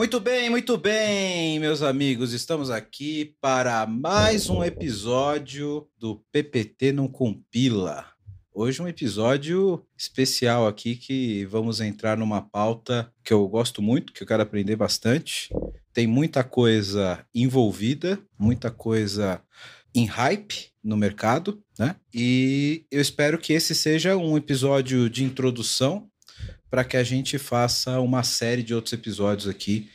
Muito bem, muito bem, meus amigos. Estamos aqui para mais um episódio do PPT Não Compila. Hoje um episódio especial aqui que vamos entrar numa pauta que eu gosto muito, que eu quero aprender bastante. Tem muita coisa envolvida, muita coisa em hype no mercado, né? E eu espero que esse seja um episódio de introdução para que a gente faça uma série de outros episódios aqui,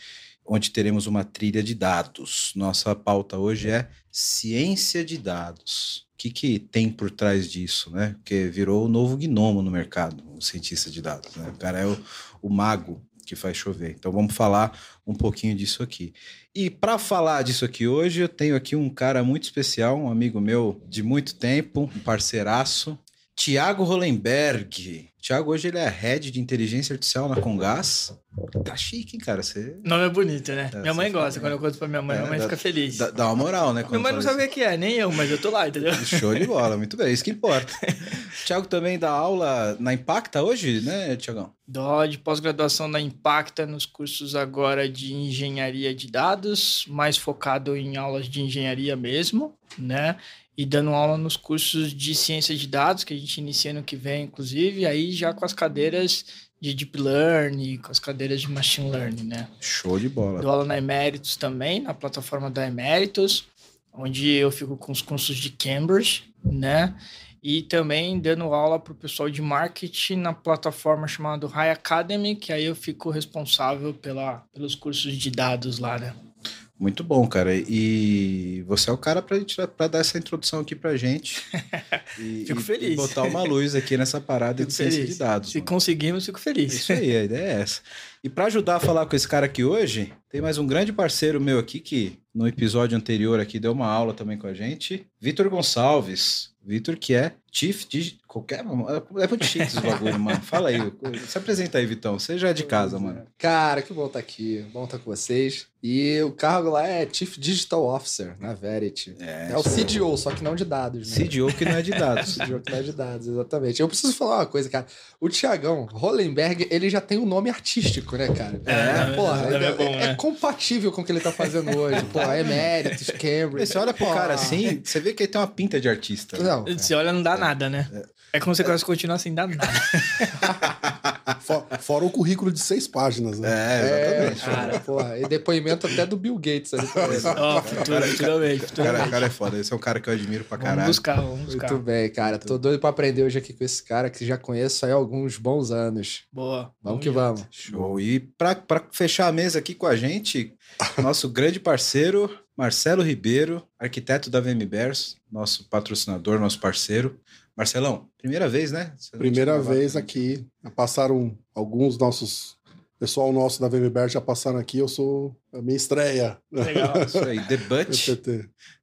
onde teremos uma trilha de dados. Nossa pauta hoje é ciência de dados. O que, que tem por trás disso, né? Porque virou o novo gnomo no mercado, o cientista de dados. Né? O cara é o, o mago que faz chover. Então vamos falar um pouquinho disso aqui. E para falar disso aqui hoje, eu tenho aqui um cara muito especial, um amigo meu de muito tempo, um parceiraço, Tiago Hollenberg. Tiago, hoje ele é head de inteligência artificial na Congás. Tá chique, hein, cara? Você... Nome é bonito, né? É, minha mãe gosta. fala, Quando eu conto pra minha mãe, É, minha mãe dá- fica feliz. Dá, dá uma moral, né? Minha mãe não sabe o que é, nem eu, mas eu tô lá, entendeu? Show de bola, muito bem, isso que importa. Tiago também dá aula na Impacta hoje, né, Tiagão? Dó de pós-graduação da Impacta nos cursos agora de engenharia de dados, mais focado em aulas de engenharia mesmo, né? E dando aula nos cursos de ciência de dados, que a gente inicia no que vem, inclusive, aí já com as cadeiras de Deep Learning, com as cadeiras de Machine Learning, né? Show de bola. Dou aula na Emeritus também, na plataforma da Emeritus, onde eu fico com os cursos de Cambridge, né? E também dando aula para o pessoal de marketing na plataforma chamada High Academy, que aí eu fico responsável pela, pelos cursos de dados lá, né? Muito bom, cara. E você é o cara para dar essa introdução aqui pra gente. E, Fico feliz. E botar uma luz aqui nessa parada Fico de ciência feliz. de dados. Se mano. conseguimos, fico feliz. Isso aí, a ideia é essa. E para ajudar a falar com esse cara aqui hoje, tem mais um grande parceiro meu aqui que no episódio anterior aqui deu uma aula também com a gente, Vitor Gonçalves. Vitor que é Chief de qualquer é muito chique esse bagulho, mano. Fala aí, se apresenta aí, Vitão. Você já é de casa, mano. Cara, que bom estar aqui. Bom estar com vocês. E o cargo lá é Chief Digital Officer, na Verity. É, É, o CDO, só que não de dados, né? CDO que não é de dados. CDO que não é de dados, exatamente. Eu preciso falar uma coisa, cara. O Tiagão Hollenberg, ele já tem um nome artístico, né, cara? É, porra, é é, bom, é né? compatível com o que ele tá fazendo hoje. Porra, Emeritus, Cambridge. Você olha pro Porra. cara assim, você vê que ele tem uma pinta de artista. Não, Se olha, não dá nada, né? É como você quase continuar sem dar nada. For- Fora o currículo de seis páginas, né? É, é, exatamente. cara, porra. E depoimento até do Bill Gates ali. pra ele. Ó, futura- futuramente, O cara, o futuramente. cara é foda. Esse é um cara que eu admiro pra Vamos caralho. buscar, vamos buscar. Muito bem, cara. Tô doido pra aprender hoje aqui com esse cara que já conheço aí há alguns bons anos. Boa. Vamos que vamos. Show. E para fechar a mesa aqui com a gente, nosso grande parceiro, Marcelo Ribeiro, arquiteto da VMBers, nosso patrocinador, nosso parceiro. Marcelão, primeira vez, né? Primeira vez aqui. Já passaram alguns nossos. Pessoal nosso da VMBR já passaram aqui. Eu sou a minha estreia. Legal. Isso aí, debut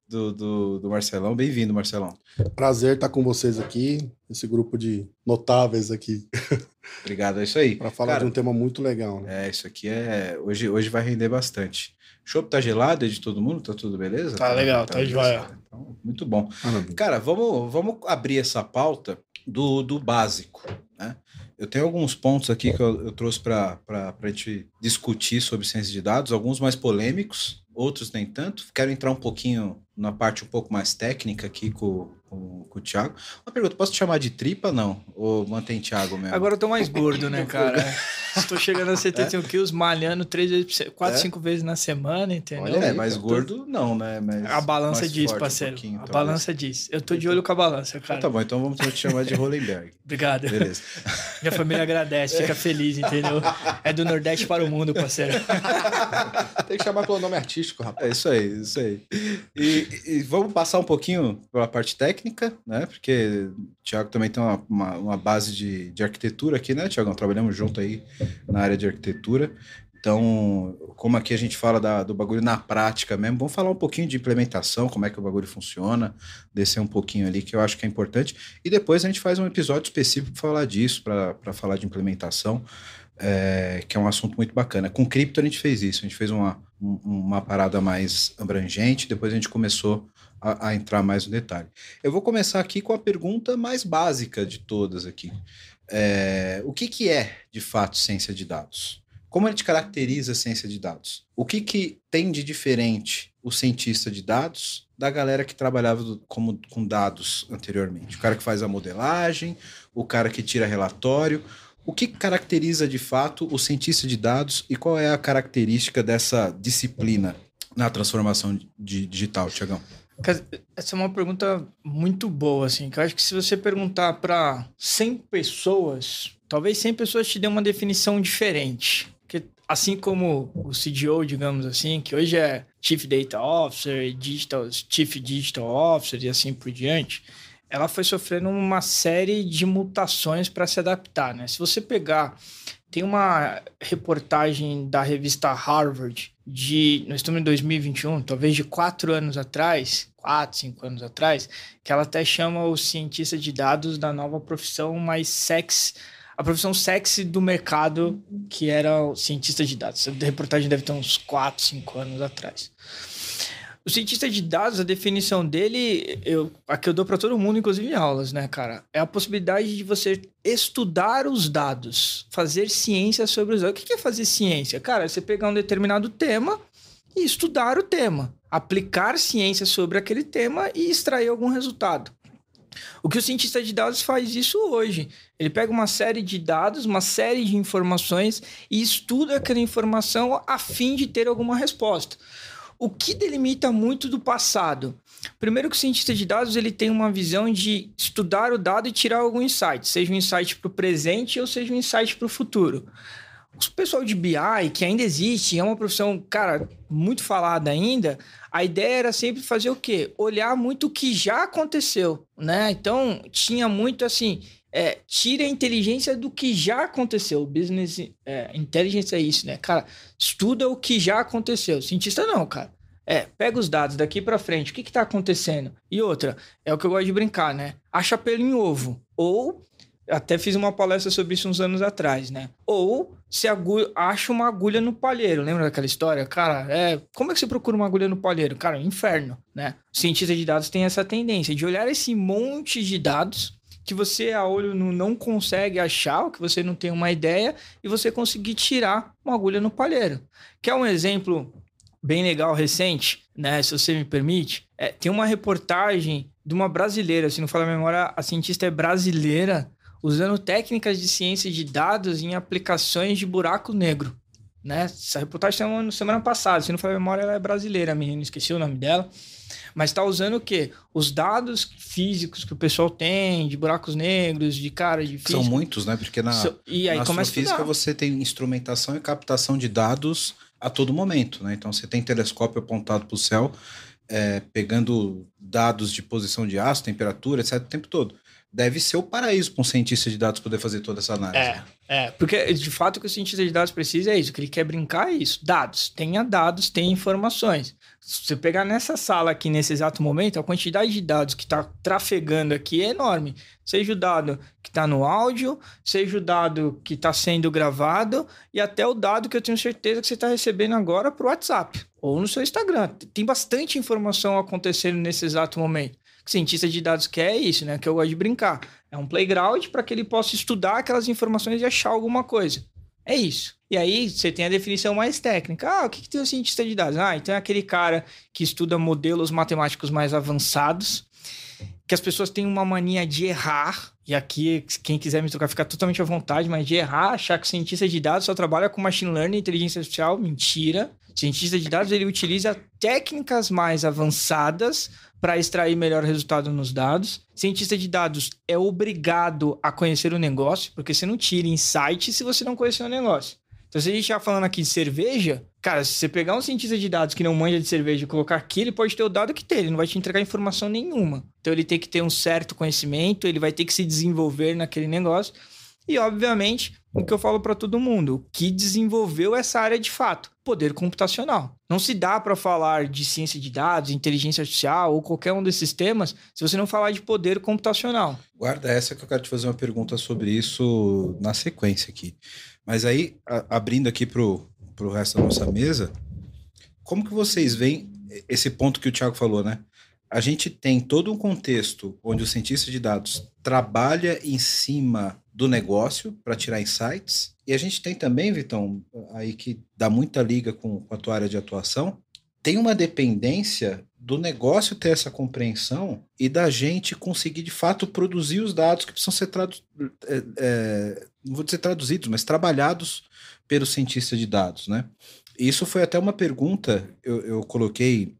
do, do, do Marcelão. Bem-vindo, Marcelão. Prazer estar com vocês aqui, esse grupo de notáveis aqui, Obrigado, é isso aí. para falar Cara, de um tema muito legal. Né? É, isso aqui é. Hoje, hoje vai render bastante. Chopp tá gelado aí de todo mundo? Tá tudo beleza? Tá legal, tá joia. Então, muito bom. Maravilha. Cara, vamos, vamos abrir essa pauta do, do básico, né? Eu tenho alguns pontos aqui que eu, eu trouxe para a gente discutir sobre ciência de dados, alguns mais polêmicos, outros nem tanto. Quero entrar um pouquinho na parte um pouco mais técnica aqui com, com, com o Thiago. Uma pergunta, posso te chamar de tripa, não? Ou mantém Thiago mesmo? Agora eu tô mais gordo, né, cara? Estou chegando a 71 quilos, malhando três vezes, quatro, É? cinco vezes na semana, entendeu? Olha é, mais gordo não, né? Mas A balança diz, um parceiro. pouquinho, a balança diz. Eu tô de olho com a balança, Então cara. tá bom, então vamos te chamar de Hollenberg. Obrigado. Beleza. Minha família agradece, fica feliz, entendeu? É do Nordeste para o mundo, parceiro. Tem que chamar pelo nome artístico, rapaz. É isso aí, isso aí. E, e vamos passar um pouquinho pela parte técnica, né? Porque o Thiago também tem uma, uma, uma base de, de arquitetura aqui, né, Thiagão? Trabalhamos junto aí na área de arquitetura. Então, como aqui a gente fala da- do bagulho na prática mesmo, vamos falar um pouquinho de implementação, como é que o bagulho funciona, descer um pouquinho ali, que eu acho que é importante. E depois a gente faz um episódio específico para falar disso, para falar de implementação, é, que é um assunto muito bacana. Com cripto a gente fez isso, a gente fez uma, um- uma parada mais abrangente, depois a gente começou a, a entrar mais no detalhe. Eu vou começar aqui com a pergunta mais básica de todas aqui. É, o que, que é, de fato, ciência de dados? Como ele te caracteriza a ciência de dados? O que, que tem de diferente o cientista de dados da galera que trabalhava do, como, com dados anteriormente? O cara que faz a modelagem, o cara que tira relatório. O que caracteriza de fato o cientista de dados e qual é a característica dessa disciplina na transformação de digital, Tiagão? Essa é uma pergunta muito boa, assim, que eu acho que se você perguntar para 100 pessoas, talvez 100 pessoas te dêem uma definição diferente. Porque assim como o CDO, digamos assim, que hoje é Chief Data Officer, Digital, Chief Digital Officer e assim por diante, ela foi sofrendo uma série de mutações para se adaptar, né? Se você pegar tem uma reportagem da revista Harvard de. Nós estamos em 2021, talvez de quatro anos atrás, quatro, cinco anos atrás, que ela até chama o cientista de dados da nova profissão mais sexy. A profissão sexy do mercado, que era o cientista de dados. A reportagem deve ter uns quatro, cinco anos atrás. O cientista de dados, a definição dele, eu, a que eu dou para todo mundo, inclusive em aulas, né, cara? É a possibilidade de você estudar os dados, fazer ciência sobre os dados. O que é fazer ciência? Cara, é você pegar um determinado tema e estudar o tema, aplicar ciência sobre aquele tema e extrair algum resultado. O que o cientista de dados faz isso hoje. Ele pega uma série de dados, uma série de informações e estuda aquela informação a fim de ter alguma resposta. O que delimita muito do passado? Primeiro que o cientista de dados ele tem uma visão de estudar o dado e tirar algum insight, seja um insight para o presente ou seja um insight para o futuro. O pessoal de BI, que ainda existe, é uma profissão, cara, muito falada ainda, a ideia era sempre fazer o quê? Olhar muito o que já aconteceu, né? Então, tinha muito assim, é, tire a inteligência do que já aconteceu. Business é, intelligence é isso, né? Cara, estuda o que já aconteceu. Cientista não, cara. É, pega os dados daqui para frente, o que está acontecendo? E outra, é o que eu gosto de brincar, né? Acha pelo em ovo. Ou, até fiz uma palestra sobre isso uns anos atrás, né? Ou se agulha, acha uma agulha no palheiro. Lembra daquela história? Cara, é, como é que você procura uma agulha no palheiro? Cara, inferno, né? O cientista de dados tem essa tendência de olhar esse monte de dados que você a olho nu não consegue achar, que você não tem uma ideia, e você conseguir tirar uma agulha no palheiro. Que é um exemplo bem legal recente, né? Se você me permite, é, tem uma reportagem de uma brasileira, se não falar a memória, a cientista é brasileira, usando técnicas de ciência de dados em aplicações de buraco negro. Né? Essa reportagem saiu semana passada, se não falar a memória, ela é brasileira, a menina, esqueci o nome dela. Mas está usando o quê? Os dados físicos que o pessoal tem, de buracos negros, de cara, de física. São muitos, né? Porque na, so, e aí na você tem instrumentação e captação de dados a todo momento, né? Então você tem telescópio apontado para o céu, é, pegando dados de posição de aço, temperatura, etc. o tempo todo deve ser o paraíso para um cientista de dados poder fazer toda essa análise. É, é, porque de fato o que o cientista de dados precisa é isso, o que ele quer brincar é isso, dados, tenha dados, tenha informações. Se você pegar nessa sala aqui, nesse exato momento, a quantidade de dados que está trafegando aqui é enorme. Seja o dado que está no áudio, seja o dado que está sendo gravado e até o dado que eu tenho certeza que você está recebendo agora para o WhatsApp ou no seu Instagram. Tem bastante informação acontecendo nesse exato momento que cientista de dados quer é isso, né? Que eu gosto de brincar. É um playground para que ele possa estudar aquelas informações e achar alguma coisa. É isso. E aí você tem a definição mais técnica. Ah, o que, que tem o cientista de dados? Ah, então é aquele cara que estuda modelos matemáticos mais avançados, que as pessoas têm uma mania de errar. E aqui, quem quiser me tocar, fica totalmente à vontade, mas de errar, achar que o cientista de dados só trabalha com machine learning e inteligência artificial, mentira. O cientista de dados ele utiliza técnicas mais avançadas para extrair melhor resultado nos dados. Cientista de dados é obrigado a conhecer o negócio, porque você não tira insight se você não conhecer o negócio. Então, se a gente está falando aqui de cerveja, cara, se você pegar um cientista de dados que não manja de cerveja e colocar aqui, ele pode ter o dado que tem, ele não vai te entregar informação nenhuma. Então, ele tem que ter um certo conhecimento, ele vai ter que se desenvolver naquele negócio. E, obviamente, o que eu falo para todo mundo, que desenvolveu essa área de fato? Poder computacional. Não se dá para falar de ciência de dados, inteligência artificial ou qualquer um desses temas se você não falar de poder computacional. Guarda essa que eu quero te fazer uma pergunta sobre isso na sequência aqui. Mas aí, a, abrindo aqui para o resto da nossa mesa, como que vocês veem esse ponto que o Thiago falou, né? A gente tem todo um contexto onde o cientista de dados trabalha em cima do negócio para tirar insights. E a gente tem também, Vitão, aí que dá muita liga com, com a tua área de atuação, tem uma dependência do negócio ter essa compreensão e da gente conseguir de fato produzir os dados que precisam ser traduzidos, é, é, não vou dizer traduzidos, mas trabalhados pelos cientistas de dados, né? Isso foi até uma pergunta, eu, eu coloquei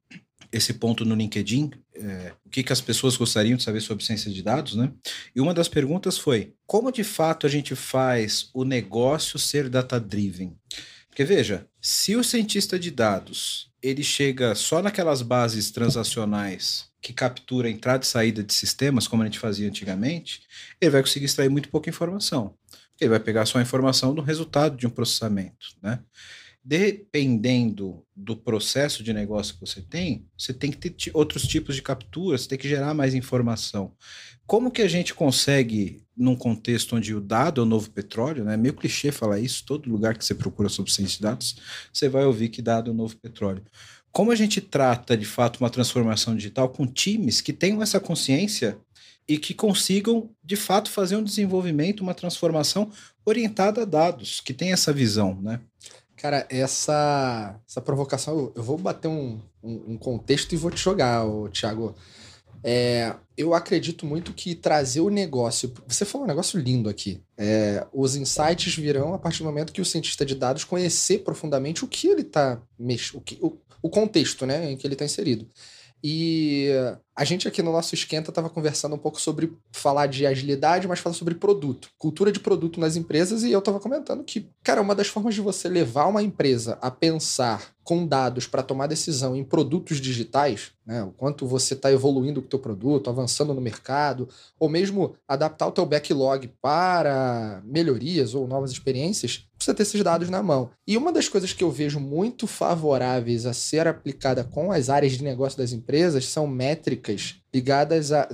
esse ponto no LinkedIn, é, o que, que as pessoas gostariam de saber sobre ciência de dados, né? E uma das perguntas foi: como de fato a gente faz o negócio ser data-driven? Porque veja, se o cientista de dados ele chega só naquelas bases transacionais que captura entrada e saída de sistemas, como a gente fazia antigamente, ele vai conseguir extrair muito pouca informação. Ele vai pegar só a informação do resultado de um processamento, né? Dependendo do processo de negócio que você tem, você tem que ter outros tipos de captura, você tem que gerar mais informação. Como que a gente consegue, num contexto onde o dado é o novo petróleo, né? É meio clichê falar isso, todo lugar que você procura sobre ciência de dados, você vai ouvir que dado é o novo petróleo. Como a gente trata, de fato, uma transformação digital com times que tenham essa consciência e que consigam, de fato, fazer um desenvolvimento, uma transformação orientada a dados, que tem essa visão, né? Cara, essa, essa provocação, eu vou bater um, um, um contexto e vou te jogar, ô, Thiago. É, eu acredito muito que trazer o negócio. Você falou um negócio lindo aqui. É, os insights virão a partir do momento que o cientista de dados conhecer profundamente o que ele está. O, o, o contexto né, em que ele está inserido. E a gente aqui no nosso esquenta estava conversando um pouco sobre falar de agilidade, mas falar sobre produto, cultura de produto nas empresas, e eu estava comentando que, cara, uma das formas de você levar uma empresa a pensar com dados para tomar decisão em produtos digitais, né, o quanto você está evoluindo com o teu produto, avançando no mercado, ou mesmo adaptar o teu backlog para melhorias ou novas experiências, precisa ter esses dados na mão. E uma das coisas que eu vejo muito favoráveis a ser aplicada com as áreas de negócio das empresas são métricas ligadas a.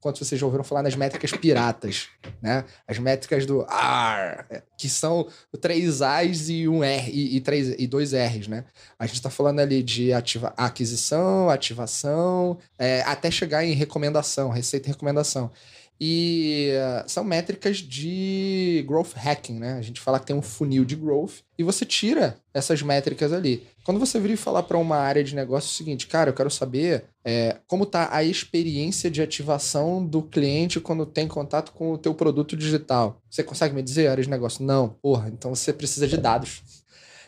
Quanto vocês já ouviram falar nas métricas piratas, né? As métricas do R, que são três A's e um R e, e, três, e dois R's, né? A gente está falando ali de ativa, aquisição, ativação, é, até chegar em recomendação, receita e recomendação. E uh, são métricas de growth hacking, né? A gente fala que tem um funil de growth e você tira essas métricas ali. Quando você vir falar para uma área de negócio é o seguinte, cara, eu quero saber é, como está a experiência de ativação do cliente quando tem contato com o teu produto digital. Você consegue me dizer, área de negócio? Não. Porra, então você precisa de dados.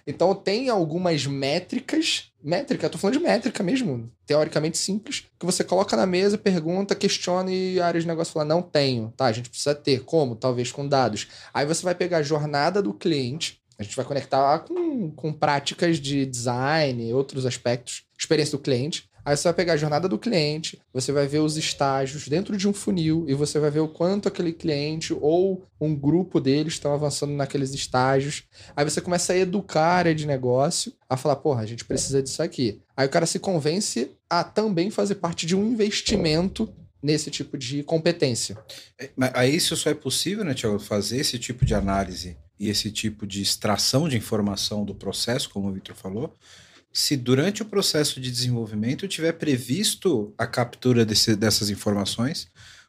Então tem algumas métricas, métrica, tô falando de métrica mesmo, teoricamente simples, que você coloca na mesa, pergunta, questiona e a área de negócio fala, não tenho, tá? A gente precisa ter. Como? Talvez com dados. Aí você vai pegar a jornada do cliente, a gente vai conectar com, com práticas de design outros aspectos, experiência do cliente. Aí você vai pegar a jornada do cliente, você vai ver os estágios dentro de um funil e você vai ver o quanto aquele cliente ou um grupo deles estão avançando naqueles estágios. Aí você começa a educar a área de negócio a falar, porra, a gente precisa disso aqui. Aí o cara se convence a também fazer parte de um investimento nesse tipo de competência. É, mas aí isso só é possível, né, Tiago, fazer esse tipo de análise e esse tipo de extração de informação do processo, como o Victor falou, se durante o processo de desenvolvimento tiver previsto a captura desse, dessas informações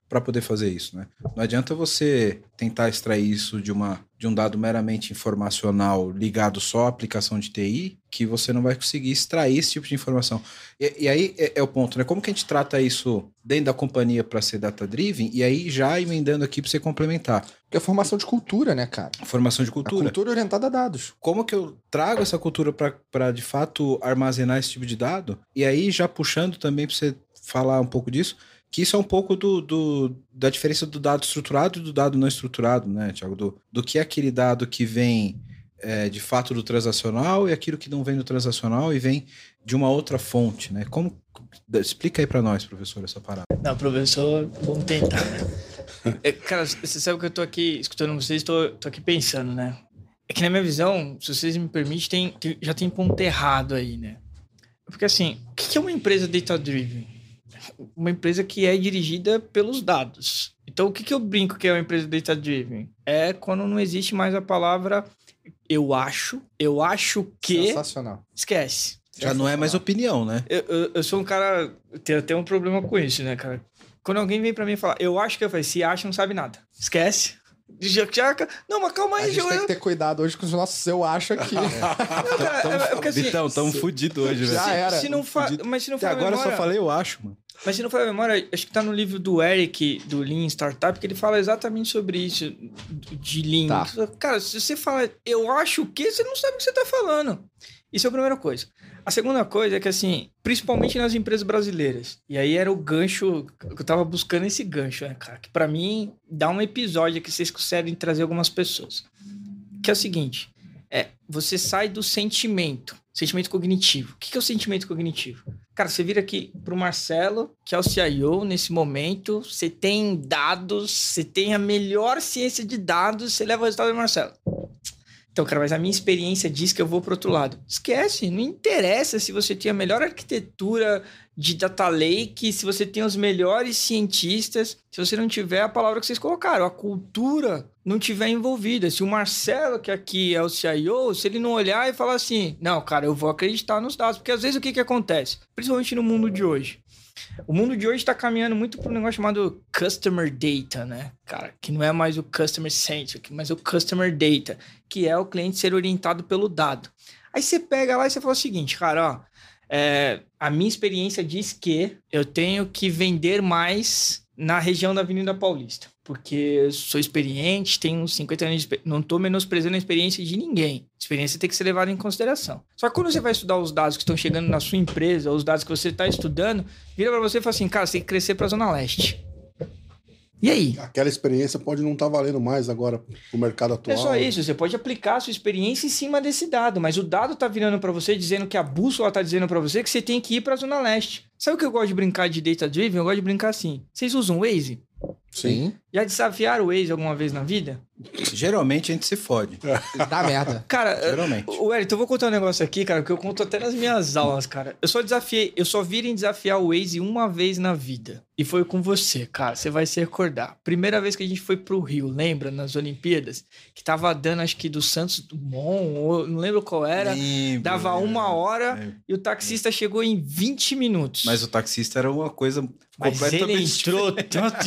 para poder fazer isso, né? Não adianta você tentar extrair isso de, uma, de um dado meramente informacional ligado só à aplicação de TI, que você não vai conseguir extrair esse tipo de informação. E, e aí é, é, o ponto, né? Como que a gente trata isso dentro da companhia para ser data-driven? E aí já emendando aqui para você complementar. Porque é formação de cultura, né, cara? Formação de cultura. A cultura orientada a dados. Como que eu trago essa cultura para, de fato, armazenar esse tipo de dado? E aí já puxando também para você falar um pouco disso, que isso é um pouco do, do, da diferença do dado estruturado e do dado não estruturado, né, Tiago? Do, do que é aquele dado que vem é, de fato do transacional e aquilo que não vem do transacional e vem de uma outra fonte, né? Como explica aí para nós, professor, essa parada. Não, professor, vamos tentar. Né? é, cara, você sabe que eu tô aqui escutando vocês, tô, tô aqui pensando, né? É que na minha visão, se vocês me permitem, tem, tem, já tem ponto errado aí, né? Porque assim, o que é uma empresa data-driven? uma empresa que é dirigida pelos dados. Então, o que, que eu brinco que é uma empresa data-driven? É quando não existe mais a palavra eu acho, eu acho que. Sensacional. Esquece. Já não é mais opinião, né? Eu, eu, eu sou um cara. Tenho até um problema com isso, né, cara? Quando alguém vem para mim e fala, eu acho que eu falei, se acha, não sabe nada. Esquece. Não, mas calma A aí, gente tem Joel. que ter cuidado hoje com os nossos eu acho aqui. Cara, é- é porque assim, Vitão, tamo fudido hoje, velho. Já era. se não fa... Mas se não Até for agora eu só memória... falei eu acho, mano. Mas se não for a memória, acho que tá no livro do Eric, do Lean Startup, que ele fala exatamente sobre isso, de Lean. Tá. Cara, se você fala, eu acho que, você não sabe o que você tá falando. Isso é a primeira coisa. A segunda coisa é que, assim, principalmente nas empresas brasileiras, e aí era o gancho, eu tava buscando esse gancho, né, cara? Que pra mim dá um episódio que vocês conseguem trazer algumas pessoas. Que é o seguinte: é, você sai do sentimento, sentimento cognitivo. O que é o sentimento cognitivo? Cara, você vira aqui pro Marcelo, que é o CIO nesse momento, você tem dados, você tem a melhor ciência de dados, você leva o resultado do Marcelo. Então, cara, mas a minha experiência diz que eu vou pro outro lado. Esquece, não interessa se você tem a melhor arquitetura de data lake, se você tem os melhores cientistas, se você não tiver a palavra que vocês colocaram, a cultura não tiver envolvida. Se o Marcelo, que aqui é o CIO, se ele não olhar e falar assim, não, cara, eu vou acreditar nos dados, porque às vezes o que que acontece? Principalmente no mundo de hoje. O mundo de hoje está caminhando muito para um negócio chamado Customer Data, né? Cara, que não é mais o Customer Centric, mas o Customer Data, que é o cliente ser orientado pelo dado. Aí você pega lá e você fala o seguinte, cara, ó, é, a minha experiência diz que eu tenho que vender mais na região da Avenida Paulista, porque sou experiente, tenho uns 50 anos de não estou menosprezando a experiência de ninguém. Experiência tem que ser levada em consideração. Só que quando você vai estudar os dados que estão chegando na sua empresa, os dados que você está estudando, vira para você e fala assim, cara, você tem que crescer para a Zona Leste. E aí? Aquela experiência pode não estar valendo mais agora pro mercado atual. É só isso, você pode aplicar a sua experiência em cima desse dado, mas o dado tá virando para você dizendo que a bússola tá dizendo para você que você tem que ir para a Zona Leste. Sabe o que eu gosto de brincar de data driven? Eu gosto de brincar assim. Vocês usam o Waze? Sim. Já desafiaram o Waze alguma vez na vida? Geralmente a gente se fode. Dá merda. Cara, Geralmente. o Wellington, eu vou contar um negócio aqui, cara, que eu conto até nas minhas aulas, cara. Eu só desafiei, eu só virem desafiar o Waze uma vez na vida. E foi com você, cara. Você vai se recordar. Primeira vez que a gente foi pro Rio, lembra? Nas Olimpíadas? Que tava dando, acho que do Santos Dumont, ou não lembro qual era. Lembro, Dava uma hora É. e o taxista chegou em 20 minutos. Mas o taxista era uma coisa Mas ele completamente entrou tanto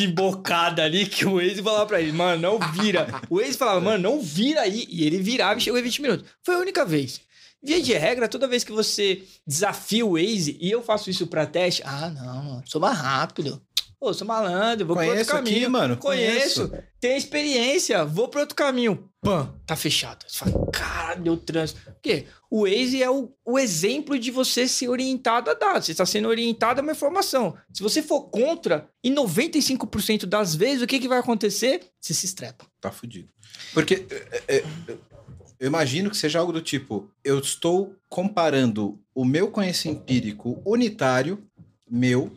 embocada ali que o Waze falava pra ele, mano, não vira. O Waze falava, mano, não vira aí. E ele virava e chegou em 20 minutos. Foi a única vez. Via de regra, toda vez que você desafia o Waze, e eu faço isso pra teste, ah, não, sou mais rápido. Pô, sou malandro, vou pro Conheço outro caminho. aqui, mano. Conheço, tenho experiência, vou pro outro caminho. Pã, tá fechado. Você fala, cara, deu trânsito. O Waze é o, o exemplo de você ser orientado a dados. Você está sendo orientado a uma informação. Se você for contra, em 95% das vezes, o que, que vai acontecer? Você se estrepa. Tá fudido. Porque é, é, eu imagino que seja algo do tipo: eu estou comparando o meu conhecimento empírico unitário, meu,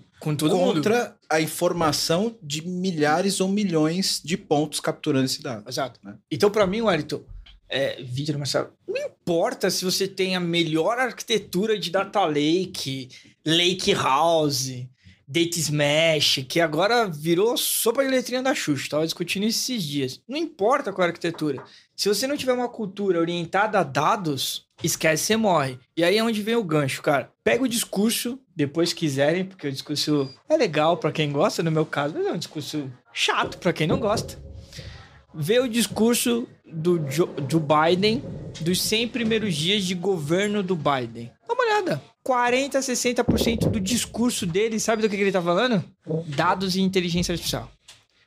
Todo mundo. contra a informação de milhares ou milhões de pontos capturando esse dado. Exato. né? Então, para mim, Wellington, é, Vitor Marcelo, não importa se você tem a melhor arquitetura de data lake, lake house, data smash, que agora virou sopa de letrinha da Xuxa, tava discutindo isso esses dias. Não importa qual é a arquitetura. Se você não tiver uma cultura orientada a dados, esquece, você morre. E aí é onde vem o gancho, cara. Pega o discurso, depois quiserem, porque o discurso é legal para quem gosta, no meu caso, mas é um discurso chato para quem não gosta vê o discurso do, Jo- do Biden dos 100 primeiros dias de governo do Biden. Dá uma olhada. 40, 60% do discurso dele, sabe do que, que ele tá falando? Dados e inteligência artificial.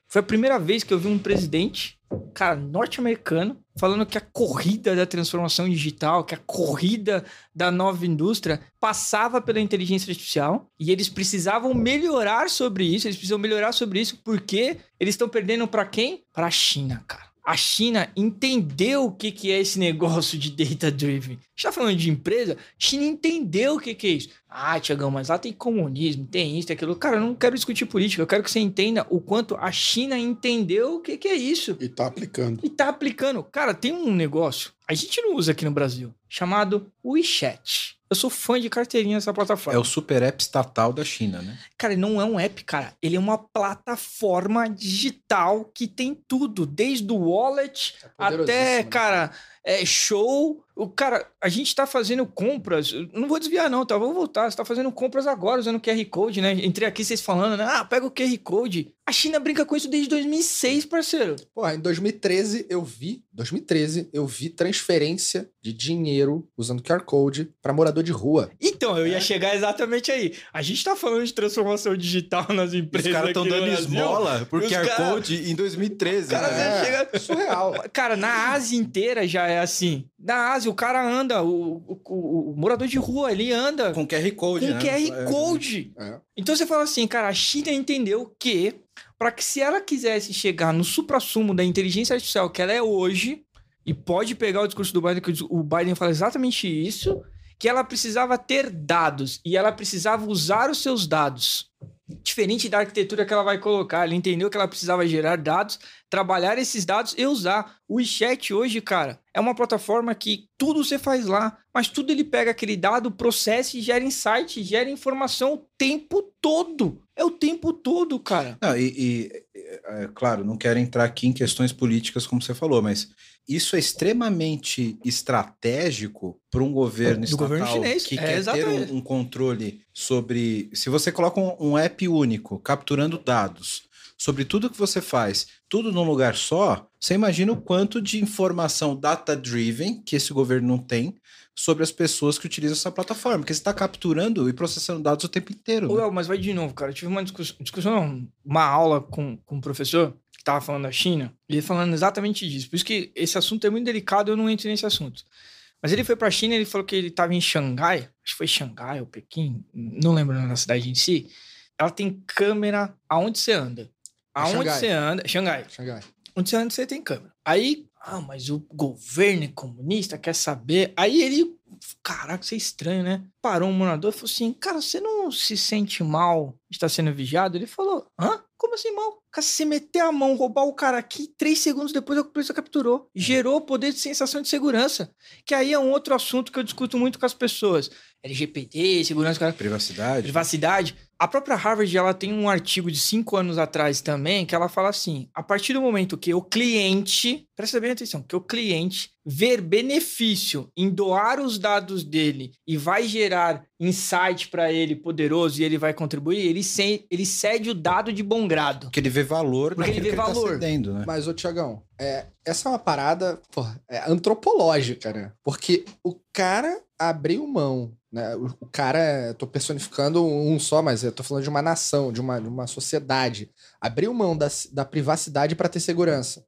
Foi a primeira vez que eu vi um presidente, cara, norte-americano, falando que a corrida da transformação digital, que a corrida da nova indústria passava pela inteligência artificial e eles precisavam melhorar sobre isso, eles precisam melhorar sobre isso porque eles estão perdendo para quem? Para a China, cara. A China entendeu o que, que é esse negócio de data driven. A gente tá falando de empresa, a China entendeu o que, que é isso. Ah, Tiagão, mas lá tem comunismo, tem isso, tem aquilo. Cara, eu não quero discutir política, eu quero que você entenda o quanto a China entendeu o que, que é isso. E tá aplicando. E tá aplicando. Cara, tem um negócio, a gente não usa aqui no Brasil, chamado WeChat. Eu sou fã de carteirinha dessa É plataforma. o super app estatal da China, né? Cara, não é um app, cara. Ele é uma plataforma digital que tem tudo, desde o wallet até, poderosíssimo, né? cara, é show. O cara, a gente tá fazendo compras. Não vou desviar, não, tá? Vou voltar. Você tá fazendo compras agora usando QR Code, né? Entrei aqui vocês falando, né? Ah, pega o QR Code. A China brinca com isso desde 2006, parceiro. Porra, em 2013 eu vi, 2013 eu vi transferência de dinheiro usando QR Code pra morador de rua. Então, eu ia É. chegar exatamente aí. A gente tá falando de transformação digital nas Os empresas. caras estão dando Brasil. esmola por Os QR cara- Code em 2013. Cara, né? você chega- É, surreal. Cara, na Ásia inteira já é assim. Na Ásia, o cara anda, o, o- o- morador de rua, ele anda com, Com QR Code, né? QR Code. É. Então você fala assim, cara, a China entendeu que, para que se ela quisesse chegar no suprassumo da inteligência artificial que ela é hoje, e pode pegar o discurso do Biden, que o Biden fala exatamente isso, que ela precisava ter dados e ela precisava usar os seus dados. Diferente da arquitetura que ela vai colocar, ela entendeu que ela precisava gerar dados, trabalhar esses dados e usar. O WeChat hoje, cara, é uma plataforma que tudo você faz lá, mas tudo ele pega aquele dado, processa e gera insight, gera informação o tempo todo. É o tempo todo, cara. Não, e, e, é, claro, não quero entrar aqui em questões políticas, como você falou, mas isso é extremamente estratégico para um governo Do estatal governo chinês, que é, quer ter exatamente. um, um controle sobre. Se você coloca um, um app único capturando dados sobre tudo que você faz, tudo num lugar só, você imagina o quanto de informação data-driven que esse governo não tem sobre as pessoas que utilizam essa plataforma, porque você está capturando e processando dados o tempo inteiro. Ô, né? Mas vai de novo, cara. Eu tive uma discussão, uma aula com, com um professor que tava falando da China, e ele falando exatamente disso. Por isso que esse assunto é muito delicado, eu não entro nesse assunto. Mas ele foi pra China, ele falou que ele tava em Xangai, acho que foi Xangai ou Pequim, não lembro na cidade em si. Ela tem câmera aonde você anda. Aonde Xangai. você anda, Xangai. Xangai. Onde você anda, você tem câmera. Aí, ah, mas o governo é comunista, quer saber? Aí ele, caraca, isso é estranho, né? Parou um morador e falou assim: Cara, você não se sente mal de estar sendo vigiado? Ele falou: Hã? Como assim mal? Cara, se meter a mão, roubar o cara aqui, três segundos depois a polícia capturou. Gerou poder de sensação de segurança. Que aí é um outro assunto que eu discuto muito com as pessoas. LGPD, segurança, cara. Privacidade. Privacidade. A própria Harvard ela tem um artigo de cinco anos atrás também que ela fala assim: a partir do momento que o cliente, presta bem atenção, que o cliente ver benefício em doar os dados dele e vai gerar insight para ele poderoso e ele vai contribuir, ele, se- ele cede o dado de bom grado. Porque ele vê valor Porque ele vê que ele valor. tá cedendo, né? Mas, ô Tiagão, é, essa é uma parada porra, é antropológica, né? Porque o cara abriu mão, né? O, o cara, tô personificando um só, mas tô falando de uma nação, de uma, de uma sociedade. Abriu mão da, da privacidade para ter segurança.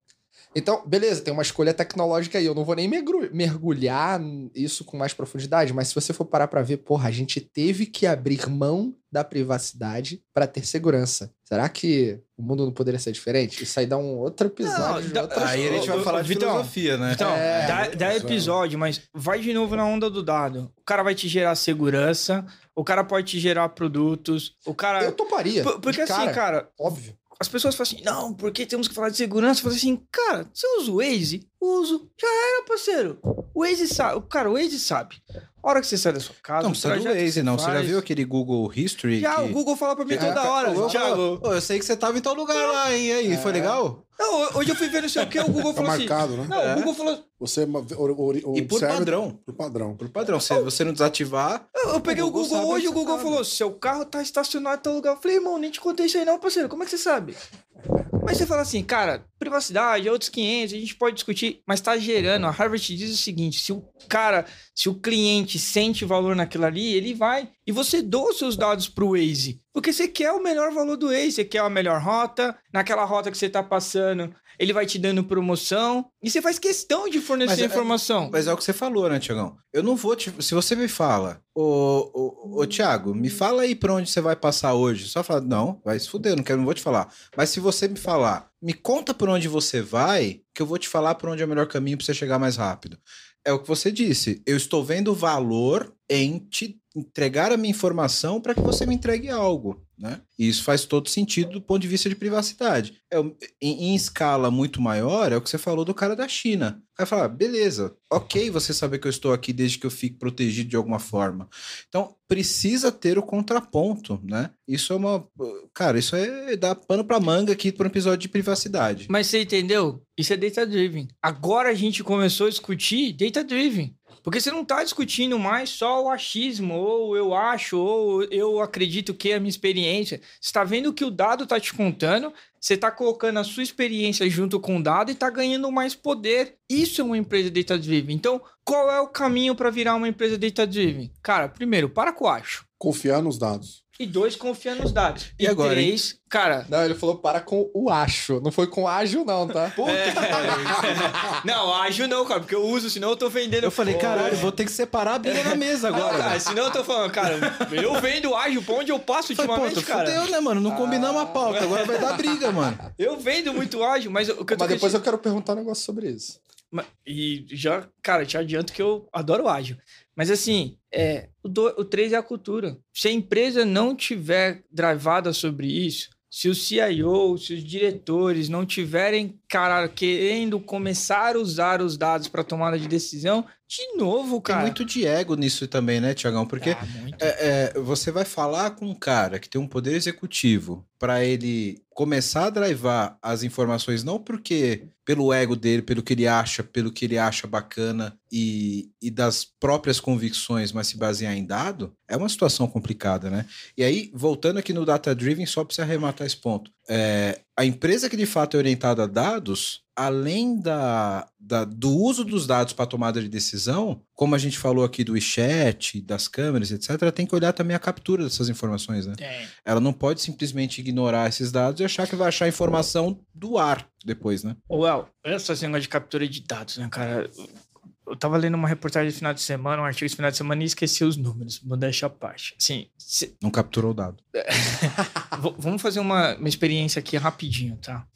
Então, beleza, tem uma escolha tecnológica aí. Eu não vou nem mergulhar isso com mais profundidade, mas se você for parar pra ver, porra, a gente teve que abrir mão da privacidade para ter segurança. Será que o mundo não poderia ser diferente? Isso aí dá um outro episódio. Não, de dá- outra Aí a gente vai falar de Vitão, filosofia, né? Então, É, dá, dá episódio, mas vai de novo na onda do dado. O cara vai te gerar segurança, o cara pode te gerar produtos, o cara. Eu toparia. Por- Porque de assim, cara, Óbvio. As pessoas falam assim, não, porque temos que falar de segurança? Eu falo assim, cara, você usa o Waze? Uso. Já era, parceiro. O Waze sabe. Cara, o Waze sabe. A hora que você sai da sua casa, Não o precisa do Waze, não. Você já faz- viu aquele Google History? Já, que... o Google fala pra mim É, toda hora. o Google Thiago, falou, "Pô, eu sei que você tava em tal lugar lá, hein? E aí, foi É. legal? não, hoje eu fui ver não sei o que, o Google Tá falou assim. marcado, né? Não, É. o Google falou. Você or- or- E por padrão. Por padrão. Por padrão. Se você não desativar, Eu, eu peguei o O Google Google, sabe hoje, o onde você Google tá, falou: seu carro tá estacionado em tal lugar. Eu falei, irmão, nem te contei isso aí, não, parceiro. Como é que você sabe? Mas você fala assim, cara, privacidade, outros 500, a gente pode discutir, mas tá gerando. A Harvard diz o seguinte: se o cara, se o cliente sente valor naquilo ali, ele vai. E você doa os seus dados pro Waze. Porque você quer o melhor valor do Waze, você quer a melhor rota, naquela rota que você tá passando, ele vai te dando promoção. E você faz questão de fornecer Mas é- informação. mas é o que você falou, né, Tiagão? Eu não vou te. Se você me fala, ô, ô, ô Tiago, me fala aí pra onde você vai passar hoje. Só fala, não, vai se fuder, não quero, não vou te falar. Mas se você me falar, me conta por onde você vai, que eu vou te falar por onde é o melhor caminho pra você chegar mais rápido. É o que você disse. Eu estou vendo valor em te entregar a minha informação para que você me entregue algo. Né? E isso faz todo sentido do ponto de vista de privacidade. É, em, em, escala muito maior, é o que você falou do cara da China. Vai falar, beleza, ok você saber que eu estou aqui desde que eu fique protegido de alguma forma. Então, precisa ter o contraponto, né? Isso é uma. Cara, isso é dar pano pra manga aqui para um episódio de privacidade. Mas você entendeu? Isso é data driven. Agora a gente começou a discutir data driven. Porque você não está discutindo mais só o achismo, ou eu acho, ou eu acredito que é a minha experiência. Você está vendo que o dado está te contando, você está colocando a sua experiência junto com o dado e está ganhando mais poder. Isso é uma empresa data-driven. Então, qual é o caminho para virar uma empresa data-driven? Cara, primeiro, para com o acho. Confiar nos dados. E dois, confia nos dados. E, e agora? Três, hein? cara. Não, ele falou para com o acho. Não foi com ágil, não, tá? Puta é. que Não, ágil não, cara, porque eu uso, senão eu tô vendendo. Eu falei, caralho, vou ter que separar a briga na mesa agora. Não, cara, senão eu tô falando, cara, eu vendo ágil pra onde eu passo ultimamente, Falei, cara. Fudeu, né, mano? Não combinamos a pauta, agora vai dar briga, mano. Eu vendo muito ágil, mas o que eu tô Mas depois eu quero perguntar um negócio sobre isso. E já, cara, te adianto que eu adoro ágil. Mas assim, é, o, do, o 3 é a cultura. Se a empresa não tiver drivada sobre isso, se o CIO, se os diretores não tiverem, cara, querendo começar a usar os dados para tomada de decisão, de novo, cara. Tem muito de ego nisso também, né, Tiagão? Porque ah, é, é, você vai falar com um cara que tem um poder executivo para ele começar a drivar as informações, não porque pelo ego dele, pelo que ele acha, pelo que ele acha bacana e, e das próprias convicções, mas se basear em dado, é uma situação complicada, né? E aí, voltando aqui no Data Driven, só para você arrematar esse ponto, é, a empresa que de fato é orientada a dados, além da, da do uso dos dados para tomada de decisão, como a gente falou aqui do WeChat, das câmeras, etc., tem que olhar também a captura dessas informações, né? É. Ela não pode simplesmente ignorar esses dados e achar que vai achar informação do ar depois, né? Well, essa negócio de captura de dados, né, cara? Eu tava lendo uma reportagem de final de semana, um artigo de final de semana e esqueci os números. Vou deixar a parte. Assim, se... Não capturou o dado. Vamos fazer uma, uma experiência aqui rapidinho, tá?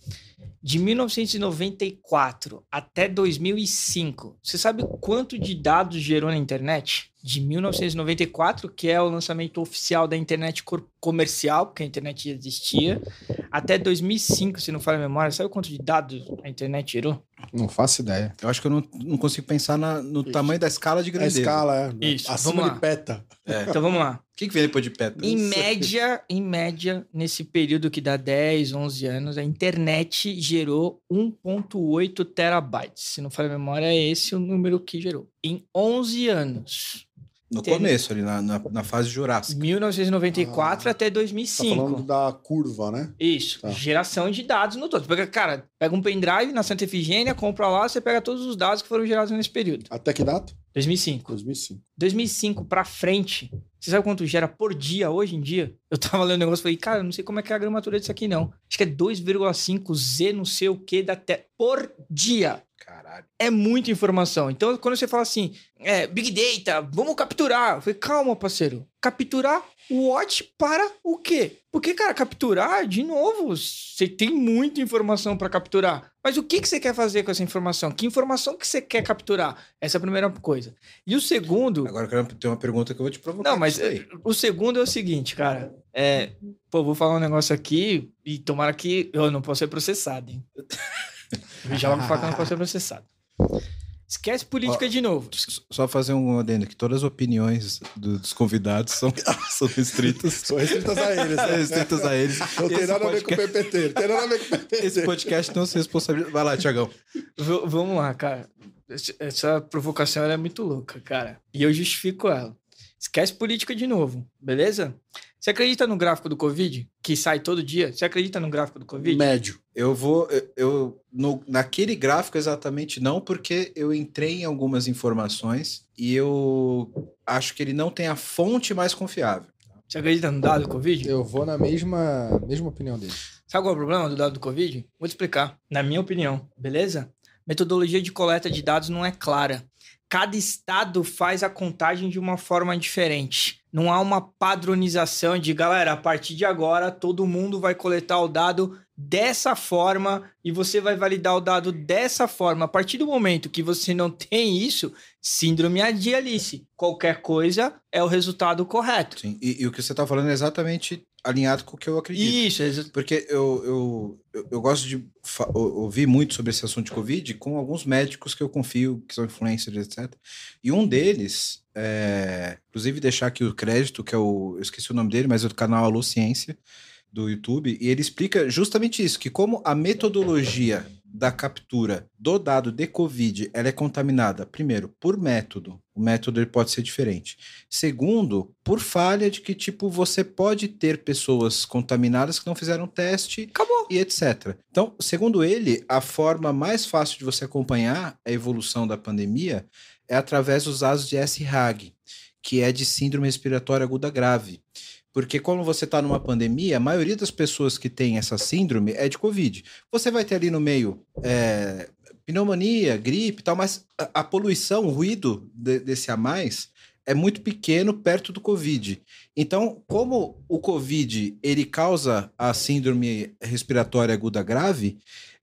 De 1994 até 2005, você sabe quanto de dados gerou na internet? De 1994, que é o lançamento oficial da internet comercial, porque a internet existia, até 2005, se não falha a memória, sabe quanto de dados a internet gerou? Não faço ideia. Eu acho que eu não, não consigo pensar na, no Isso. tamanho da escala de grandeza. A escala, é. Isso. Acima de peta. É. Então vamos lá. O que, que vem depois de peta? Em média, em média, nesse período que dá 10, 11 anos, a internet gerou 1.8 terabytes. Se não falha a memória, é esse o número que gerou. Em 11 anos. No Tem... começo, ali na, na, na, fase jurássica. 1994 ah, até 2005. Tá falando da curva, né? Isso. Tá. Geração de dados no todo. Pega, cara, pega um pendrive na Santa Efigênia, compra lá, você pega todos os dados que foram gerados nesse período. Até que data? 2005. 2005. 2005 pra frente. Você sabe quanto gera por dia hoje em dia? Eu tava lendo um negócio e falei, cara, não sei como é que é a gramatura disso aqui, não. Acho que é 2,5 Z não sei o que da te... por dia. Caralho. É muita informação. Então, quando você fala assim, é, Big Data, vamos capturar. Eu falei, calma, parceiro. Capturar what para o quê? Porque, cara, capturar, de novo, você tem muita informação para capturar. Mas o que, que você quer fazer com essa informação? Que informação que você quer capturar? Essa é a primeira coisa. E o segundo. Agora eu quero ter uma pergunta que eu vou te provocar. Não, mas o segundo é o seguinte, cara. É, pô, vou falar um negócio aqui e tomara que eu não possa ser processado, hein? Já logo falar que eu não posso ser processado. Esquece política Ó, de novo. Só fazer um adendo que todas as opiniões do, dos convidados são, são restritas. são restritas a eles. Né? restritas a eles. Não tem nada podcast... a ver com o PPT. Não tem nada a ver com o PPT. Esse podcast não se responsabiliza. Vai lá, Tiagão. vamos lá, cara. Essa provocação é muito louca, cara. E eu justifico ela. Esquece política de novo, beleza? Você acredita no gráfico do Covid, que sai todo dia? Você acredita no gráfico do Covid? Médio. Eu vou. Eu, no, naquele gráfico exatamente não, porque eu entrei em algumas informações e eu acho que ele não tem a fonte mais confiável. Você acredita no dado do Covid? Eu vou na mesma, mesma opinião dele. Sabe qual é o problema do dado do Covid? Vou te explicar. Na minha opinião, beleza? Metodologia de coleta de dados não é clara cada estado faz a contagem de uma forma diferente. Não há uma padronização de galera, a partir de agora todo mundo vai coletar o dado dessa forma e você vai validar o dado dessa forma. A partir do momento que você não tem isso, síndrome de Alice. Qualquer coisa é o resultado correto. Sim, e, e o que você está falando é exatamente alinhado com o que eu acredito. Isso, exa- Porque eu, eu, eu, gosto de ouvir muito sobre esse assunto de Covid com alguns médicos que eu confio, que são influencers, etc. E um deles, é, inclusive deixar aqui o crédito, que é o. Eu esqueci o nome dele, mas é do canal Alô Ciência, do YouTube, e ele explica justamente isso: que como a metodologia da captura do dado de Covid ela é contaminada, primeiro, por método. O método ele pode ser diferente. Segundo, por falha de que, tipo, você pode ter pessoas contaminadas que não fizeram teste Acabou. e etc. Então, segundo ele, a forma mais fácil de você acompanhar a evolução da pandemia é através dos dados de SRAG, que é de síndrome respiratória aguda grave. Porque como você está numa pandemia, a maioria das pessoas que tem essa síndrome é de Covid. Você vai ter ali no meio é, pneumonia, gripe e tal, mas a, a poluição, o ruído de- desse a mais é muito pequeno perto do Covid. Então, como o Covid ele causa a síndrome respiratória aguda grave,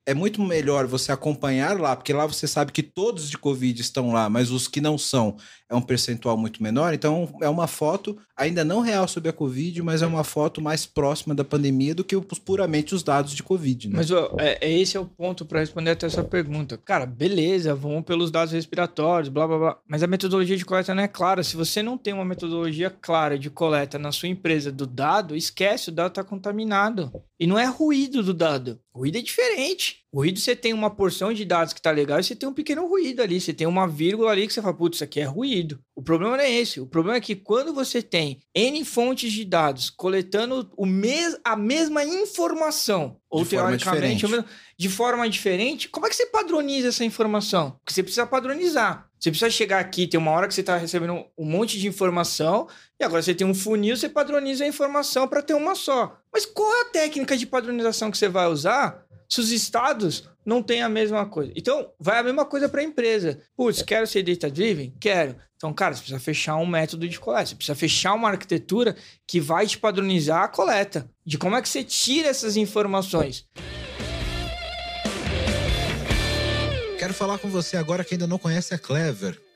é muito melhor você acompanhar lá, porque lá você sabe que todos de Covid estão lá, mas os que não são é um percentual muito menor. Então, é uma foto ainda não real sobre a Covid, mas é uma foto mais próxima da pandemia do que os, puramente os dados de Covid. Né? Mas ó, é, é esse é o ponto para responder até essa pergunta. Cara, beleza, vamos pelos dados respiratórios, blá blá blá. Mas a metodologia de coleta não é clara. Se você não tem uma metodologia clara de coleta na sua empresa do dado, esquece, o dado está contaminado. E não é ruído do dado. Ruído é diferente. Ruído você tem uma porção de dados que tá legal e você tem um pequeno ruído ali. Você tem uma vírgula ali que você fala, putz, isso aqui é ruído. O problema não é esse. O problema é que quando você tem N fontes de dados coletando o mes a mesma informação, ou De forma teoricamente, o mesmo- de forma diferente, como é que você padroniza essa informação? Porque você precisa padronizar. Você precisa chegar aqui, tem uma hora que você está recebendo um monte de informação, e agora você tem um funil, você padroniza a informação para ter uma só. Mas qual é a técnica de padronização que você vai usar se os estados não têm a mesma coisa? Então, vai a mesma coisa para a empresa. Putz, quero ser data-driven? Quero. Então, cara, você precisa fechar um método de coleta, você precisa fechar uma arquitetura que vai te padronizar a coleta, de como é que você tira essas informações. Quero falar com você agora que ainda não conhece a Clever.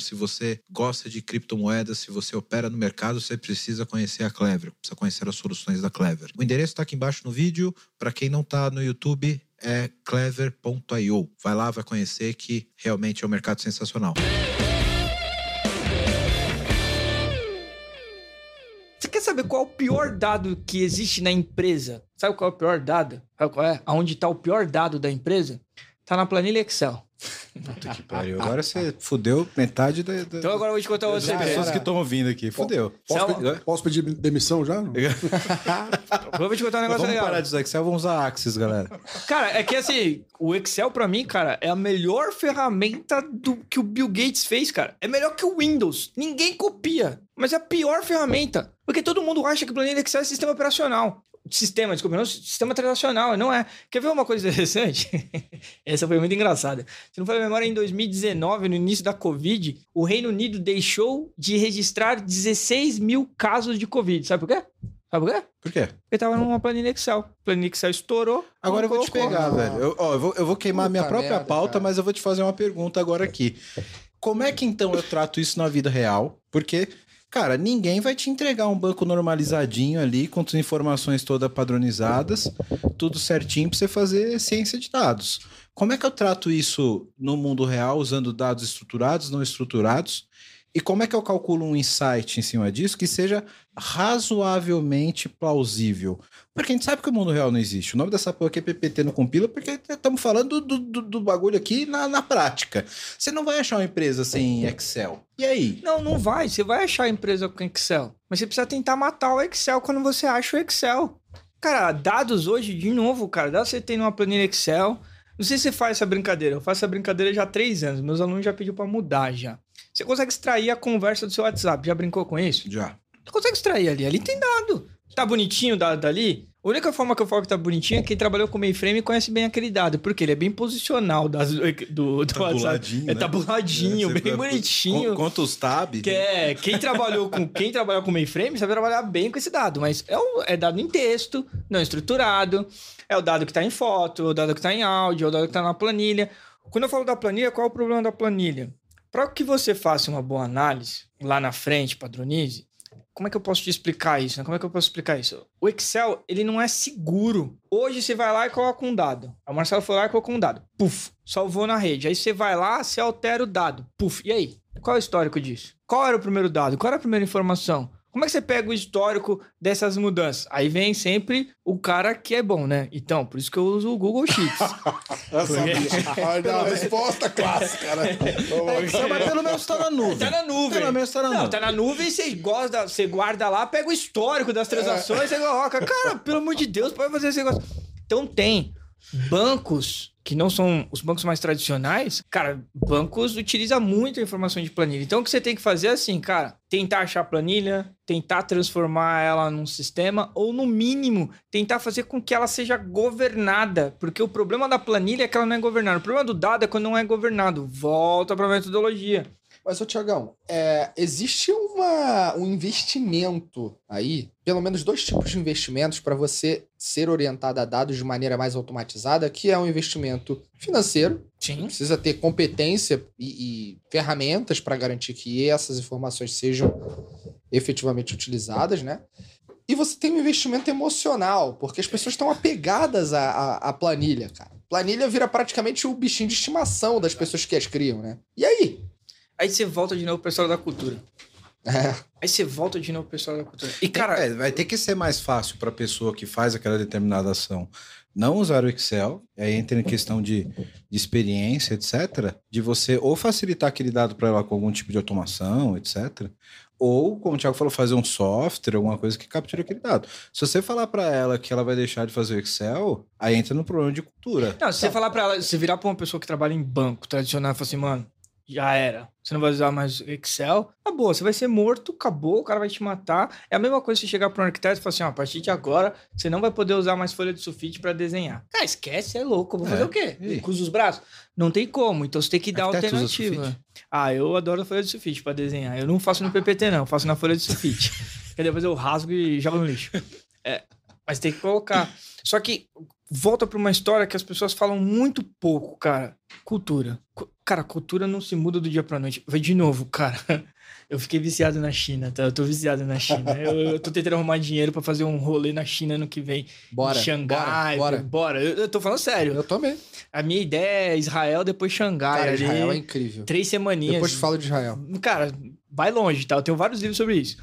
Se você gosta de criptomoedas, se você opera no mercado, você precisa conhecer a Clever, precisa conhecer as soluções da Clever. O endereço está aqui embaixo no vídeo. Para quem não está no YouTube, é clever.io. Vai lá, vai conhecer que realmente é um mercado sensacional. Você quer saber qual é o pior dado que existe na empresa? Sabe qual é o pior dado? Sabe qual é? Aonde está o pior dado da empresa? Tá na planilha Excel. Puta que pariu. Agora você fudeu metade da, da- Então agora eu vou te contar das Já segredo. pessoas que estão ouvindo aqui. Fudeu. Posso, pedir, posso pedir demissão já? Eu vou te contar um negócio Vamos legal. parar de usar Excel, vamos usar Axis, galera. Cara, é que assim, o Excel pra mim, cara, é a melhor ferramenta do que o Bill Gates fez, cara. É melhor que o Windows. Ninguém copia. Mas é a pior ferramenta. Porque todo mundo acha que o planilha Excel é sistema operacional. Sistema, desculpa, não, sistema transacional, não é. Quer ver uma coisa interessante? Essa foi muito engraçada. Se não for a memória, em 2019, no início da Covid, o Reino Unido deixou de registrar 16 mil casos de Covid. Sabe por quê? Sabe por quê? Por quê? Porque tava numa planilha Excel. A planilha Excel estourou. Agora eu vou te pegar, velho. Eu, ó, eu, vou, eu vou queimar a minha Puta própria merda, pauta, cara. mas eu vou te fazer uma pergunta agora aqui. Como é que então eu trato isso na vida real? Porque, cara, ninguém vai te entregar um banco normalizadinho ali, com as informações todas padronizadas, tudo certinho pra você fazer ciência de dados. Como é que eu trato isso no mundo real, usando dados estruturados, não estruturados? E como é que eu calculo um insight em cima disso que seja razoavelmente plausível? Porque a gente sabe que o mundo real não existe. O nome dessa porra aqui é PPT não compila, porque estamos falando do, do, do bagulho aqui na, na prática. Você não vai achar uma empresa sem Excel. E aí? Não, não vai. Você vai achar a empresa com Excel. Mas você precisa tentar matar o Excel quando você acha o Excel. Cara, dados hoje, de novo, cara, dá você tem numa planilha Excel. Não sei se você faz essa brincadeira. Eu faço essa brincadeira já há três anos. Meus alunos já pediu para mudar já. Você consegue extrair a conversa do seu WhatsApp. Já brincou com isso? Já. Você consegue extrair ali. Ali tem dado. Tá bonitinho o dado dali? A única forma que eu falo que tá bonitinho é quem trabalhou com mainframe conhece bem aquele dado, porque ele é bem posicional das- do, do, do WhatsApp. Tabuladinho, É né? tabuladinho, É, bem bonitinho. Con- Conta os tab. Que é, quem trabalhou com quem trabalhou com mainframe sabe trabalhar bem com esse dado, mas é, o- é dado em texto, não estruturado, é o dado que está em foto, é o dado que está em áudio, é o dado que está na planilha. Quando eu falo da planilha, qual é o problema da planilha? Para que você faça uma boa análise lá na frente, padronize, como é que eu posso te explicar isso? né? Como é que eu posso explicar isso? O Excel, ele não é seguro. Hoje você vai lá e coloca um dado. A Marcela foi lá e colocou um dado. Puf, salvou na rede. Aí você vai lá, você altera o dado. Puf, e aí? Qual é o histórico disso? Qual era o primeiro dado? Qual era a primeira informação? Como é que você pega o histórico dessas mudanças? Aí vem sempre o cara que é bom, né? Então, por isso que eu uso o Google Sheets. Eu sabia. Olha, a resposta clássica, né? Excel, mas pelo menos tá na nuvem. Tá na nuvem. Pelo menos tá na Não, nuvem. tá na nuvem, você gosta, você guarda lá, pega o histórico das transações, você coloca. Cara, pelo amor de Deus, pode fazer esse negócio. Então tem bancos que não são os bancos mais tradicionais, cara, bancos utilizam muito a informação de planilha. Então o que você tem que fazer é assim, cara, tentar achar a planilha, tentar transformar ela num sistema ou no mínimo tentar fazer com que ela seja governada, porque o problema da planilha é que ela não é governada. O problema do dado é quando não é governado. Volta para metodologia. Mas, ô Tiagão, é, existe uma, um investimento aí, pelo menos dois tipos de investimentos para você ser orientado a dados de maneira mais automatizada, que é um investimento financeiro, Sim. precisa ter competência e, e ferramentas para garantir que essas informações sejam efetivamente utilizadas, né? E você tem um investimento emocional, porque as pessoas estão apegadas à, à, à planilha, cara. Planilha vira praticamente o bichinho de estimação das pessoas que as criam, né? E aí? Aí você volta de novo pro pessoal da cultura. É, Aí você volta de novo pro pessoal da cultura. E, cara, É, vai ter que ser mais fácil para a pessoa que faz aquela determinada ação não usar o Excel, e aí entra em questão de, de experiência, etc., de você ou facilitar aquele dado para ela com algum tipo de automação, etc., ou, como o Thiago falou, fazer um software, alguma coisa que capture aquele dado. Se você falar para ela que ela vai deixar de fazer o Excel, aí entra no problema de cultura. não, se você falar pra ela, se virar pra uma pessoa que trabalha em banco tradicional e falar assim, mano, já era. Você não vai usar mais Excel. Acabou, você vai ser morto, acabou, o cara vai te matar. É a mesma coisa se chegar para um arquiteto e falar assim: ó, a partir de agora, você não vai poder usar mais folha de sulfite para desenhar. Cara, esquece, é louco. Vou É, fazer o quê? e? Cruza os braços? Não tem como. Então você tem que dar Arquiteto alternativa. Ah, eu adoro folha de sulfite para desenhar. Eu não faço no PPT, não. Eu faço na folha de sulfite. Porque depois eu rasgo e jogo no lixo. É, mas tem que colocar. Só que volta para uma história que as pessoas falam muito pouco, cara. Cultura. Cu- Cara, cultura não se muda do dia pra noite. Vai de novo, cara. Eu fiquei viciado na China, tá? Eu tô viciado na China. Eu, eu tô tentando arrumar dinheiro pra fazer um rolê na China no que vem. bora. em Xangai. Bora. Bora. Eu, eu tô falando sério. Eu também. A minha ideia é Israel, depois Xangai. Cara, ali, Israel é incrível. Três semaninhas. Depois falo de Israel. Cara, vai longe, tá? Eu tenho vários livros sobre isso.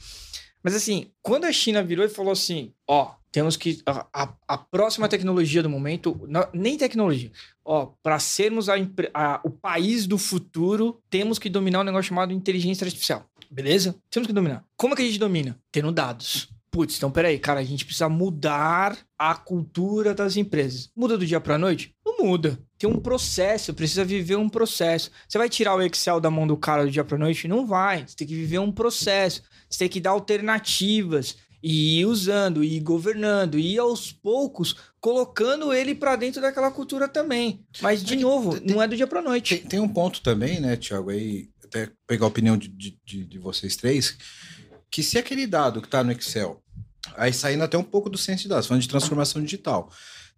Mas assim, quando a China virou e falou assim, ó, temos que a, a- próxima tecnologia do momento, não- nem tecnologia, ó, para sermos a a- o país do futuro, temos que dominar um negócio chamado inteligência artificial. Beleza? Temos que dominar. Como é que a gente domina? Tendo dados. Putz, então peraí, cara, a gente precisa mudar a cultura das empresas. Muda do dia pra noite? Não muda. Tem um processo, precisa viver um processo. Você vai tirar o Excel da mão do cara do dia pra noite? Não vai. Você tem que viver um processo. Você tem que dar alternativas e usando, e governando, e aos poucos colocando ele pra dentro daquela cultura também. Mas, de novo, não é do dia pra noite. Tem, tem um ponto também, né, Thiago, aí, até pegar a opinião de, de, de- de vocês três, que se aquele dado que está no Excel, aí saindo até um pouco do senso de dados, falando de transformação digital,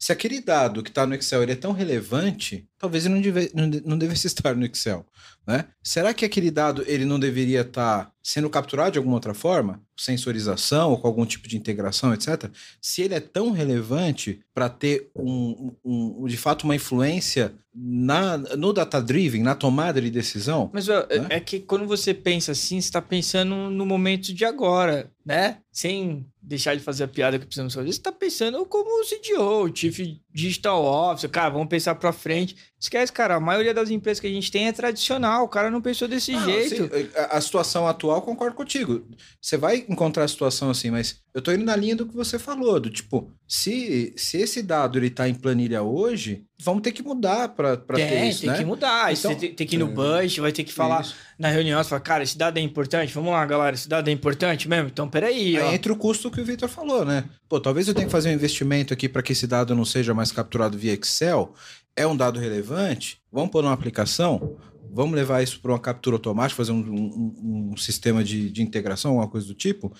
se aquele dado que está no Excel ele é tão relevante, talvez ele não, deve, não, não devesse estar no Excel, né? Será que aquele dado ele não deveria estar sendo capturado de alguma outra forma? Sensorização ou com algum tipo de integração, etc. Se ele é tão relevante para ter um, um- um- de fato uma influência na, no data-driven, na tomada de decisão, Mas ó, Né? é que quando você pensa assim, você tá pensando no momento de agora, né? Sem deixar de fazer a piada que precisamos fazer. Você tá pensando como o CDO, o Chief Digital Officer. Cara, vamos pensar pra frente. Esquece, cara. A maioria das empresas que a gente tem é tradicional. O cara não pensou desse Não, jeito. assim, a, a situação atual, concordo contigo. Você vai encontrar a situação assim, mas eu tô indo na linha do que você falou, do tipo, se, se esse dado ele tá em planilha hoje, vamos ter que mudar para ter tem, isso, tem né? que mudar. Então- tem, tem que ir no É. budget, vai ter que falar Isso. na reunião, você fala, cara, esse dado é importante? Vamos lá, galera, esse dado é importante mesmo? Então, peraí, ó. Aí entra o custo que o Victor falou, né? Pô, talvez eu tenha que fazer um investimento aqui para que esse dado não seja mais capturado via Excel. É um dado relevante? Vamos pôr numa aplicação? Vamos levar isso para uma captura automática, fazer um, um- um sistema de, de integração, alguma coisa do tipo?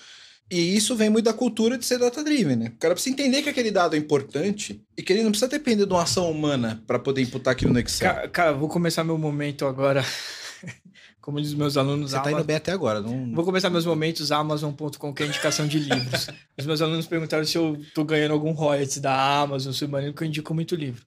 E isso vem muito da cultura de ser data-driven, né? O cara precisa entender que aquele dado é importante e que ele não precisa depender de uma ação humana para poder imputar aquilo no Excel. Ca- Cara, vou começar meu momento agora. Como diz os meus alunos, Você tá Ama- indo bem até agora. Não... Vou começar meus momentos Amazon.com, que é indicação de livros. Os meus alunos perguntaram se eu tô ganhando algum royalties da Amazon, Submarino, porque eu indico muito livro.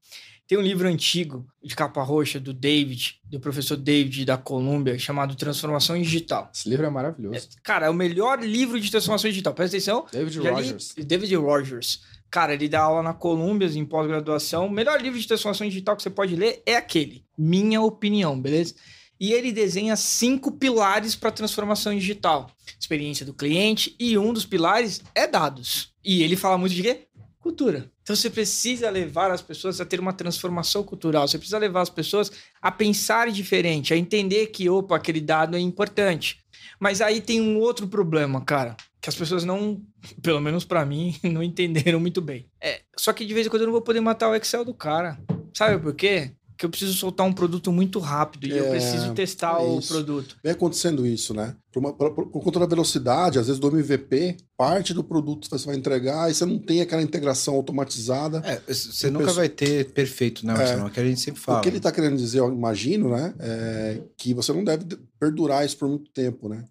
Tem um livro antigo, de capa roxa, do David, do professor David da Colômbia, chamado Transformação Digital. Esse livro é maravilhoso. Cara, é o melhor livro de transformação digital. Presta atenção. David Já li- Rogers. David Rogers. Cara, ele dá aula na Colômbia, em pós-graduação. O melhor livro de transformação digital que você pode ler é aquele. Minha opinião, beleza? E ele desenha cinco pilares para transformação digital. Experiência do cliente e um dos pilares é dados. E ele fala muito de quê? Cultura. Então você precisa levar as pessoas a ter uma transformação cultural. Você precisa levar as pessoas a pensar diferente, a entender que, opa, aquele dado é importante. Mas aí tem um outro problema, cara, que as pessoas não, pelo menos pra mim, não entenderam muito bem. É, só que de vez em quando eu não vou poder matar o Excel do cara. Sabe por quê? Porque eu preciso soltar um produto muito rápido e eu É, preciso testar é o produto. Vem acontecendo isso, né? Por, uma- por- por conta da velocidade, às vezes do MVP, parte do produto você vai entregar e você não tem aquela integração automatizada. É, você Eu nunca penso- vai ter perfeito, né, Marcelo? É o que a gente sempre fala. O que ele está querendo dizer, eu imagino, né? É que você não deve perdurar isso por muito tempo, né?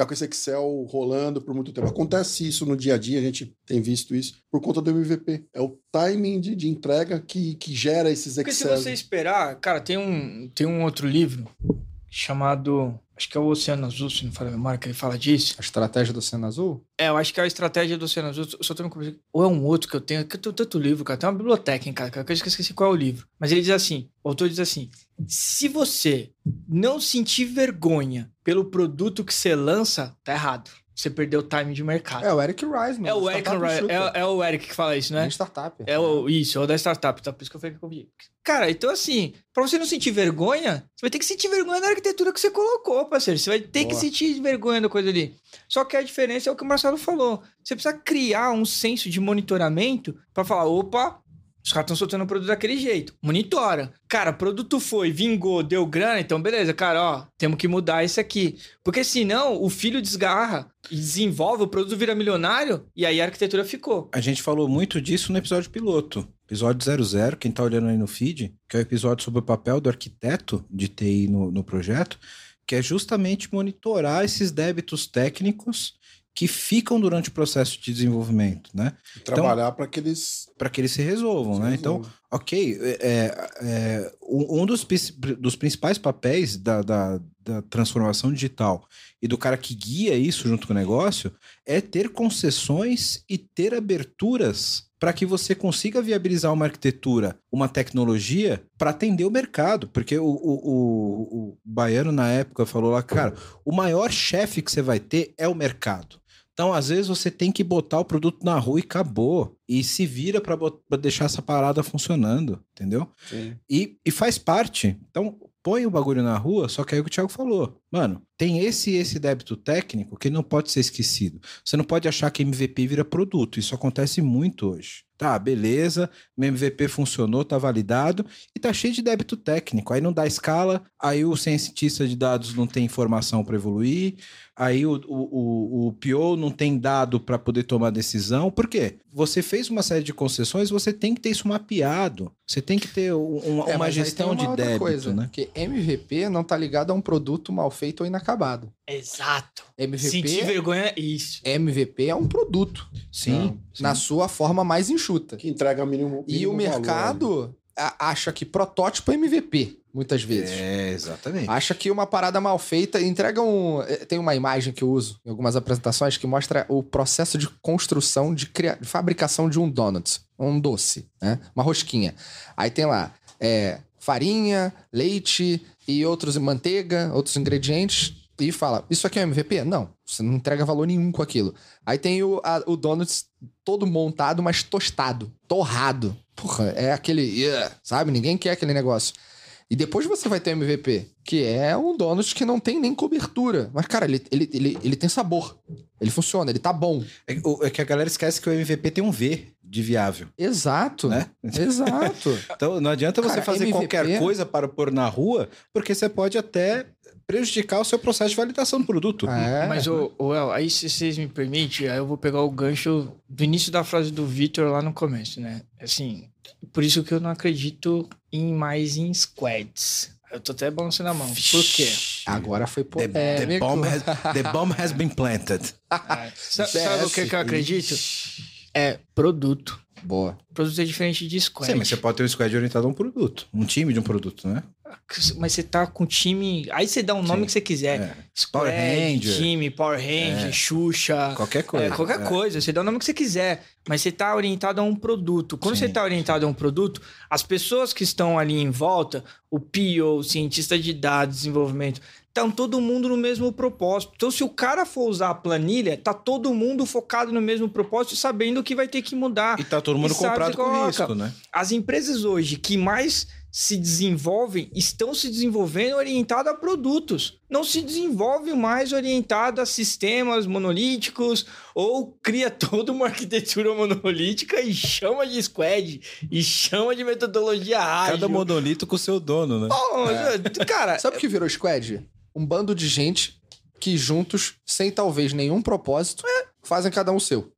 Ficar com esse Excel rolando por muito tempo. Acontece isso no dia a dia, a gente tem visto isso, por conta do MVP. É o timing de, de entrega que, que gera esses Porque se Excel. você esperar, cara, tem um, tem um outro livro chamado, acho que é o Oceano Azul, se não falha a memória, que ele fala disso. A estratégia do Oceano Azul? É, eu acho que é a estratégia do Oceano Azul, eu só tô me conversando. Ou é um outro que eu tenho, que eu tenho tanto livro, cara, tem uma biblioteca em casa, cara, que eu esqueci qual é o livro. Mas ele diz assim, o autor diz assim, se você não sentir vergonha pelo produto que você lança, tá errado. Você perdeu o time de mercado. É o Eric Rice, mano. É o Eric, é, é o Eric que fala isso, né? Em startup. É o, isso, é o da startup, tá? Por isso que eu falei que eu vi. Cara, então assim, pra você não sentir vergonha, você vai ter que sentir vergonha da arquitetura que você colocou, parceiro. Você vai ter que Boa. sentir vergonha da coisa ali. Só que a diferença é o que o Marcelo falou. Você precisa criar um senso de monitoramento pra falar, opa, os caras estão soltando o produto daquele jeito. Monitora. Cara, produto foi, vingou, deu grana, então beleza, cara, ó, temos que mudar isso aqui. Porque senão o filho desgarra e desenvolve, o produto vira milionário e aí a arquitetura ficou. A gente falou muito disso no episódio piloto. Episódio 00, quem tá olhando aí no feed, que é o episódio sobre o papel do arquiteto de TI no, no projeto, que é justamente monitorar esses débitos técnicos que ficam durante o processo de desenvolvimento, né? Trabalhar para que eles. Para que eles se resolvam, né? Então, Ok, é, é, um um dos, dos principais papéis da, da, da transformação digital e do cara que guia isso junto com o negócio é ter concessões e ter aberturas para que você consiga viabilizar uma arquitetura, uma tecnologia para atender o mercado. Porque o, o, o, o baiano, na época, falou lá, cara, o maior chefe que você vai ter é o mercado. Então, às vezes, você tem que botar o produto na rua e acabou. E se vira para deixar essa parada funcionando, entendeu? Sim. E, e faz parte. Então, põe o bagulho na rua, só que aí o que o Thiago falou. Mano, tem esse esse débito técnico que não pode ser esquecido. Você não pode achar que MVP vira produto. Isso acontece muito hoje. Tá, beleza, meu MVP funcionou, tá validado e tá cheio de débito técnico. Aí não dá escala, aí o cientista de dados não tem informação para evoluir, aí o, o, o, o PO não tem dado para poder tomar decisão. Por quê? Você fez uma série de concessões, você tem que ter isso mapeado. Você tem que ter um- É, uma gestão uma de débito, coisa, né? Porque MVP não tá ligado a um produto mal feito ou inacabado. Exato. MVP, Sentir vergonha, isso. MVP é um produto. Sim. sim. Na sua forma mais enxuta. Que entrega mínimo. E o valor, né? mercado a- acha que protótipo é MVP, muitas vezes. É, exatamente. Acha que uma parada mal feita entrega um. eh, Tem uma imagem que eu uso em algumas apresentações que mostra o processo de construção, de, cria... de fabricação de um donut, um doce, né? Uma rosquinha. Aí tem lá é, farinha, leite e outros manteiga, outros ingredientes e fala: Isso aqui é MVP? Não, você não entrega valor nenhum com aquilo. Aí tem o, a, o donuts todo montado, mas tostado, torrado. Porra, é aquele, yeah, sabe? Ninguém quer aquele negócio. E depois você vai ter o MVP, que é um donut que não tem nem cobertura. Mas, cara, ele, ele, ele, ele tem sabor. Ele funciona, ele tá bom. É, o- é que a galera esquece que o MVP tem um V de viável, Exato. né? Exato. Então não adianta você Cara, fazer MVP qualquer coisa para pôr na rua, porque você pode até prejudicar o seu processo de validação do produto. É. Mas, ô, ô El, aí se vocês me permitem, aí eu vou pegar o gancho do início da frase do Victor lá no começo, né? Assim, por isso que eu não acredito em mais em squads. Eu tô até balançando a mão. Por quê? Agora foi The, polêmico. the, bomb has, the bomb has been planted. É, sa- sabe o que, que eu acredito? É produto. Boa. Produto é diferente de squad. Sim, mas você pode ter um squad orientado a um produto. Um time de um produto, né? Mas você tá com time. Aí você dá o nome Sim. que você quiser. É. Squad, Power Ranger. time, Power Ranger, É. Xuxa. Qualquer coisa. É, qualquer É. coisa, você dá o nome que você quiser, mas você tá orientado a um produto. Quando Sim. você tá orientado a um produto, as pessoas que estão ali em volta, o PO, o cientista de dados, desenvolvimento, estão todo mundo no mesmo propósito. Então, se o cara for usar a planilha, tá todo mundo focado no mesmo propósito, sabendo que vai ter que mudar. E tá todo mundo E comprado com risco, né? As empresas hoje que mais se desenvolvem estão se desenvolvendo orientado a produtos. Não se desenvolve mais orientado a sistemas monolíticos ou cria toda uma arquitetura monolítica e chama de squad e chama de metodologia ágil. Cada monolito com o seu dono, né? Pô, Cara, Sabe o que virou squad? Um bando de gente que juntos, sem talvez nenhum propósito, fazem cada um o seu.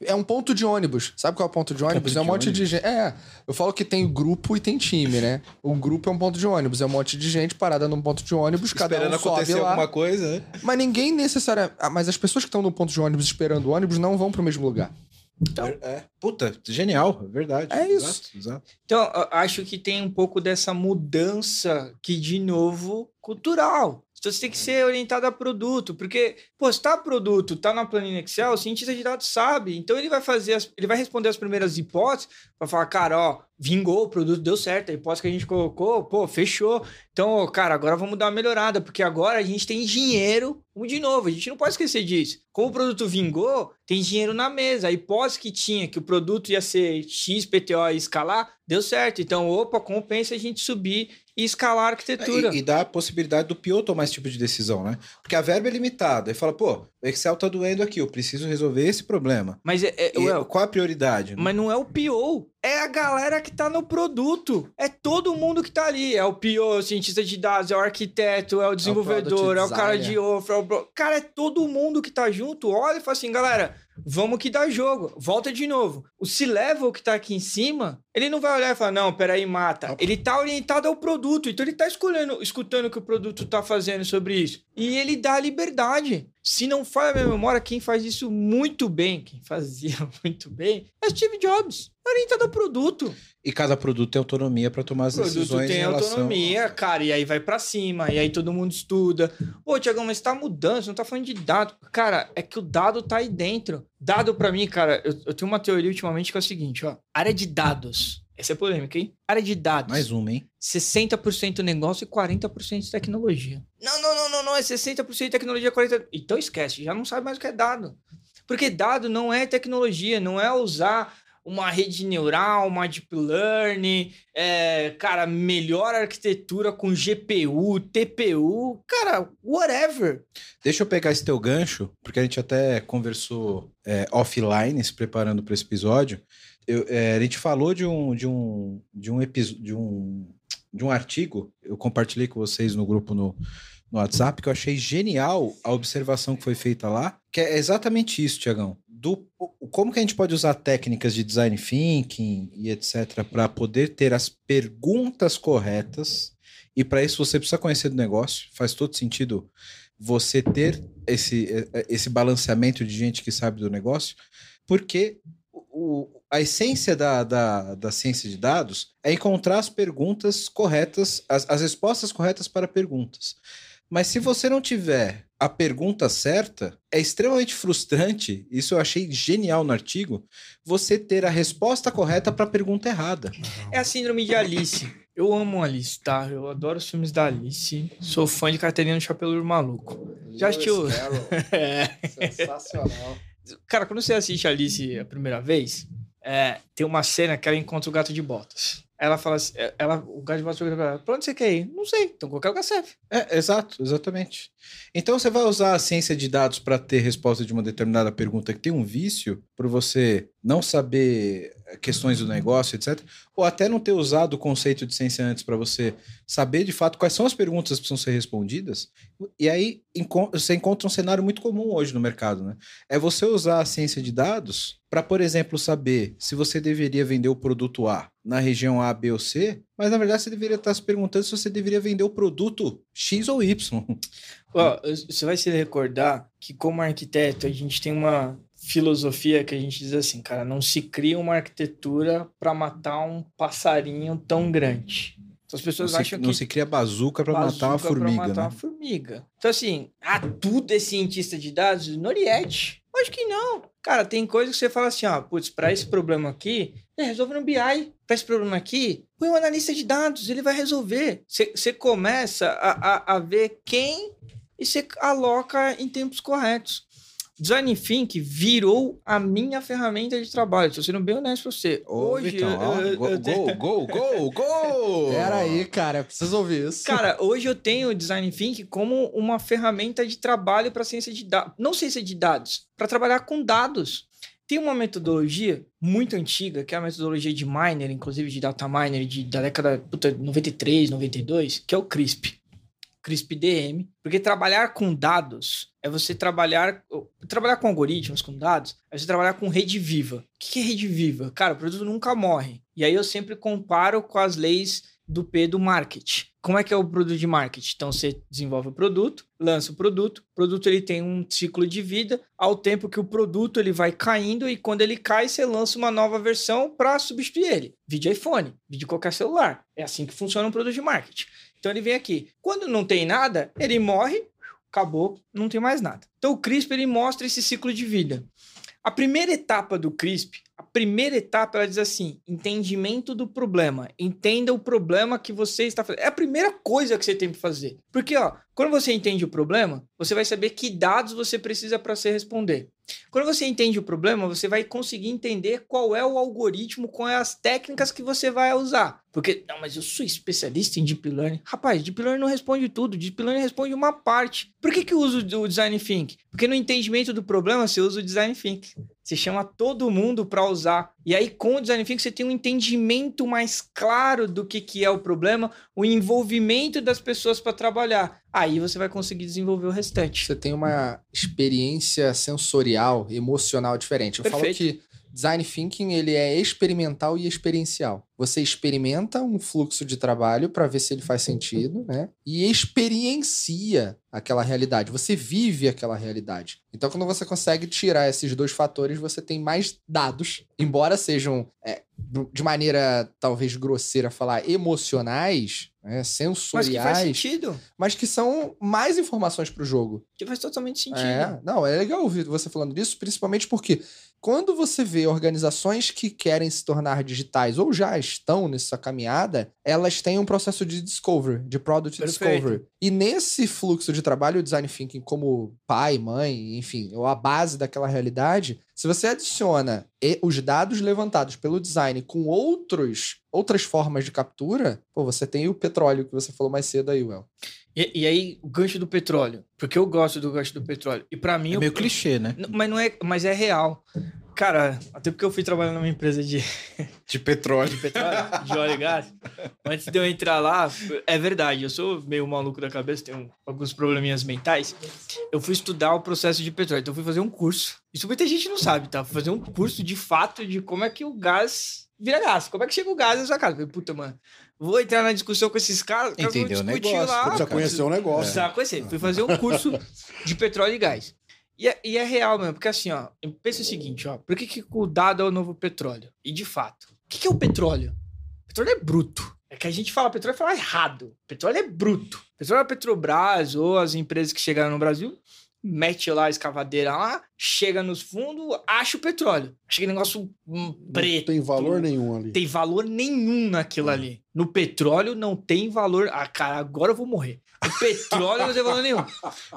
É. É um ponto de ônibus. Sabe qual é o ponto de ônibus? Ponto é um de monte ônibus. de gente. É. Eu falo que tem grupo e tem time, né? O grupo é um ponto de ônibus. É um monte de gente parada num ponto de ônibus, cada Esperando um sobe acontecer lá. alguma coisa, né? Mas ninguém necessariamente. Ah, mas as pessoas que estão no ponto de ônibus esperando o ônibus não vão pro mesmo lugar. É. Puta, genial, é verdade. É isso. Exato, exato. Então, eu acho que tem um pouco dessa mudança que, de novo, cultural. Então, você tem que ser orientado a produto, porque, se tá produto, tá na planilha Excel, o cientista de dados sabe. Então, ele vai fazer, as- ele vai responder as primeiras hipóteses para falar, cara, ó, vingou, o produto deu certo, a hipótese que a gente colocou, pô, fechou. Então, cara, agora vamos dar uma melhorada, porque agora a gente tem dinheiro, de novo, a gente não pode esquecer disso. Como o produto vingou, tem dinheiro na mesa. A hipótese que tinha que o produto ia ser X, PTO e escalar, deu certo. Então, opa, compensa a gente subir e escalar a arquitetura. E, e dá a possibilidade do PO tomar esse tipo de decisão, né? Porque a verba é limitada. Ele fala, pô, o Excel tá doendo aqui, eu preciso resolver esse problema. Mas, é, é, E qual a prioridade? né? mas não é o PO, é a galera que tá no produto. É todo mundo que tá ali. É o PO, é o cientista de dados, é o arquiteto, é o desenvolvedor, é o, product cara designer. de offer. É o... Cara, é todo mundo que tá junto. Olha e fala assim, galera, vamos que dá jogo. Volta de novo. O C-Level que tá aqui em cima, ele não vai olhar e falar, não, peraí, mata. Ele tá orientado ao produto. Então ele tá escolhendo, escutando o que o produto tá fazendo sobre isso. E ele dá liberdade. Se não falha a minha memória, quem faz isso muito bem, quem fazia muito bem, é Steve Jobs. Orientado ao produto. E cada produto tem autonomia para tomar as O produto decisões tem em relação... autonomia, cara, e aí vai pra cima, e aí todo mundo estuda. Ô, Tiagão, mas tá mudando, você não tá falando de dado. Cara, é que o dado tá aí dentro. Dado pra mim, cara, eu, eu tenho uma teoria ultimamente que é o seguinte, ó. Área de dados. Essa é polêmica, hein? Área de dados. Mais uma, hein? 60% negócio e 40% tecnologia. Não, não, não, não, não, é 60% tecnologia, 40%. Então esquece, já não sabe mais o que é dado. Porque dado não é tecnologia, não é usar uma rede neural, uma deep learning, é, cara, melhor arquitetura com GPU, TPU, cara, whatever. Deixa eu pegar esse teu gancho, porque a gente até conversou é, offline, se preparando para esse episódio. Eu, é, a gente falou de um, de um, de um episódio, de um, de um artigo, eu compartilhei com vocês no grupo no, no WhatsApp, que eu achei genial a observação que foi feita lá, que é exatamente isso, Tiagão. Do, como que a gente pode usar técnicas de design thinking e etc. para poder ter as perguntas corretas e para isso você precisa conhecer do negócio. Faz todo sentido você ter esse, esse balanceamento de gente que sabe do negócio, porque o, a essência da, da, da ciência de dados é encontrar as perguntas corretas, as, as respostas corretas para perguntas. Mas se você não tiver a pergunta certa, é extremamente frustrante, isso eu achei genial no artigo, você ter a resposta correta para a pergunta errada. É a síndrome de Alice. Eu amo Alice, tá? Eu adoro os filmes da Alice. Sou fã de Carteirinha no Chapéu Maluco. Já assistiu? Lewis. É. Sensacional. Cara, quando você assiste Alice a primeira vez, é, tem uma cena que ela encontra o gato de botas. Ela fala assim, ela, o gato de botas pergunta pra ela, pra onde você quer ir? Não sei, então qualquer lugar serve. É, exato, exatamente. Então você vai usar a ciência de dados para ter resposta de uma determinada pergunta que tem um vício, por você não saber questões do negócio, etc. Ou até não ter usado o conceito de ciência antes para você saber de fato quais são as perguntas que precisam ser respondidas. E aí você encontra um cenário muito comum hoje no mercado, né? É você usar a ciência de dados para, por exemplo, saber se você deveria vender o produto A na região A, B ou C, mas na verdade você deveria estar se perguntando se você deveria vender o produto X ou Y. Você vai se recordar que como arquiteto a gente tem uma filosofia que a gente diz assim, cara, não se cria uma arquitetura para matar um passarinho tão grande. Então, as Não pessoas se, acham não que se cria bazuca para matar uma formiga, pra matar né? uma formiga. Então, assim, ah, tudo é cientista de dados? Noriette. Acho que não. Cara, tem coisa que você fala assim, ó, putz, para esse problema aqui, é, resolve no BI. Para esse problema aqui, põe um analista de dados, ele vai resolver. Você você começa a, a, a ver quem e você aloca em tempos corretos. Design Think virou a minha ferramenta de trabalho. Estou sendo bem honesto pra você. Ô, Hoje, Vitão, eu- ó, eu- gol, eu- gol, gol, gol, gol! Pera aí, cara, preciso ouvir isso. Cara, hoje eu tenho o Design Think como uma ferramenta de trabalho para ciência de dados. Não ciência de dados, para trabalhar com dados. Tem uma metodologia muito antiga, que é a metodologia de miner, inclusive de data miner de, da década puta, 93, 92, que é o CRISP. CRISP DM, porque trabalhar com dados é você trabalhar trabalhar com algoritmos, com dados, é você trabalhar com rede viva. O que que é rede viva? Cara, o produto nunca morre. E aí eu sempre comparo com as leis do P do marketing. Como é que é o produto de marketing? Então você desenvolve o produto, lança o produto, o produto ele tem um ciclo de vida, ao tempo que o produto ele vai caindo e quando ele cai você lança uma nova versão para substituir ele. Vídeo iPhone, vídeo qualquer celular. É assim que funciona um produto de marketing. Então ele vem aqui. Quando não tem nada, ele morre, acabou, não tem mais nada. Então o CRISP ele mostra esse ciclo de vida. A primeira etapa do CRISP, a primeira etapa, ela diz assim: entendimento do problema. Entenda o problema que você está fazendo. É a primeira coisa que você tem que fazer. Porque, ó, quando você entende o problema, você vai saber que dados você precisa para se responder. Quando você entende o problema, você vai conseguir entender qual é o algoritmo, quais as técnicas que você vai usar. Porque, não, mas eu sou especialista em Deep Learning. Rapaz, Deep Learning não responde tudo, Deep Learning responde uma parte. Por que, que eu uso o Design Think? Porque no entendimento do problema, você usa o Design Think. Você chama todo mundo para usar. E aí, com o Design Think, você tem um entendimento mais claro do que, que é o problema, o envolvimento das pessoas para trabalhar. Aí você vai conseguir desenvolver o restante. Você tem uma experiência sensorial, emocional diferente. Eu falo Perfeito. que design thinking ele é experimental e experiencial. Você experimenta um fluxo de trabalho para ver se ele faz sentido, né? E experiencia aquela realidade. Você vive aquela realidade. Então, quando você consegue tirar esses dois fatores, você tem mais dados, embora sejam é, de maneira talvez grosseira falar emocionais, né? Mas que faz sensoriais, sentido. mas que são mais informações para o jogo. Que faz totalmente sentido. É, não, é legal ouvir você falando disso, principalmente porque quando você vê organizações que querem se tornar digitais ou já estão nessa caminhada, elas têm um processo de discovery, de product Perfeito. discovery. E nesse fluxo de trabalho, o design thinking como pai, mãe, enfim, ou a base daquela realidade, se você adiciona os dados levantados pelo design com outros outras formas de captura, pô, você tem o petróleo que você falou mais cedo aí, Well. E, e aí, o gancho do petróleo. Porque eu gosto do gancho do petróleo. E para mim. É meio clichê, né? Mas não é, mas é real. Cara, até porque eu fui trabalhar numa empresa de, De petróleo. de petróleo, de óleo e gás. Antes de eu entrar lá, é verdade, eu sou meio maluco da cabeça, tenho alguns probleminhas mentais. Eu fui estudar o processo de petróleo, então eu fui fazer um curso. Isso muita gente não sabe, tá? Fui fazer um curso de fato de como é que o gás vira gás, como é que chega o gás na sua casa. Eu falei, puta, mano, vou entrar na discussão com esses caras, Entendeu o discutir negócio, lá. Precisa cara. conhecer o negócio. Precisava conhecer. Fui fazer um curso de petróleo e gás. E é, e é real mesmo, porque assim, ó, pensa o seguinte, ó, por que, que o dado é o novo petróleo? E de fato, o que, que é o petróleo? Petróleo é bruto. É que a gente fala petróleo fala errado. Petróleo é bruto. Petróleo é a Petrobras ou as empresas que chegaram no Brasil, mete lá a escavadeira lá, chega nos fundos, acha o petróleo. Acha aquele negócio hum, Não preto. tem valor nenhum ali. Tem valor nenhum naquilo ali. no petróleo não tem valor. Ah, cara, agora eu vou morrer. O petróleo não tem valor nenhum.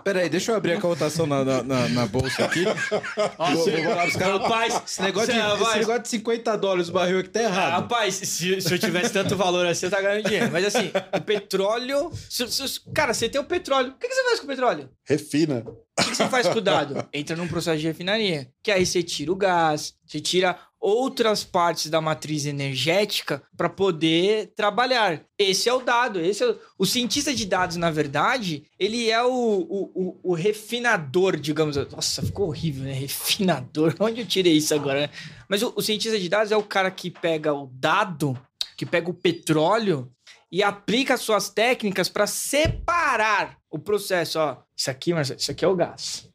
Peraí, deixa eu abrir a cotação na, na, na- na bolsa aqui. Nossa, Vou- vou pros caras, rapaz, Esse negócio, de, cê- esse rapaz, negócio de 50 dólares o barril aqui tá errado. Rapaz, se, se eu tivesse tanto valor assim, eu tava ganhando dinheiro. Mas assim, o petróleo. se- se- cara, você tem o petróleo. O que, que você faz com o petróleo? Refina. O que, que você faz com o dado? Entra num processo de refinaria. Que aí você tira o gás, você tira outras partes da matriz energética para poder trabalhar. Esse é o dado. Esse é o... o cientista de dados, na verdade, ele é o, o, o, o refinador, digamos. Nossa, ficou horrível, né? Refinador. Onde eu tirei isso agora? né? Mas o, o cientista de dados é o cara que pega o dado, que pega o petróleo e aplica suas técnicas para separar o processo. Ó, isso aqui, mas isso aqui é o gás.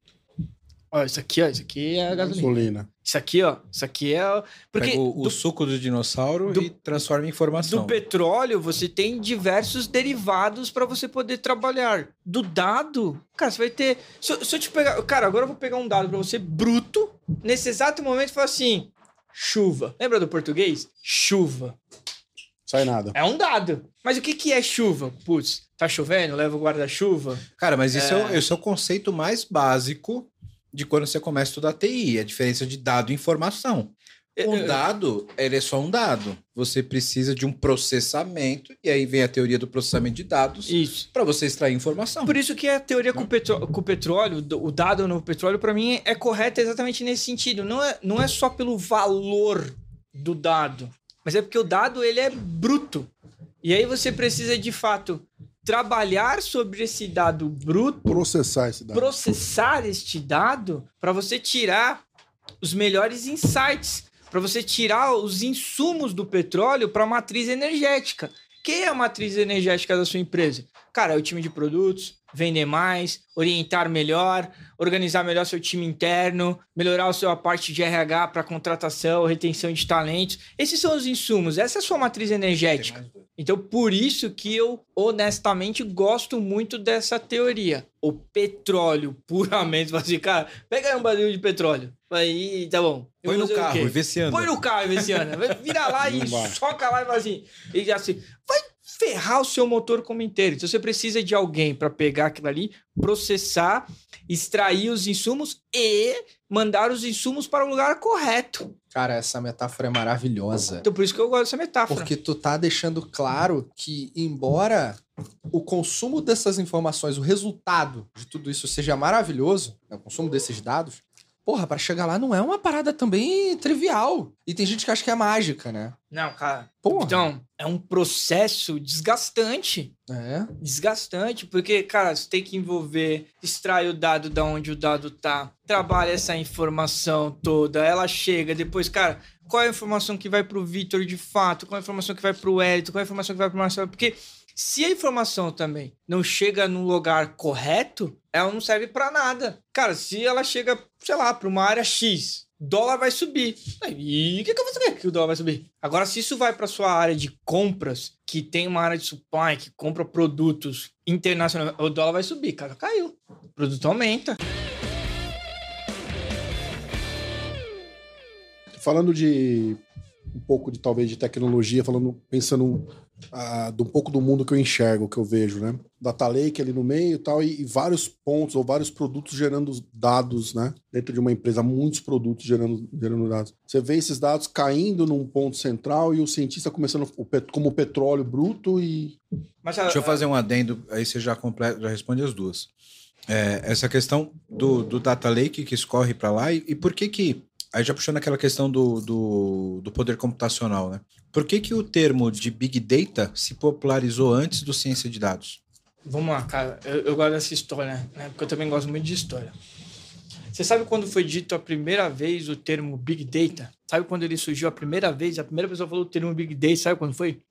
Ó, isso aqui, ó, isso aqui é a gasolina. Gasolina. Isso aqui, ó, isso aqui é. o- Porque Pega o, o do, suco do dinossauro do- e transforma em informação. do petróleo você tem diversos derivados para você poder trabalhar. Do dado, cara, você vai ter. Se, eu- se eu te pegar. Cara, agora eu vou pegar um dado para você bruto. Nesse exato momento, e falar assim: chuva. Lembra do português? Chuva. Sai nada. É um dado. Mas o que, que é chuva? Putz, tá chovendo? Leva o guarda-chuva? Cara, mas isso é... o- É. esse é o conceito mais básico de quando você começa a estudar TI, a diferença de dado e informação. Um Eu- dado, ele é só um dado. Você precisa de um processamento, e aí vem a teoria do processamento de dados, para você extrair informação. Por isso que a teoria com o, petró- com o petróleo, o dado no petróleo, para mim, é correta exatamente nesse sentido. Não é, não é só pelo valor do dado, mas é porque o dado ele é bruto. E aí você precisa, de fato, trabalhar sobre esse dado bruto, Processar esse dado. processar este dado para você tirar os melhores insights, para você tirar os insumos do petróleo para a matriz energética. Quem é a matriz energética da sua empresa? Cara, é o time de produtos, vender mais, orientar melhor, organizar melhor seu time interno, melhorar a sua parte de RH para contratação, retenção de talentos. Esses são os insumos, essa é a sua matriz energética. Então, por isso que eu, honestamente, gosto muito dessa teoria. O petróleo, puramente, você assim, cara, pega aí um barril de petróleo. Aí, tá bom. Eu Põe no carro e vê se anda. Põe no carro, Veciana. Vira lá e soca lá e vai assim. E assim, vai ferrar o seu motor como inteiro. Então você precisa de alguém para pegar aquilo ali, processar, extrair os insumos e mandar os insumos para o lugar correto. Cara, essa metáfora é maravilhosa. Então por isso que eu gosto dessa metáfora. Porque tu tá deixando claro que, embora o consumo dessas informações, o resultado de tudo isso seja maravilhoso, né, o consumo desses dados, porra, pra chegar lá não é uma parada também trivial. E tem gente que acha que é mágica, né? Não, cara. Porra. Então, é um processo desgastante. É. desgastante, porque, cara, você tem que envolver, extrai o dado da onde o dado tá, trabalha essa informação toda, ela chega, depois, cara, qual é a informação que vai pro Vitor de fato, qual é a informação que vai pro Hélito, qual é a informação que vai pro Marcelo, porque se a informação também não chega no lugar correto, ela não serve pra nada. Cara, se ela chega, sei lá, pra uma área X, dólar vai subir. E o que, que eu vou saber que o dólar vai subir? Agora, se isso vai para sua área de compras, que tem uma área de supply, que compra produtos internacionais, o dólar vai subir, cara, caiu. O produto aumenta. Falando de um pouco de talvez de tecnologia, falando, pensando ah, de um pouco do mundo que eu enxergo, que eu vejo, né? Data Lake ali no meio e tal, e, vários pontos ou vários produtos gerando dados, né? Dentro de uma empresa, muitos produtos gerando, gerando dados. Você vê esses dados caindo num ponto central e o cientista começando o pet- como petróleo bruto e. Mas, Deixa eu fazer um adendo, aí você já, completa, já responde as duas. É, essa questão do, do data lake que escorre para lá, e, e por que que. Aí já puxando aquela questão do, do, do poder computacional, né? Por que, que o termo de Big Data se popularizou antes do ciência de dados? Vamos lá, cara. Eu, eu gosto dessa história, né? Porque eu também gosto muito de história. Você sabe quando foi dito a primeira vez o termo Big Data? Sabe quando ele surgiu a primeira vez? A primeira pessoa falou o termo Big Data, sabe quando foi?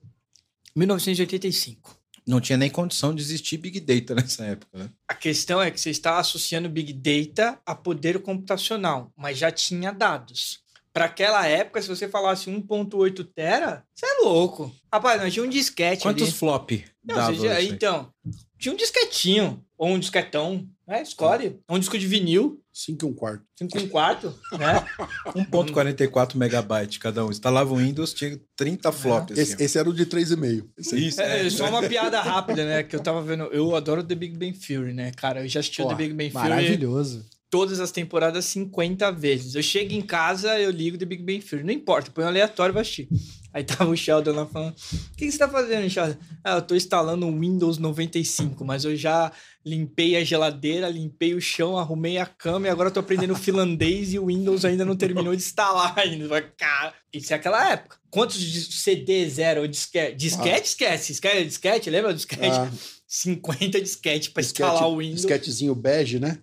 1985. Não tinha nem condição de existir Big Data nessa época, né? A questão é que você está associando Big Data a poder computacional, mas já tinha dados. Para aquela época, se você falasse 1.8 tera, você é louco. Rapaz, nós tinha um disquete Quantos ali. flop Não, dava já- então, tinha um disquetinho, ou um disquetão, né? Escolhe. Um disco de vinil. 5 e um quarto. 5 um quarto, né? 1.44 megabyte cada um. Instalava o Windows, tinha 30 flops. Esse, assim, esse era o de 3,5. Esse aí. Isso, É, é. só uma piada rápida, né? Que eu tava vendo. Eu adoro The Big Bang Theory, né, cara? Eu já assisti o Pô, The Big Bang Theory Maravilhoso. Todas as temporadas 50 vezes. Eu chego em casa, eu ligo The Big Bang Theory. Não importa, põe um aleatório e vou assistir. Aí tava o Sheldon lá falando: O que, que você tá fazendo, Sheldon? Ah, eu tô instalando um Windows 95, mas eu já limpei a geladeira, limpei o chão, arrumei a cama e agora eu tô aprendendo finlandês e o Windows ainda não terminou de instalar ainda. Cara, isso é aquela época. Quantos CDs eram? Disquete? Disquete, esquece. Esquece, disquete, lembra do disquete? Ah, 50 disquete disquete- instalar o Windows Disquetezinho bege, né?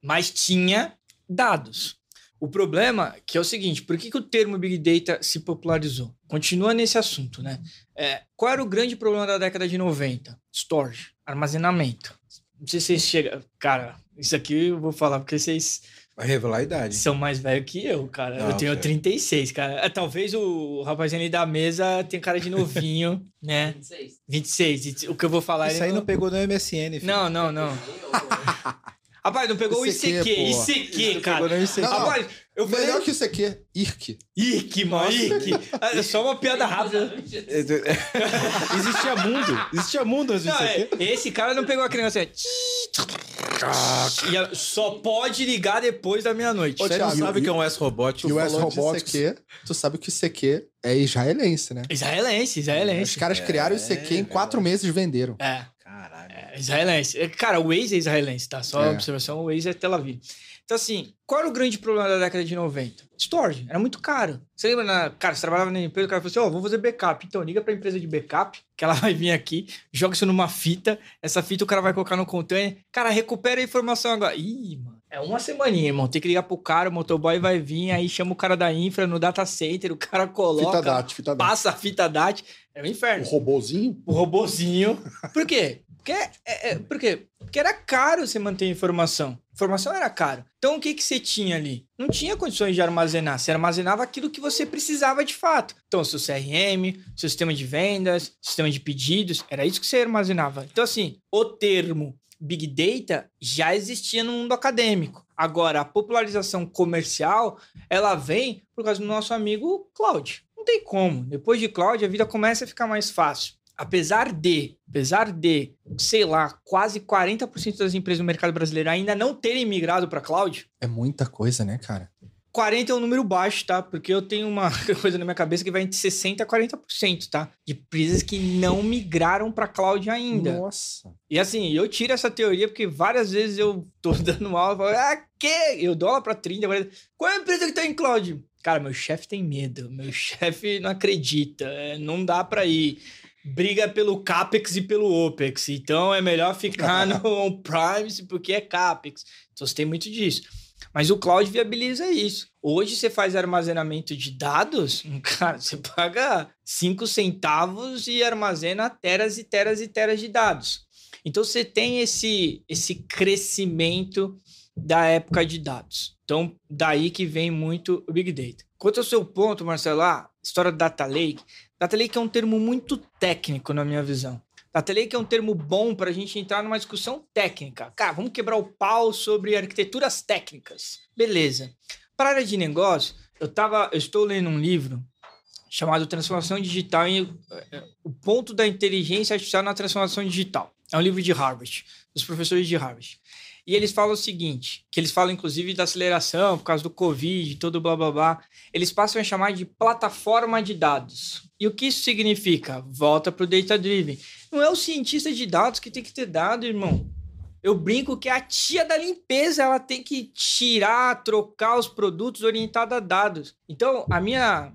mas tinha dados. O problema que é o seguinte, por que, que o termo Big Data se popularizou? Continua nesse assunto, né? É, qual era o grande problema da década de 90? Storage, armazenamento. Não sei se vocês chegam... Cara, isso aqui eu vou falar porque vocês Vai revelar a idade. são mais velhos que eu, cara. eu Não, tenho ok. 36, cara. É, Talvez o rapazinho ali da mesa tenha cara de novinho, né? 26. 26. E O que eu vou falar... Isso ele aí não pegou no MSN, filho. Não, não, não. Rapaz, não pegou o ICQ, ICQ, pô. ICQ, Não cara. pegou no ICQ. Não, Rapaz, eu falei... Melhor que isso aqui, IRC. Ike, mano, Ike. É só uma piada rápida. Existia mundo. Existia mundo antes Não, aqui. é, esse cara não pegou aquele negócio assim. E só pode ligar depois da meia-noite. Você não Thiago, sabe e- que é um S-Robot. e o Tu S Robotics? ICQ, tu sabe que o ICQ é israelense, né? Israelense, Os israelense. caras criaram o ICQ em quatro meses e venderam. É, Caralho. é, israelense. É, Cara, o Waze é israelense, tá? Só É. observação, o Waze é Tel Aviv. Então, assim, qual era o grande problema da década de 90? Storage, era muito caro. Você lembra, na... cara, você trabalhava na empresa, o cara falou assim, ó, vamos fazer backup. Então, liga pra empresa de backup, que ela vai vir aqui, joga isso numa fita, essa fita o cara vai colocar no container, cara, recupera a informação agora. Ih, mano, é uma semaninha, irmão. Tem que ligar pro cara, o motoboy vai vir, aí chama o cara da infra no data center, o cara coloca, Fita DAT, fita DAT. passa a fita DAT, é um O inferno robozinho. o robozinho. Por quê? Porque, é, é, por quê? Porque era caro você manter informação. Informação era caro. Então o que, que você tinha ali? Não tinha condições de armazenar. Você armazenava aquilo que você precisava de fato. Então, seu CRM, seu sistema de vendas, sistema de pedidos, era isso que você armazenava. Então, assim, o termo Big Data já existia no mundo acadêmico. Agora, a popularização comercial, ela vem por causa do nosso amigo Cloud. Não tem como. Depois de Cloud, a vida começa a ficar mais fácil apesar de, apesar de, sei lá, quase 40% das empresas do mercado brasileiro ainda não terem migrado para cloud, É muita coisa, né, cara? 40 é um número baixo, tá? Porque eu tenho uma coisa na minha cabeça que vai entre 60 a 40%, tá? De empresas que não migraram para cloud ainda. Nossa. E assim, eu tiro essa teoria porque várias vezes eu tô dando aula e falo, ah, que? Eu dou aula pra 30, 40. Qual é a empresa que tá em cloud? Cara, meu chefe tem medo, meu chefe não acredita, é, não dá pra ir. Briga pelo CAPEX e pelo OPEX, então é melhor ficar no on-premise porque é CAPEX. Então você tem muito disso. Mas o cloud viabiliza isso. Hoje você faz armazenamento de dados, cara, você paga 5 centavos e armazena teras e teras e teras de dados. Então você tem esse, esse crescimento da época de dados. Então, daí que vem muito o Big Data. Quanto ao seu ponto, Marcelo, ah, história do Data Lake. Data Lake é um termo muito técnico, na minha visão. Data Lake é um termo bom para a gente entrar numa discussão técnica. Cara, vamos quebrar o pau sobre arquiteturas técnicas. Beleza. Para a área de negócio, eu, tava, eu estou lendo um livro chamado Transformação Digital e eh, o ponto da inteligência artificial na transformação digital. É um livro de Harvard, dos professores de Harvard. E eles falam o seguinte, que eles falam inclusive da aceleração por causa do Covid, todo blá blá blá. Eles passam a chamar de plataforma de dados. E o que isso significa? Volta para o data driven. Não é o cientista de dados que tem que ter dado, irmão. Eu brinco que a tia da limpeza ela tem que tirar, trocar os produtos orientados a dados. Então, a minha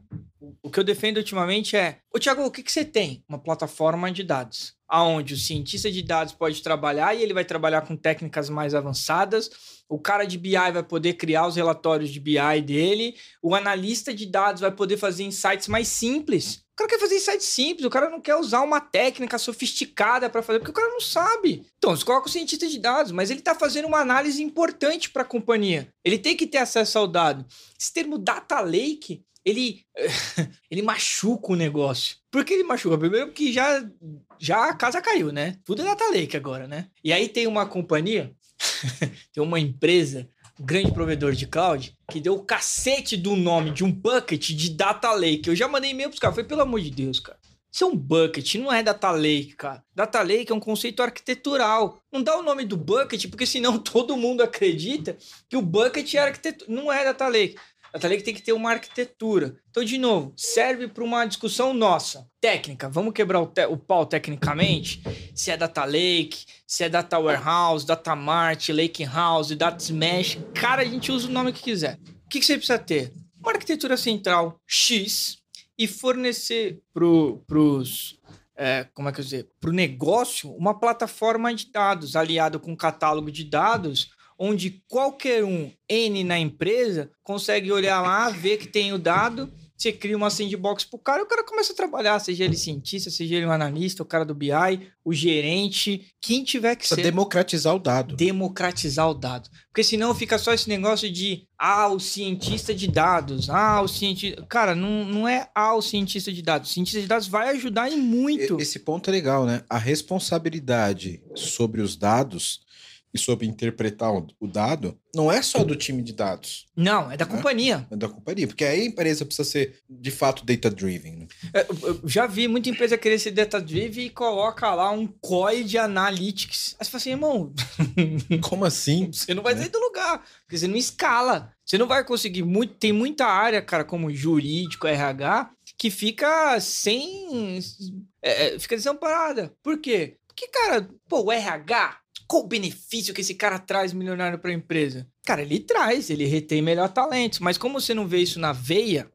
o que eu defendo ultimamente é, ô Tiago, o que, que você tem? Uma plataforma de dados, aonde o cientista de dados pode trabalhar e ele vai trabalhar com técnicas mais avançadas, o cara de BI vai poder criar os relatórios de BI dele, o analista de dados vai poder fazer insights mais simples. O cara quer fazer insights simples, o cara não quer usar uma técnica sofisticada para fazer, porque o cara não sabe. Então, você coloca o cientista de dados, mas ele está fazendo uma análise importante para a companhia. Ele tem que ter acesso ao dado. Esse termo data lake ele, ele machuca o negócio. Por que ele machuca? Primeiro porque já, já a casa caiu, né? Tudo é data lake agora, né? E aí tem uma companhia, tem uma empresa grande provedor de cloud, que deu o cacete do nome de um bucket de data lake. Eu já mandei e-mail pros caras, foi pelo amor de Deus, cara. Isso é um bucket, não é data lake, cara. Data lake é um conceito arquitetural. Não dá o nome do bucket, porque senão todo mundo acredita que o bucket é arquitetura. Não é data lake. Data lake tem que ter uma arquitetura. Então, de novo, serve para uma discussão nossa, técnica. Vamos quebrar o, te o pau tecnicamente? Se é data lake, se é data warehouse, data mart, lake house, data smash. Cara, a gente usa o nome que quiser. O que, que você precisa ter? Uma arquitetura central X e fornecer para os é, como é que eu dizer, para o negócio, uma plataforma de dados aliado com um catálogo de dados onde qualquer um, N na empresa, consegue olhar lá, ver que tem o dado, você cria uma sandbox pro cara e o cara começa a trabalhar, seja ele cientista, seja ele um analista, o cara do BI, o gerente, quem tiver que Pra ser. democratizar o dado. Democratizar o dado. Porque senão fica só esse negócio de, ah, o cientista de dados, ah, o cientista. Cara, não, não é, ah, o cientista de dados. O cientista de dados vai ajudar em muito. Esse ponto é legal, né? A responsabilidade sobre os dados e sobre interpretar o dado não é só do time de dados, Não, é da Né? companhia. é da companhia, porque aí a empresa precisa ser de fato data-driven. né? É, já vi muita empresa querer ser data-driven e coloca lá um COI de analytics. Aí você fala assim, irmão, Como assim? você não vai Né? sair do lugar, porque você não escala. Você não vai conseguir muito. Tem muita área, cara, como jurídico, RH, que fica sem. é, é, fica desamparada. Por quê? Porque, cara, pô, o RH, qual o benefício que esse cara traz milionário para a empresa? Cara, ele traz, ele retém melhor talentos, mas como você não vê isso na veia,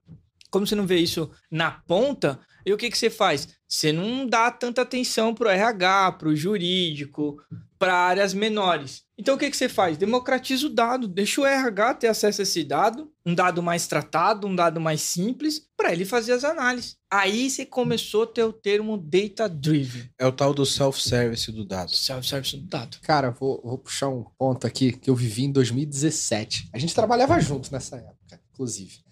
como você não vê isso na ponta, e o que, que você faz? Você não dá tanta atenção pro RH, pro jurídico, para áreas menores. Então o que, que você faz? Democratiza o dado, deixa o RH ter acesso a esse dado, um dado mais tratado, um dado mais simples, para ele fazer as análises. Aí você começou a ter o termo data driven, É o tal do self-service do dado. self-service do dado. Cara, vou, vou puxar um ponto aqui que eu vivi em 2017. A gente trabalhava junto nessa época, inclusive.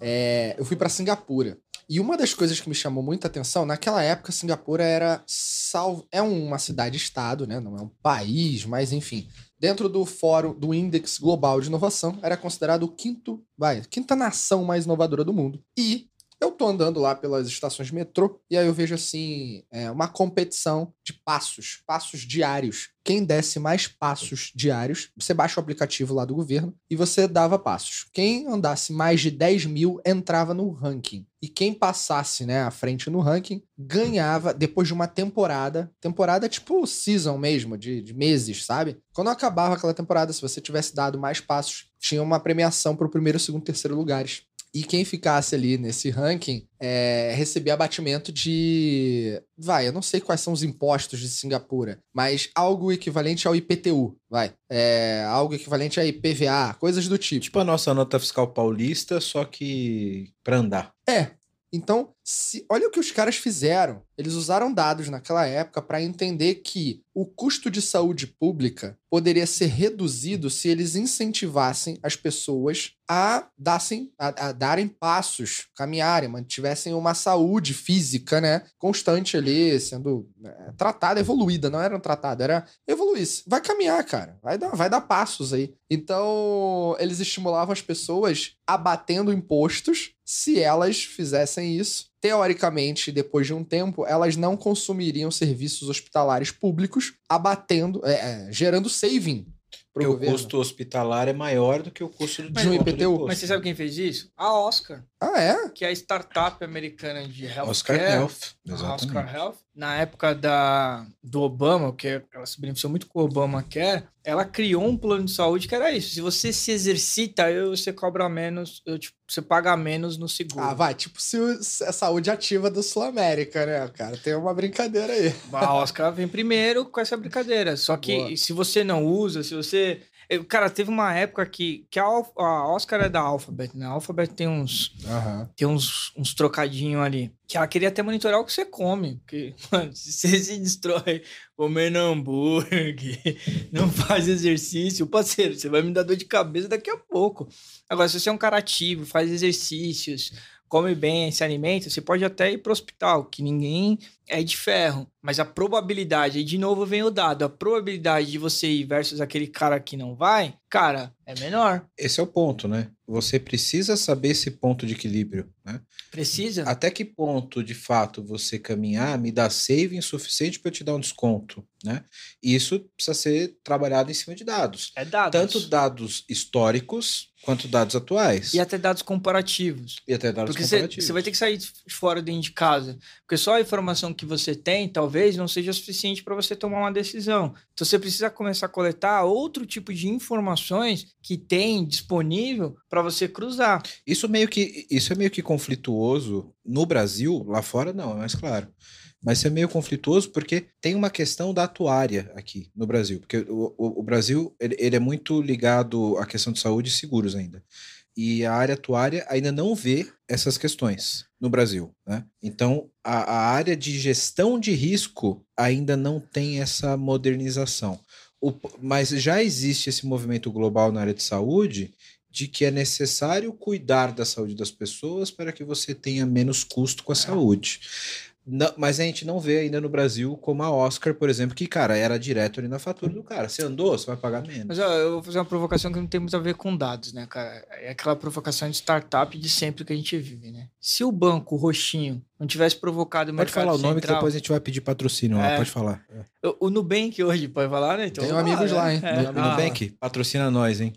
É, eu fui para Singapura. E uma das coisas que me chamou muita atenção, naquela época, Singapura era sal... é uma cidade-estado, né? Não é um país, mas enfim. Dentro do fórum do Index Global de Inovação, era considerado o quinto, vai, quinta nação mais inovadora do mundo. E eu tô andando lá pelas estações de metrô e aí eu vejo assim, é, uma competição de passos, passos diários. Quem desse mais passos diários, você baixa o aplicativo lá do governo e você dava passos. Quem andasse mais de 10 mil entrava no ranking. E quem passasse né, à frente no ranking ganhava depois de uma temporada. Temporada tipo season mesmo, de, de meses, sabe? Quando acabava aquela temporada, se você tivesse dado mais passos, tinha uma premiação para o primeiro, segundo, terceiro lugares. E quem ficasse ali nesse ranking é, recebia abatimento de. Vai, eu não sei quais são os impostos de Singapura, mas algo equivalente ao IPTU, vai. É, algo equivalente a IPVA, coisas do tipo. Tipo a nossa nota fiscal paulista, só que pra andar. É. Então, se, olha o que os caras fizeram. Eles usaram dados naquela época para entender que o custo de saúde pública poderia ser reduzido se eles incentivassem as pessoas a, dassem, a, a darem passos, caminharem, mantivessem uma saúde física, né, constante ali, sendo né, tratada, evoluída, não era tratada, era evoluísse. Vai caminhar, cara, vai dar, vai dar passos aí. Então, eles estimulavam as pessoas abatendo impostos se elas fizessem isso. Teoricamente, depois de um tempo, elas não consumiriam serviços hospitalares públicos, abatendo, é, é, gerando saving Porque o governo. custo hospitalar é maior do que o custo do Mas desconto no do IPTU. Mas você sabe quem fez isso? A Oscar, Ah, é? que é a startup americana de healthcare. Oscar Health. Exatamente. Oscar Health. Na época da, do Obama, que ela se beneficiou muito com o Obama Care, ela criou um plano de saúde que era isso. Se você se exercita, você cobra menos, eu, tipo, você paga menos no seguro. Ah, vai, tipo se a saúde ativa do Sul América, né, cara? Tem uma brincadeira aí. A Oscar vem primeiro com essa brincadeira. Só que Boa. se você não usa, se você. Eu- Cara, teve uma época que, que a, Alf- a Oscar é da Alphabet, né? A Alphabet tem uns, Aham. tem uns, uns trocadinhos ali. Que ela queria até monitorar o que você come. Porque, mano, se você se destrói comendo hambúrguer, não faz exercício, parceiro, você vai me dar dor de cabeça daqui a pouco. Agora, se você é um cara ativo, faz exercícios, come bem, se alimenta, você pode até ir pro hospital, que ninguém é de ferro. Mas a probabilidade, aí de novo vem o dado, a probabilidade de você ir versus aquele cara que não vai, cara, é menor. Esse é o ponto, né? Você precisa saber esse ponto de equilíbrio, né? Precisa. Até que ponto, de fato, você caminhar me dá saving suficiente para eu te dar um desconto, né? Isso precisa ser trabalhado em cima de dados. É dados. Tanto dados históricos quanto dados atuais. E até dados comparativos. E até dados Porque comparativos. você vai ter que sair de fora dentro de casa. Porque só a informação que você tem, talvez, não seja suficiente para você tomar uma decisão. Então você precisa começar a coletar outro tipo de informações que tem disponível para você cruzar. Isso meio que isso é meio que conflituoso no Brasil, lá fora não, é mais claro. Mas isso é meio conflituoso porque tem uma questão da atuária aqui no Brasil. Porque o, o, o Brasil ele, ele é muito ligado à questão de saúde e seguros ainda. E a área atuária ainda não vê essas questões no Brasil. Né? Então, a, a área de gestão de risco ainda não tem essa modernização. O- mas já existe esse movimento global na área de saúde de que é necessário cuidar da saúde das pessoas para que você tenha menos custo com a saúde. Não- mas a gente não vê ainda no Brasil como a Oscar, por exemplo, que, cara, era direto ali na fatura do cara. Você andou, você vai pagar menos. Mas ó, eu vou fazer uma provocação que não tem muito a ver com dados, né, cara? É aquela provocação de startup de sempre que a gente vive, né? Se o banco roxinho não tivesse provocado o Pode mercado falar o nome que central, depois a gente vai pedir patrocínio lá, É. pode falar. o, o Nubank hoje pode falar, né? Então, vamos amigos lá, hein? É, No- No ah, Nubank, patrocina nós, hein?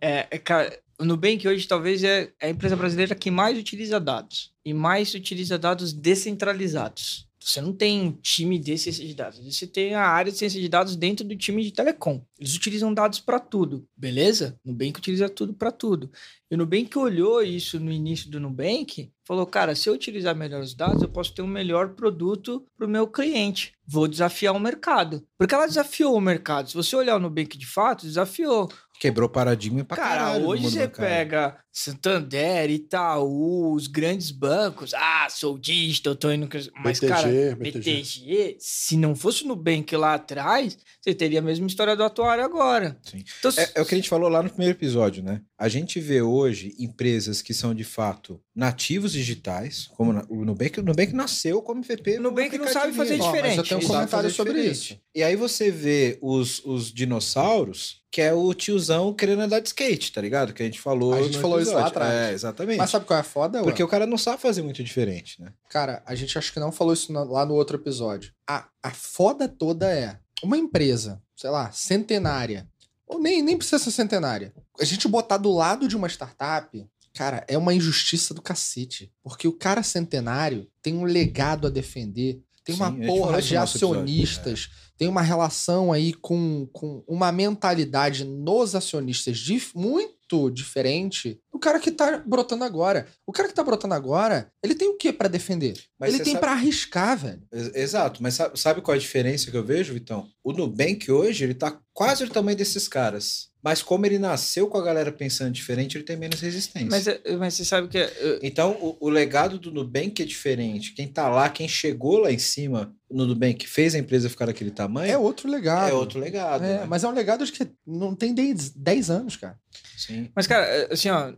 É, é, cara, o Nubank hoje talvez é é a empresa brasileira que mais utiliza dados e mais utiliza dados descentralizados. Você não tem um time de ciência de dados, você tem a área de ciência de dados dentro do time de telecom. Eles utilizam dados para tudo, beleza? Nubank utiliza tudo para tudo. E o Nubank olhou isso no início do Nubank, falou, cara, se eu utilizar melhor os dados, eu posso ter um melhor produto para o meu cliente. Vou desafiar o mercado. Porque ela desafiou o mercado. Se você olhar o Nubank de fato, desafiou. Quebrou paradigma pra Cara, caralho hoje você bancário. pega Santander, Itaú, os grandes bancos. Ah, sou digital, tô indo. Mas, BTG, cara, BTG. BTG, se não fosse no Nubank lá atrás, você teria a mesma história do atuário agora. Sim. Então, É, é o que a gente falou lá no primeiro episódio, né? A gente vê hoje empresas que são de fato nativos digitais, como o Nubank. O Nubank nasceu como MVP. O Nubank não sabe fazer aplicativinho. Ó, mas diferente. eu tenho um comentário sobre diferente. isso. E aí você vê os, os dinossauros, que é o tiozão querendo andar de skate, tá ligado? Que a gente falou. A gente falou isso lá episódio. atrás. É, exatamente. Mas sabe qual é a foda? Porque Ué? o cara não sabe fazer muito diferente, né? Cara, a gente acho que não falou isso lá no outro episódio. A, a foda toda é uma empresa, sei lá, centenária, ou nem, nem precisa ser centenária. A gente botar do lado de uma startup, cara, é uma injustiça do cacete. Porque o cara centenário tem um legado a defender, tem uma a gente porra de nosso episódio, acionistas, tem uma relação aí com, com uma mentalidade nos acionistas dif- muito diferente do cara que tá brotando agora. O cara que tá brotando agora, ele tem o que pra defender? Mas ele tem sabe- pra arriscar, velho. Ex- Exato, mas sabe, sabe qual é a diferença que eu vejo, Vitão? O Nubank hoje, ele tá quase o tamanho desses caras. Mas como ele nasceu com a galera pensando diferente, ele tem menos resistência. Mas, é- mas você sabe que. é, Então, o, o legado do Nubank é diferente. Quem tá lá, quem chegou lá em cima no Nubank, fez a empresa ficar daquele tamanho, É outro legado. é outro legado. É, né? Mas é um legado que não tem 10, 10 anos, cara. Sim. Mas, cara, assim, ó,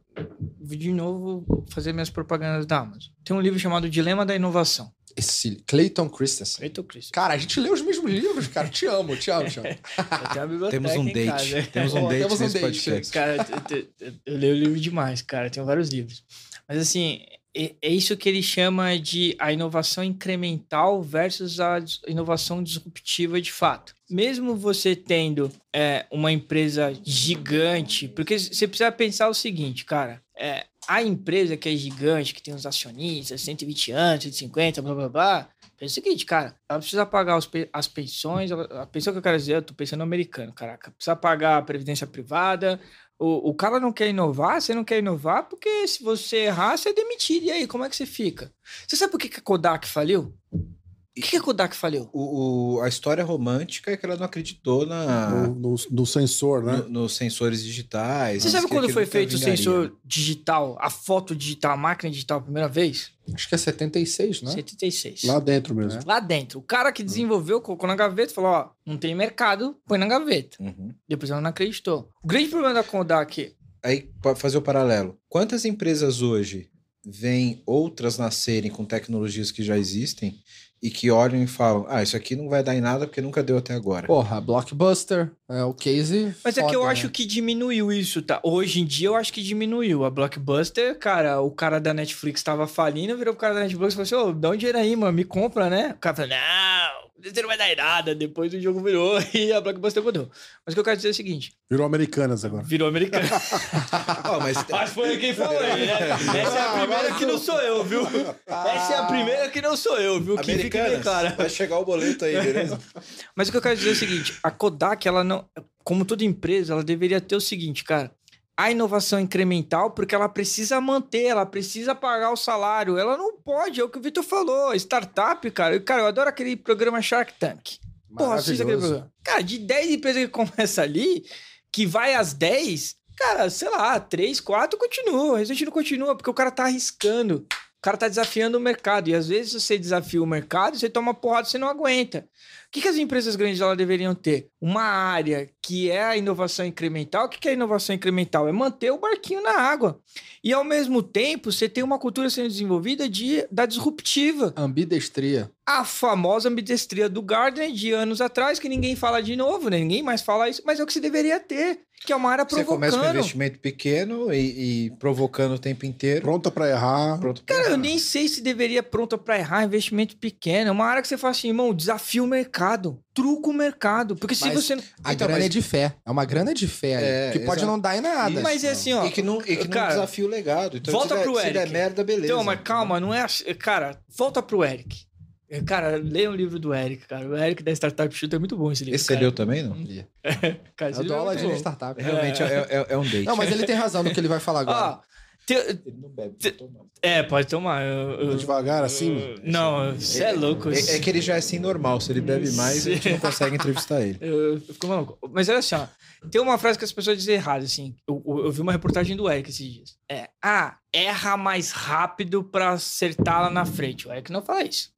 de novo fazer minhas propagandas da Amazon. Tem um livro chamado Dilema da Inovação. Esse Clayton Christensen. Eita, Cristo. Cara, a gente lê os mesmos livros, cara. Te amo, te amo, te amo. Temos um date. casa. Temos um Pô, date temos um nesse date. podcast. Cara, eu, eu- eu- leio livro demais, cara. Tenho vários livros. Mas assim, é, é isso que ele chama de a inovação incremental versus a inovação disruptiva de fato. Mesmo você tendo é, uma empresa gigante, porque você precisa pensar o seguinte, cara. É, a empresa que é gigante, que tem os acionistas, 120 anos, 150, blá blá blá. Pensa o seguinte, cara, ela precisa pagar as pensões, a pensão que eu quero dizer, eu tô pensando no americano, caraca. Precisa pagar a previdência privada, o, o cara não quer inovar, você não quer inovar, porque se você errar, você é demitido. E aí, como é que você fica? Você sabe por que, que a Kodak faliu? Por que, que a Kodak faliu? O, o- a história romântica é que ela não acreditou na, No, no, no sensor, né? no- nos sensores digitais. Você sabe quando foi feito o sensor digital, a foto digital, a máquina digital a primeira vez? Acho que é 76, né? 76. Lá dentro mesmo. Lá dentro. O cara que desenvolveu, colocou na gaveta e falou: ó, não tem mercado, põe na gaveta. Uhum. Depois ela não acreditou. O grande problema da Kodak Aí, para fazer o paralelo, quantas empresas hoje veem outras nascerem com tecnologias que já existem e que olham e falam: ah, isso aqui não vai dar em nada porque nunca deu até agora. Porra, Blockbuster é o case. Mas é que eu foda, acho né? que diminuiu isso, tá? Hoje em dia eu acho que diminuiu. A Blockbuster, cara, o cara da Netflix tava falindo, virou pro cara da Netflix e falou assim: ô, dá um dinheiro aí, mano, me compra, né? O cara falou: não, você não vai dar em nada. Depois o jogo virou e a Blockbuster mudou. Mas o que eu quero dizer é o seguinte: Virou Americanas agora. virou americano. Ó, mas Mas foi quem falou aí, né? Essa é a primeira que não sou eu, viu? Essa é a primeira que não sou eu, viu? Que fique bem Americanas, claro. vai chegar o boleto aí, beleza? Mas o que eu quero dizer é o seguinte: a Kodak, ela não. Como toda empresa, ela deveria ter o seguinte, cara. A inovação incremental, porque ela precisa manter, ela precisa pagar o salário. Ela não pode, é o que o Vitor falou. Startup, cara. Eu, cara, eu adoro aquele programa Shark Tank. Porra, assista aquele programa. Cara, de 10 empresas que começa ali, que vai às 10, cara, sei lá, 3, 4 continua. O restante não continua, porque o cara tá arriscando. O cara tá desafiando o mercado. E às vezes você desafia o mercado, você toma porrada você não aguenta. O que, que as empresas grandes elas deveriam ter? Uma área que é a inovação incremental. O que, que é a inovação incremental? É manter o barquinho na água. E ao mesmo tempo, você tem uma cultura sendo desenvolvida de, da disruptiva. Ambidestria. A famosa ambidestria do Gardner de anos atrás, que ninguém fala de novo, né? Ninguém mais fala isso, mas é o que se deveria ter, que é uma área Você provocando. começa com um investimento pequeno e, e provocando o tempo inteiro. Pronta pra errar. Pronto pra Cara, eu errar. nem sei se deveria pronta pra errar investimento pequeno. É uma área que você fala assim, irmão, desafia o mercado, truca o mercado. Porque se Mas você. A Então, grana mas- é de fé. É uma grana de fé aí, É, que pode exato. não dar em nada. Mas é assim, ó. E que não, e que não cara, desafia o legado. Então, volta se der, pro se der Eric. merda, beleza. Então, mas calma, não é. Cara, volta pro Eric. É, Cara, leia o livro do Eric, cara. O Eric da Startup Shooter é muito bom esse livro. Esse você cara. leu também, não? Cara, esse Eu dou é aula de startup. Realmente é, é- é um date. Não, mas ele tem razão no que ele vai falar agora. Ó, te- Ele não bebe, Te- é, pode tomar. eu- eu- Devagar assim. Não, você é louco. É, é que ele já é assim normal. Se ele bebe mais, a gente não consegue entrevistar ele. Eu, eu fico maluco. Mas olha assim, ó. Tem uma frase que as pessoas dizem errado, assim. Eu, eu- eu vi uma reportagem do Eric esses dias. É, ah, erra mais rápido pra acertar lá na frente. O Eric não fala isso.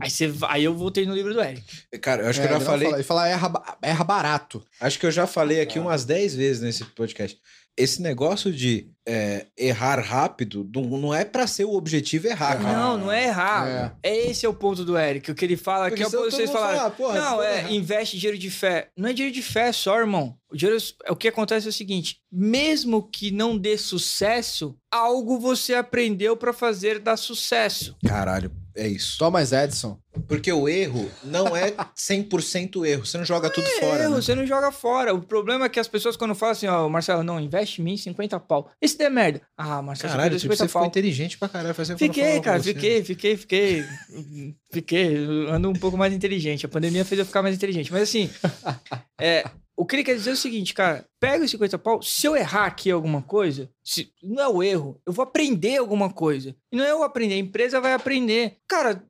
Aí, você, aí eu voltei no livro do Eric. Cara, eu acho É, que eu já não falei. fala- Ele fala erra, erra barato. Acho que eu já falei aqui umas 10 vezes nesse podcast. Esse negócio de é, errar rápido não, não é pra ser o objetivo errar. cara. Não, não é errar. É. esse é o ponto do Eric. O que ele fala Porque que é o vocês falaram. fala, "Ah, porra, não, é errar." investe dinheiro de fé. Não é dinheiro de fé só, irmão. O, dinheiro, o que acontece é o seguinte: mesmo que não dê sucesso, algo você aprendeu pra fazer dar sucesso. Caralho, é isso. Thomas Edison. Porque o erro não é 100% erro. Você não joga tudo fora, Erro, né? você não joga fora. O problema é que as pessoas, quando falam assim, ó, Marcelo, não, investe em mim 50 pau. E se der merda? Ah, Marcelo, Caralho, você tipo, perdeu você 50 ficou inteligente pra caralho. Faz tempo que eu não Fiquei, cara, fiquei, fiquei, fiquei. Fiquei, ando um pouco mais inteligente. A pandemia fez eu ficar mais inteligente. Mas assim, é, o que ele quer dizer é o seguinte, cara, pega os 50 pau, se eu errar aqui alguma coisa, se, não é o erro, eu vou aprender alguma coisa. E não é eu aprender, a empresa vai aprender. Cara,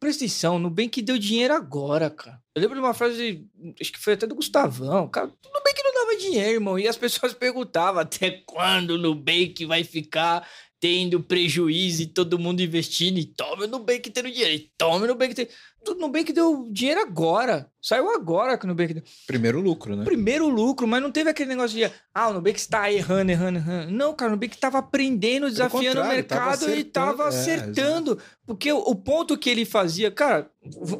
presta atenção, Nubank deu dinheiro agora, cara. Eu lembro de uma frase, acho que foi até do Gustavão, cara, Nubank não dava dinheiro, irmão. E as pessoas perguntavam até quando o Nubank vai ficar tendo prejuízo e todo mundo investindo, e tome o Nubank tendo dinheiro, e tome o Nubank tendo... O Nubank deu dinheiro agora. Saiu agora que o Nubank deu. Primeiro lucro, né? Primeiro lucro, mas não teve aquele negócio de ah, o Nubank está errando, errando, errando. Não, cara, o Nubank estava aprendendo, desafiando o contrário, tava mercado e acertando, estava é, acertando. porque o, o ponto que ele fazia, cara,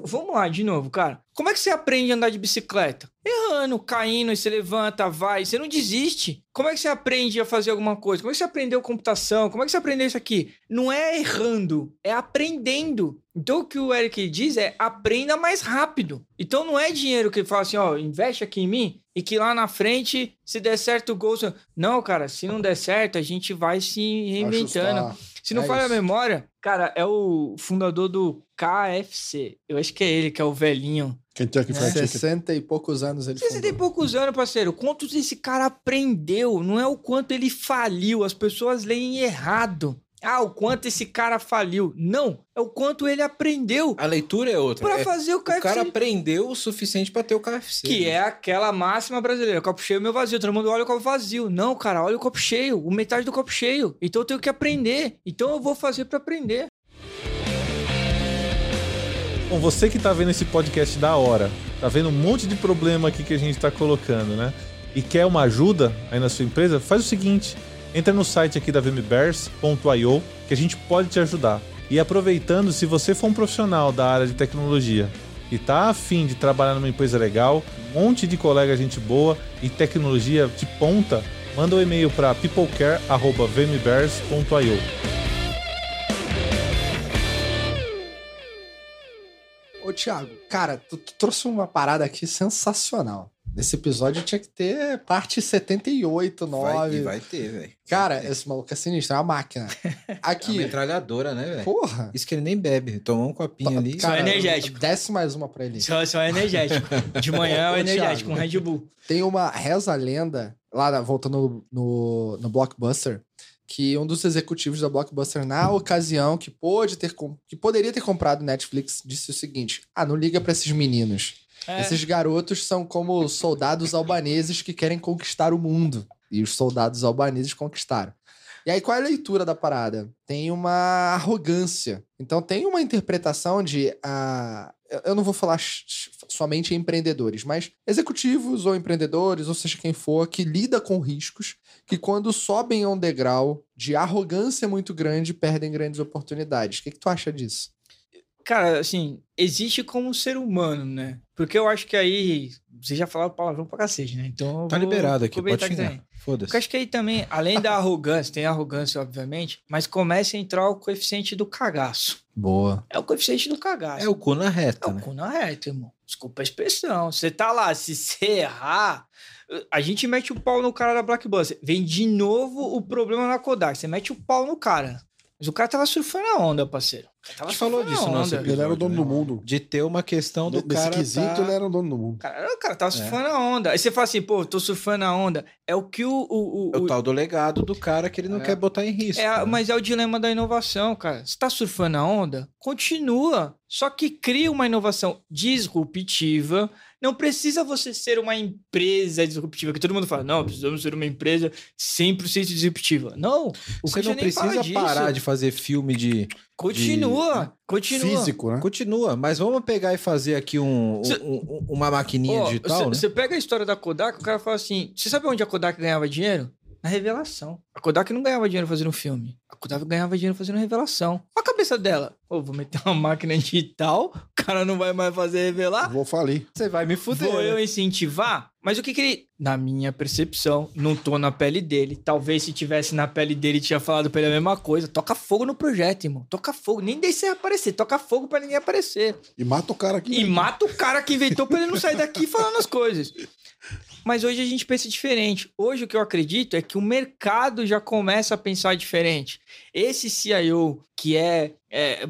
vamos lá de novo, cara. Como é que você aprende a andar de bicicleta? Errando, caindo, você levanta, vai, você não desiste. Como é que você aprende a fazer alguma coisa? Como é que você aprendeu computação? Como é que você aprendeu isso aqui? Não é errando, é aprendendo. Então o que o Eric diz é aprenda mais rápido. Então não é dinheiro que ele fala assim, ó, investe aqui em mim e que lá na frente, se der certo o gol. você- Não, cara, se não der certo, a gente vai se reinventando. Ajustar. Se não É falha a memória, cara, é o fundador do KFC. Eu acho que é ele, que é o velhinho. Kentucky Fried Chicken. 60 e poucos anos ele Você tem fundou. poucos anos, parceiro. Quantos esse cara aprendeu? Não é o quanto ele faliu. As pessoas leem errado. Ah, o quanto esse cara faliu. Não, é o quanto ele aprendeu A leitura é outra. pra É- fazer o o KFC. cara aprendeu o suficiente pra ter o KFC. Que né? é aquela máxima brasileira, copo cheio, meu vazio. Todo mundo olha o copo vazio. Não, cara, olha o copo cheio, o metade do copo cheio. Então eu tenho que aprender. Então eu vou fazer pra aprender. Bom, você que tá vendo esse podcast da hora, tá vendo um monte de problema aqui que a gente tá colocando, né? E quer uma ajuda aí na sua empresa, faz o seguinte: entra no site aqui da vmbears.io que a gente pode te ajudar. E aproveitando, se você for um profissional da área de tecnologia e tá afim de trabalhar numa empresa legal, um monte de colega gente boa e tecnologia de ponta, manda um e-mail para peoplecare@vmbears.io. Ô, Thiago, cara, tu, tu trouxe uma parada aqui sensacional. Nesse episódio tinha que ter parte 78, 9. Vai, e vai ter, velho. Cara, esse maluco é sinistro, é uma máquina. É uma Aqui, metralhadora, né, velho? porra. Isso que ele nem bebe. Tomou um copinho ali. Só energético. Desce mais uma pra ele. Só, só energético. De manhã é o energético, um Red Bull. Tem uma reza lenda, lá voltando no, no Blockbuster, que um dos executivos da Blockbuster, na ocasião que pôde ter com- que poderia ter comprado Netflix, disse o seguinte: Ah, não liga pra esses meninos. É. Esses garotos são como soldados albaneses que querem conquistar o mundo. E os soldados albaneses conquistaram. E aí, qual é a leitura da parada? Tem uma arrogância. Então, tem uma interpretação de. ah, eu- não vou falar somente empreendedores, mas executivos ou empreendedores, ou seja quem for, que lida com riscos, que quando sobem a um degrau de arrogância muito grande, perdem grandes oportunidades. O que, que tu acha disso? Cara, assim, existe como ser humano, né? Porque eu acho que aí. Você já falou palavrão pra cacete, né? Então. Tá liberado aqui, pode xingar. tem. Foda-se. Porque eu acho que aí também, além da arrogância, tem arrogância, obviamente, mas começa a entrar o coeficiente do cagaço. Boa. É o coeficiente do cagaço. É o cu na reta, É o né? cu na reta, irmão. Desculpa a expressão. Você tá lá, se você errar, a gente mete o pau no cara da Blackbuster. Vem de novo o problema na Kodak. Você mete o pau no cara. Mas o cara tava surfando a onda, parceiro. Tava A gente falou disso no nosso onda. episódio. Ele era o dono né? do mundo. De ter uma questão do cara. quesito, tá- ele era o dono do mundo. Cara, o cara tava surfando a onda. Aí você fala assim, pô, tô surfando a onda. É o que o. o, o- É o tal do legado do cara que ele não É. quer botar em risco. É, né? mas é o dilema da inovação, cara. Você tá surfando a onda? Continua. Só que cria uma inovação disruptiva. Não precisa você ser uma empresa disruptiva, que todo mundo fala, não, precisamos ser uma empresa 100% disruptiva. Não, o Você não precisa disso. parar de fazer filme de. Continua, continua. Físico, né? Continua, mas vamos pegar e fazer aqui um, Cê- um- um- uma maquininha Ó, digital, Você né? você pega a história da Kodak, o cara fala assim: você sabe onde a Kodak ganhava dinheiro? Na revelação. A Kodak não ganhava dinheiro fazendo filme. A Kodak ganhava dinheiro fazendo revelação. Olha a cabeça dela. Ô, vou meter uma máquina digital, o cara não vai mais fazer revelar. Vou falir. Você vai me fuder. Vou eu incentivar? Mas o que que ele. Na minha percepção, não tô na pele dele. Talvez se tivesse na pele dele, tinha falado pra ele a mesma coisa. Toca fogo no projeto, irmão. Toca fogo. Nem deixa ele aparecer. Toca fogo pra ninguém aparecer. E mata o cara aqui. E mata o cara que inventou pra ele não sair daqui falando as coisas. Mas hoje a gente pensa diferente. Hoje o que eu acredito é que o mercado já começa a pensar diferente. Esse CIO que é, é-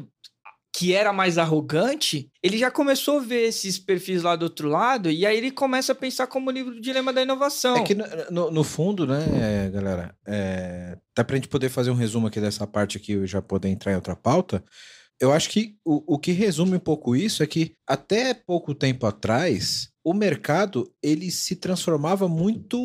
que era mais arrogante, ele já começou a ver esses perfis lá do outro lado e aí ele começa a pensar como o livro do dilema da inovação. É que no, no- no fundo, né, galera, é, até pra gente poder fazer um resumo aqui dessa parte aqui e já poder entrar em outra pauta, eu acho que o, o que resume um pouco isso é que até pouco tempo atrás, o mercado ele se transformava muito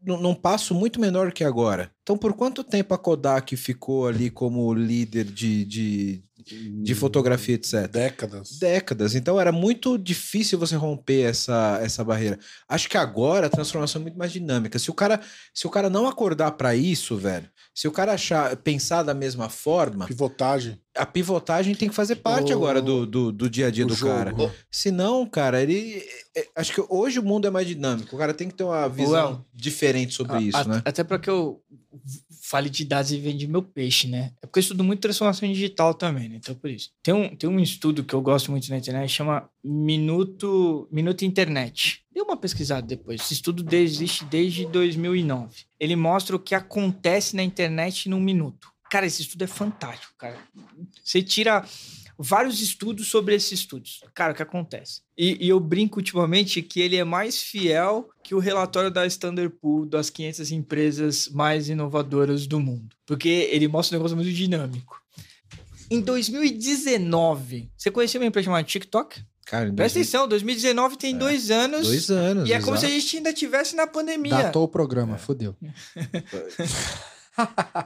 num num passo muito menor que agora. Então, por quanto tempo a Kodak ficou ali como líder de, de, de fotografia, etc? Décadas. décadas. Então era muito difícil você romper essa, essa barreira. Acho que agora a transformação é muito mais dinâmica. Se o cara, se o cara não acordar para isso, velho, se o cara achar pensar da mesma forma, Pivotagem. a pivotagem tem que fazer parte O- agora do, do, do dia a dia o do jogo. cara. Se não, cara, ele é, acho que hoje o mundo é mais dinâmico. O cara tem que ter uma visão Well, diferente sobre A- isso, a- né? Até para que eu fale de dados e vende meu peixe, né? É porque eu estudo muito transformação digital também, né? Então, por isso. Tem um, tem um estudo que eu gosto muito na internet, chama Minuto, Minuto Internet. Dê uma pesquisada depois. Esse estudo existe desde 2009. Ele mostra o que acontece na internet num minuto. Cara, esse estudo é fantástico, cara. Você tira vários estudos sobre esses estudos. Cara, o que acontece? E, e eu brinco ultimamente que ele é mais fiel que o relatório da Standard Poor's das 500 empresas mais inovadoras do mundo. Porque ele mostra um negócio muito dinâmico. Em 2019, você conhecia uma empresa chamada TikTok? Cara, em Presta 2000 atenção, 2019 tem dois anos. dois anos. E é como se a exato. gente ainda estivesse na pandemia. Datou o programa, fudeu.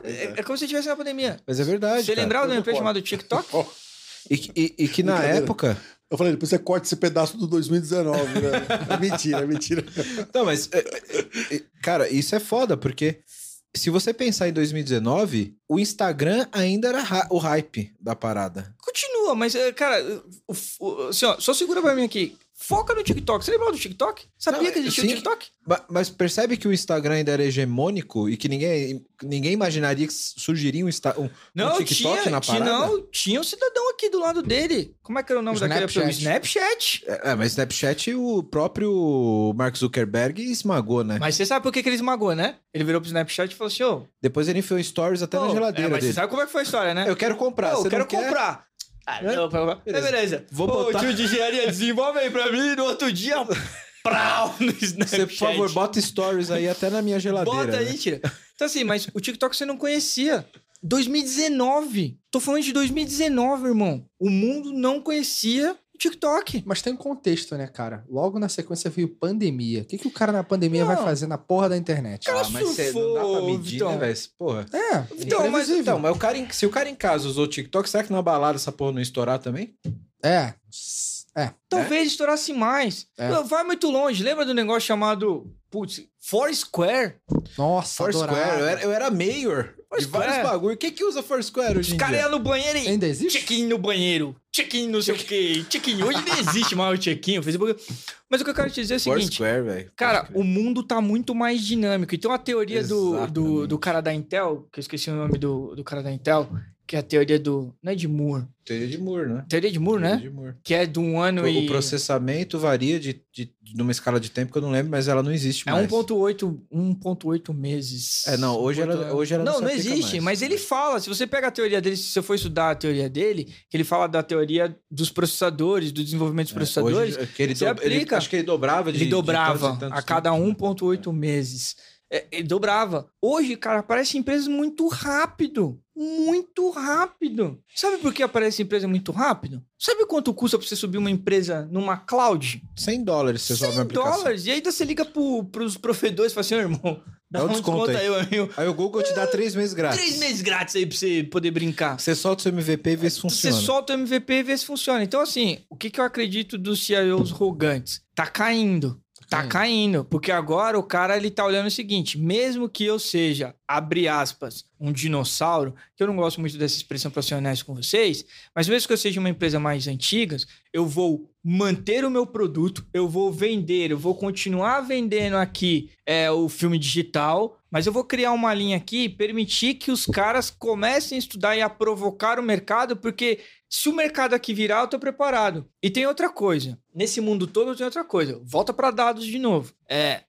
É, é como se estivesse na pandemia. Mas é verdade. Você cara. lembrava de uma empresa chamada TikTok? E, que- e- e que na época. eu falei, depois você corta esse pedaço do 2019, né? É mentira, é mentira. Não, mas, é, cara, isso é foda, porque se você pensar em 2019, o Instagram ainda era ra- o hype da parada. Continua, mas, cara, o- o- assim, ó, só segura pra mim aqui. Foca no TikTok. Você lembra do TikTok? Sabia Não, que existia sim. o TikTok? Ma- Mas percebe que o Instagram ainda era hegemônico e que ninguém, ninguém imaginaria que surgiria um, um- Não, TikTok tinha, na parada? não, tinha um cidadão aqui do lado dele. Como é que era o nome daquele? Snapchat. Snapchat. É, mas Snapchat o próprio Mark Zuckerberg esmagou, né? Mas você sabe por que, que ele esmagou, né? Ele virou pro Snapchat e falou assim, ô... Depois ele enfiou stories até na ô, geladeira é, mas dele. você sabe como é que foi a história, né? Eu quero comprar, você eu quero não quer? comprar. Ah, não, pra- pra- Beleza. beleza. Vou Ô, botar- tio de engenharia, desenvolve aí pra mim. No outro dia, prau, no Snapchat. Você, por favor, bota stories aí até na minha geladeira. Bota aí, né? tira. Então assim, mas o TikTok você não conhecia. 2019. Tô falando de 2019, irmão. O mundo não conhecia o TikTok. Mas tem um contexto, né, cara? Logo na sequência veio pandemia. O que, que o cara na pandemia Não. vai fazer na porra da internet? Cara, Ah, mas você não dá pra medir, Vitão. né, velho? Porra. É, Então, mas-. Então, mas o cara em- se o cara em casa usou o TikTok, será que na balada essa porra não estourar também? É. É. Talvez estourasse mais. É. Vai muito longe. Lembra do negócio chamado, putz, Foursquare? Nossa, Foursquare, eu era, eu era mayor de Foursquare. vários bagulho. Quem que usa Foursquare hoje Os em caras dia? iam no banheiro e... Ainda existe? Check-in no banheiro. Check-in não sei o quê. Check-in. Hoje nem existe mais o check-in. O Facebook... Mas o que eu quero te dizer é o seguinte. Foursquare, velho. Cara, o mundo tá muito mais dinâmico. Então a teoria do, do, do cara da Intel, que eu esqueci o nome do, do cara da Intel, que é a teoria do. Não é de Moore. Teoria de Moore, né? Teoria de Moore, Teoria né? de Moore. Que é de um ano O, e. o processamento varia de, de, de uma escala de tempo que eu não lembro, mas ela não existe É mais. 1,8 1,8 meses. É, não, hoje ela- hoje ela não não não existe, mais. mas ele fala. Se você pega a teoria dele, se você for estudar a teoria dele, que ele fala da teoria dos processadores, do desenvolvimento dos É, processadores, hoje, que ele, você do- ele- aplica. acho que ele dobrava de ele de dobrava tantos e tantos a cada tempos, né? 1,8 meses. É, ele dobrava. Hoje, cara, aparece empresas muito rápido. Muito rápido. Sabe por que aparece empresa muito rápido? Sabe quanto custa pra você subir uma empresa numa cloud? 100 dólares você sobe 100 uma aplicação. dólares. E ainda você liga pro, pros provedores e fala assim, "Ô, irmão, dá Dá um desconto desconto aí." aí, amigo. Aí o Google te dá três meses grátis. Três meses grátis aí pra você poder brincar. Você solta o seu MVP e vê se funciona. Você solta o MVP e vê se funciona. Então, assim, o que, que eu acredito dos CIOs rogantes? Tá caindo. Tá caindo. caindo, porque agora o cara ele tá olhando o seguinte: mesmo que eu seja, abre aspas, um dinossauro, que eu não gosto muito dessa expressão pra ser honesto com vocês, mas mesmo que eu seja uma empresa mais antiga, eu vou manter o meu produto, eu vou vender, eu vou continuar vendendo aqui é, o filme digital, mas eu vou criar uma linha aqui e permitir que os caras comecem a estudar e a provocar o mercado, porque se o mercado aqui virar, eu tô preparado. E tem outra coisa. Nesse mundo todo tem outra coisa. Volta para dados de novo. É,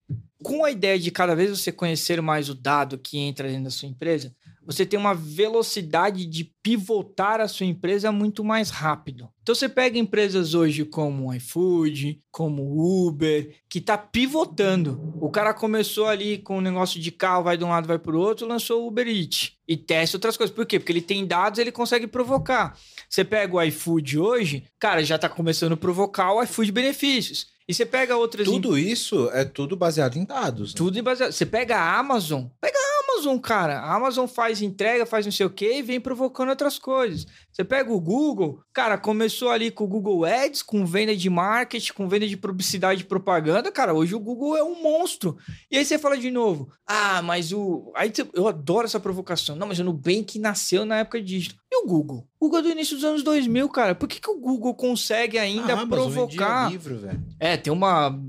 com a ideia de cada vez você conhecer mais o dado que entra dentro da sua empresa, você tem uma velocidade de pivotar a sua empresa muito mais rápido. Então você pega empresas hoje como o iFood, como o Uber, que tá pivotando. O cara começou ali com um negócio de carro, vai de um lado, vai pro outro, lançou o Uber Eats e testa outras coisas. Por quê? Porque ele tem dados, ele consegue provocar. Você pega o iFood hoje, cara, já tá começando a provocar o iFood benefícios. E você pega outras Tudo isso é tudo baseado em dados. né? tudo em baseado. Você pega a Amazon, pega a Amazon, cara. A Amazon faz entrega, faz não sei o quê e vem provocando outras coisas. Você pega o Google, cara, começou ali com o Google Ads, com venda de marketing, com venda de publicidade e propaganda, cara. Hoje o Google é um monstro. E aí você fala de novo, ah, mas o. Aí você- eu adoro essa provocação. Não, mas o Nubank nasceu na época disso. E o Google? O Google é do início dos anos 2000, cara. Por que, que o Google consegue ainda A Amazon vendia provocar? livro, velho. É, tem uma.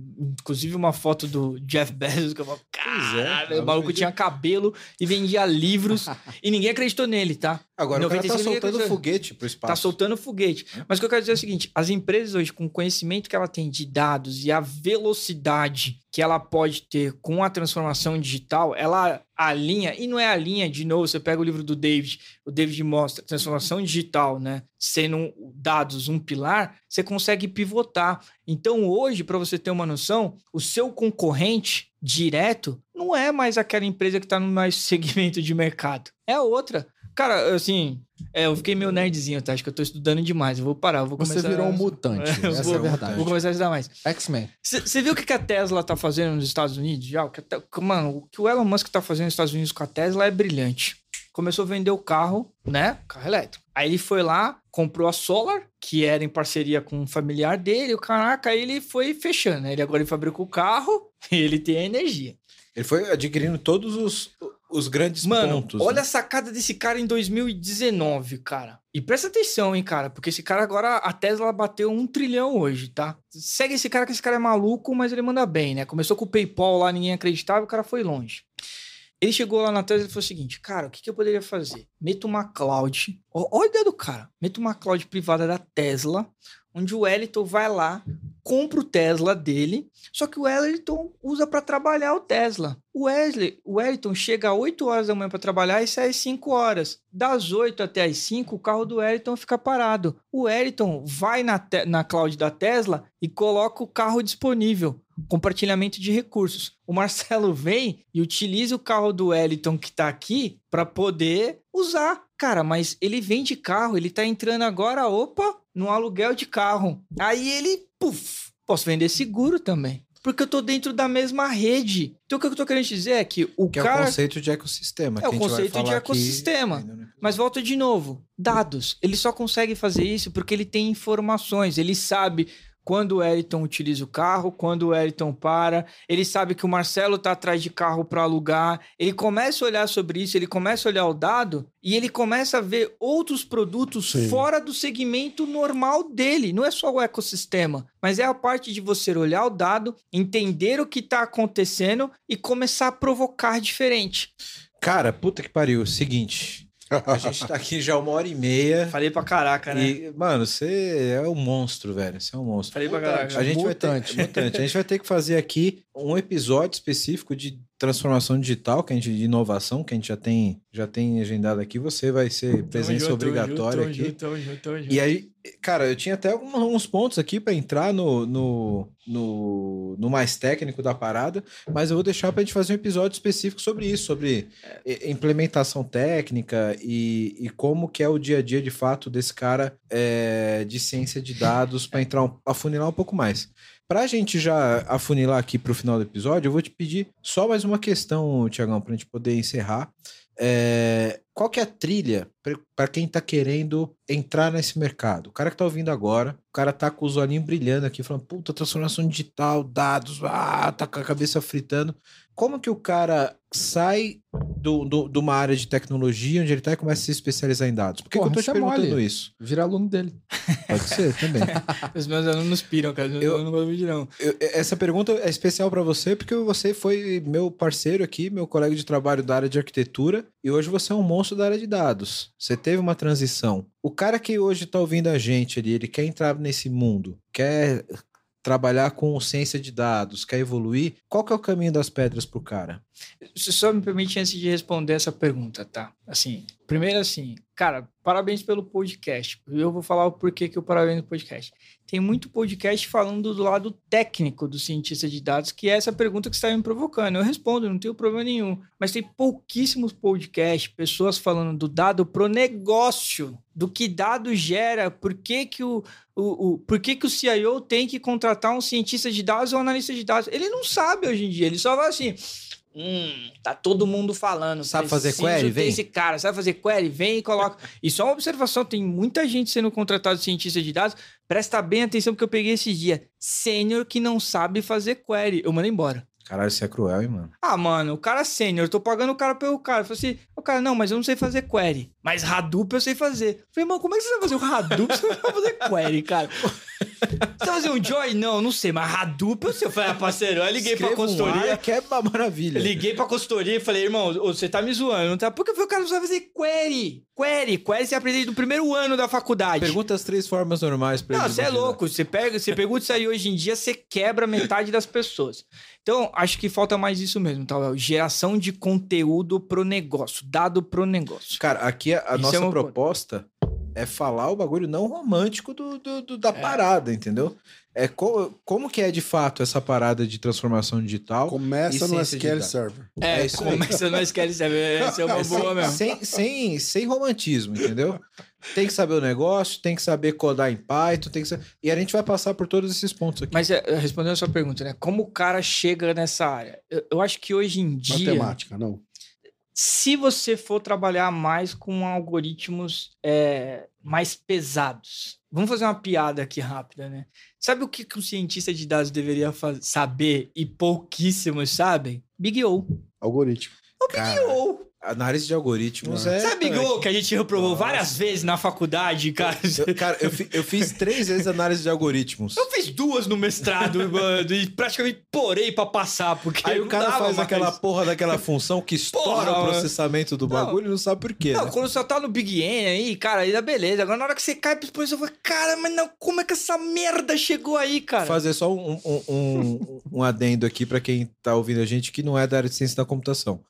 Inclusive uma foto do Jeff Bezos que eu falo, é, o maluco tinha cabelo e vendia livros e ninguém acreditou nele, tá? Agora o cara tá 95 soltando foguete pro espaço. Tá soltando foguete. Mas o que eu quero dizer é o seguinte: as empresas hoje, com o conhecimento que ela tem de dados e a velocidade que ela pode ter com a transformação digital, ela alinha, e não é a linha, de novo, você pega o livro do David, o David mostra transformação digital, né? Sendo dados um pilar, você consegue pivotar. Então, hoje, para você ter uma noção, o seu concorrente direto não é mais aquela empresa que está no mais segmento de mercado. É outra. Cara, assim, é, eu fiquei meio nerdzinho, tá? Acho que eu tô estudando demais. Eu vou parar, eu vou Você começar... virou um mutante. Eu Essa vou- é a verdade. Vou começar a estudar mais. X-Men. Você viu o que que a Tesla tá fazendo nos Estados Unidos já? O que a Te- Mano, o que o Elon Musk tá fazendo nos Estados Unidos com a Tesla é brilhante. Começou a vender o carro, né? Carro elétrico. Aí ele foi lá, comprou a Solar, que era em parceria com um familiar dele. O caraca, aí ele foi fechando, né? Ele agora ele fabrica o carro e ele tem a energia. Ele foi adquirindo todos os, os grandes Mano, pontos. olha né? a sacada desse cara em 2019, cara. E presta atenção, hein, cara, porque esse cara agora, a Tesla bateu um trilhão hoje, tá? Segue esse cara, que esse cara é maluco, mas ele manda bem, né? Começou com o PayPal lá, ninguém acreditava, o cara foi longe. Ele chegou lá na Tesla e falou o seguinte, cara, o que, que eu poderia fazer? Meto uma cloud, olha a ideia do cara, meto uma cloud privada da Tesla, onde o Wellington vai lá, compra o Tesla dele, só que o Wellington usa para trabalhar o Tesla. O Wesley, o Wellington chega às 8 horas da manhã para trabalhar e sai às 5 horas. Das 8 até às 5, o carro do Wellington fica parado. O Wellington vai na, na cloud da Tesla e coloca o carro disponível. Compartilhamento de recursos. O Marcelo vem e utiliza o carro do Wellington que tá aqui para poder usar. Cara, mas ele vende carro, ele tá entrando agora, opa, no aluguel de carro. Aí ele, puf, posso vender seguro também. Porque eu tô dentro da mesma rede. Então o que eu tô querendo dizer é que o Que é cara. o conceito de ecossistema. É que o conceito de aqui ecossistema. ainda, né? Mas volta de novo, dados. Ele só consegue fazer isso porque ele tem informações. Ele sabe quando o Wellington utiliza o carro, quando o Wellington para. Ele sabe que o Marcelo tá atrás de carro para alugar. Ele começa a olhar sobre isso, ele começa a olhar o dado e ele começa a ver outros produtos Sim. fora do segmento normal dele. Não é só o ecossistema, mas é a parte de você olhar o dado, entender o que está acontecendo e começar a provocar diferente. Cara, puta que pariu. Seguinte. A gente tá aqui já uma hora e meia. Falei pra caraca, né? E, mano, você é um monstro, velho. Você é um monstro. Falei pra Mutante. caraca. A gente, vai ter, Mutante. mutante. a gente vai ter que fazer aqui um episódio específico de transformação digital, que a gente, de inovação, que a gente já tem, já tem agendado aqui. Você vai ser presença obrigatória aqui. E aí, cara, eu tinha até alguns uns pontos aqui para entrar no, no, no, no mais técnico da parada, mas eu vou deixar para a gente fazer um episódio específico sobre isso, sobre implementação técnica e, e como que é o dia a dia de fato desse cara é, de ciência de dados para entrar um, afunilar um pouco mais. Para a gente já afunilar aqui para o final do episódio, eu vou te pedir só mais uma questão, Tiagão, para a gente poder encerrar. É, qual que é a trilha para quem está querendo entrar nesse mercado? O cara que está ouvindo agora, o cara tá com os olhinhos brilhando aqui, falando, puta, transformação digital, dados, ah, tá com a cabeça fritando. Como que o cara sai do, do- de uma área de tecnologia onde ele tá e começa a se especializar em dados? Por que, que Porra, eu tô te isso é perguntando mole. isso? Vira aluno dele. Pode ser também. Os meus alunos piram, cara. Eu, Eu- eu não gosto de não. Eu- essa pergunta é especial para você porque você foi meu parceiro aqui, meu colega de trabalho da área de arquitetura e hoje você é um monstro da área de dados. Você teve uma transição. O cara que hoje está ouvindo a gente ali, ele quer entrar nesse mundo, quer trabalhar com ciência de dados, quer evoluir, qual que é o caminho das pedras pro cara? Você só me permite antes de responder essa pergunta, tá? Assim, primeiro assim, cara, parabéns pelo podcast. Eu vou falar o porquê que eu parabéns no podcast. Tem muito podcast falando do lado técnico do cientista de dados, que é essa pergunta que você está me provocando. Eu respondo, não tenho problema nenhum. Mas tem pouquíssimos podcasts, pessoas falando do dado pro negócio, do que dado gera, por que, que o, o, o, por que, que o CIO tem que contratar um cientista de dados ou um analista de dados. Ele não sabe hoje em dia, ele só vai assim. Hum, tá todo mundo falando. Sabe fazer query? Vem. Esse cara, sabe fazer query? Vem e coloca. E só uma observação: tem muita gente sendo contratada de cientista de dados. Presta bem atenção, porque eu peguei esse dia. Sênior que não sabe fazer query. Eu mandei embora. Caralho, você é cruel, hein, mano? Ah, mano, o cara é sênior, eu tô pagando o cara pelo cara. Eu falei assim, o cara, não, mas eu não sei fazer query. Mas Hadoop eu sei fazer. Eu falei, mano, como é que você vai fazer o Hadoop se você não vai fazer query, cara? Você vai fazer um Joy? Não, não sei, mas Hadoop eu sei. Eu falei, ah, parceiro, eu liguei pra Escreva um consultoria. ar que é uma maravilha. Liguei pra consultoria e falei, irmão, você tá me zoando, não tá? Porque eu falei, o cara não sabe fazer query. Query, query você aprende no primeiro ano da faculdade. Pergunta as três formas normais pra Não, você é louco. Você pega, você pergunta isso aí hoje em dia, você quebra metade das pessoas. Então, acho que falta mais isso mesmo, tá? Geração de conteúdo pro negócio, dado pro negócio. Cara, aqui a, a nossa é uma- proposta é falar o bagulho não romântico do, do- do- da É. parada, entendeu? É co- como que é de fato essa parada de transformação digital? Começa no SQL dados. Server. É, É isso aí. começa no SQL Server, essa é uma É, boa mesmo. sem, sem, sem romantismo, entendeu? Tem que saber o negócio, tem que saber codar em Python, tem que saber... E a gente vai passar por todos esses pontos aqui. Mas é, respondendo a sua pergunta, né? Como o cara chega nessa área? Eu, eu acho que hoje em dia, Matemática, não. Se você for trabalhar mais com algoritmos é, mais pesados, vamos fazer uma piada aqui rápida, né? Sabe o que, que um cientista de dados deveria saber e pouquíssimos sabem? Big O. Algoritmo. Cara, O. Análise de algoritmos Ah. é. Sabe igual que a gente reprovou Nossa. várias vezes na faculdade, cara? Eu- cara, eu, fi- eu fiz três vezes análise de algoritmos. Eu fiz duas no mestrado, mano, e praticamente porei pra passar, porque Aí não o cara faz mais. aquela porra daquela função que estoura Porra, o processamento do Não. bagulho e não sabe por quê. Não, né? quando você tá no Big N aí, cara, ainda beleza. Agora na hora que você cai pro exposição, eu falo, cara, mas não, como é que essa merda chegou aí, cara? Fazer só um, um, um, um adendo aqui para quem tá ouvindo a gente que não é da área de ciência da computação.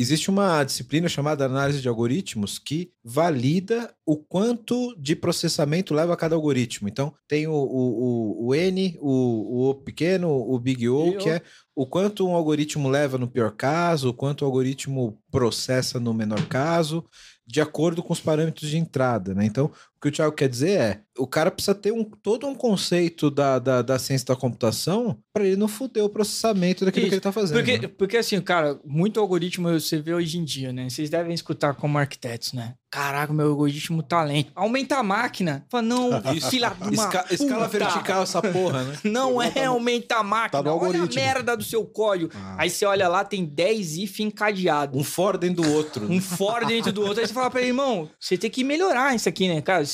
Existe uma disciplina chamada análise de algoritmos que valida o quanto de processamento leva cada algoritmo. Então, tem o, o, o, N, o, o pequeno, o Big O, que o. é o quanto um algoritmo leva no pior caso, o quanto o algoritmo processa no menor caso, de acordo com os parâmetros de entrada, né? Então, o que o Thiago quer dizer é, o cara precisa ter um, todo um conceito da, da, da ciência da computação para ele não foder o processamento daquilo Isso, que ele tá fazendo. Porque, né? porque assim, cara, muito algoritmo você vê hoje em dia, né? Vocês devem escutar como arquitetos, né? Caraca, meu algoritmo tá lento. Aumenta a máquina. Fala, não, filha de uma Esca- escala vertical essa porra, né? Não é aumentar a máquina. Tá olha a merda do seu código. Ah. Aí você olha lá, tem 10 if encadeados. Um for dentro do outro. Um for dentro do outro. Aí você fala pra ele, irmão, você tem que melhorar isso aqui, né, cara?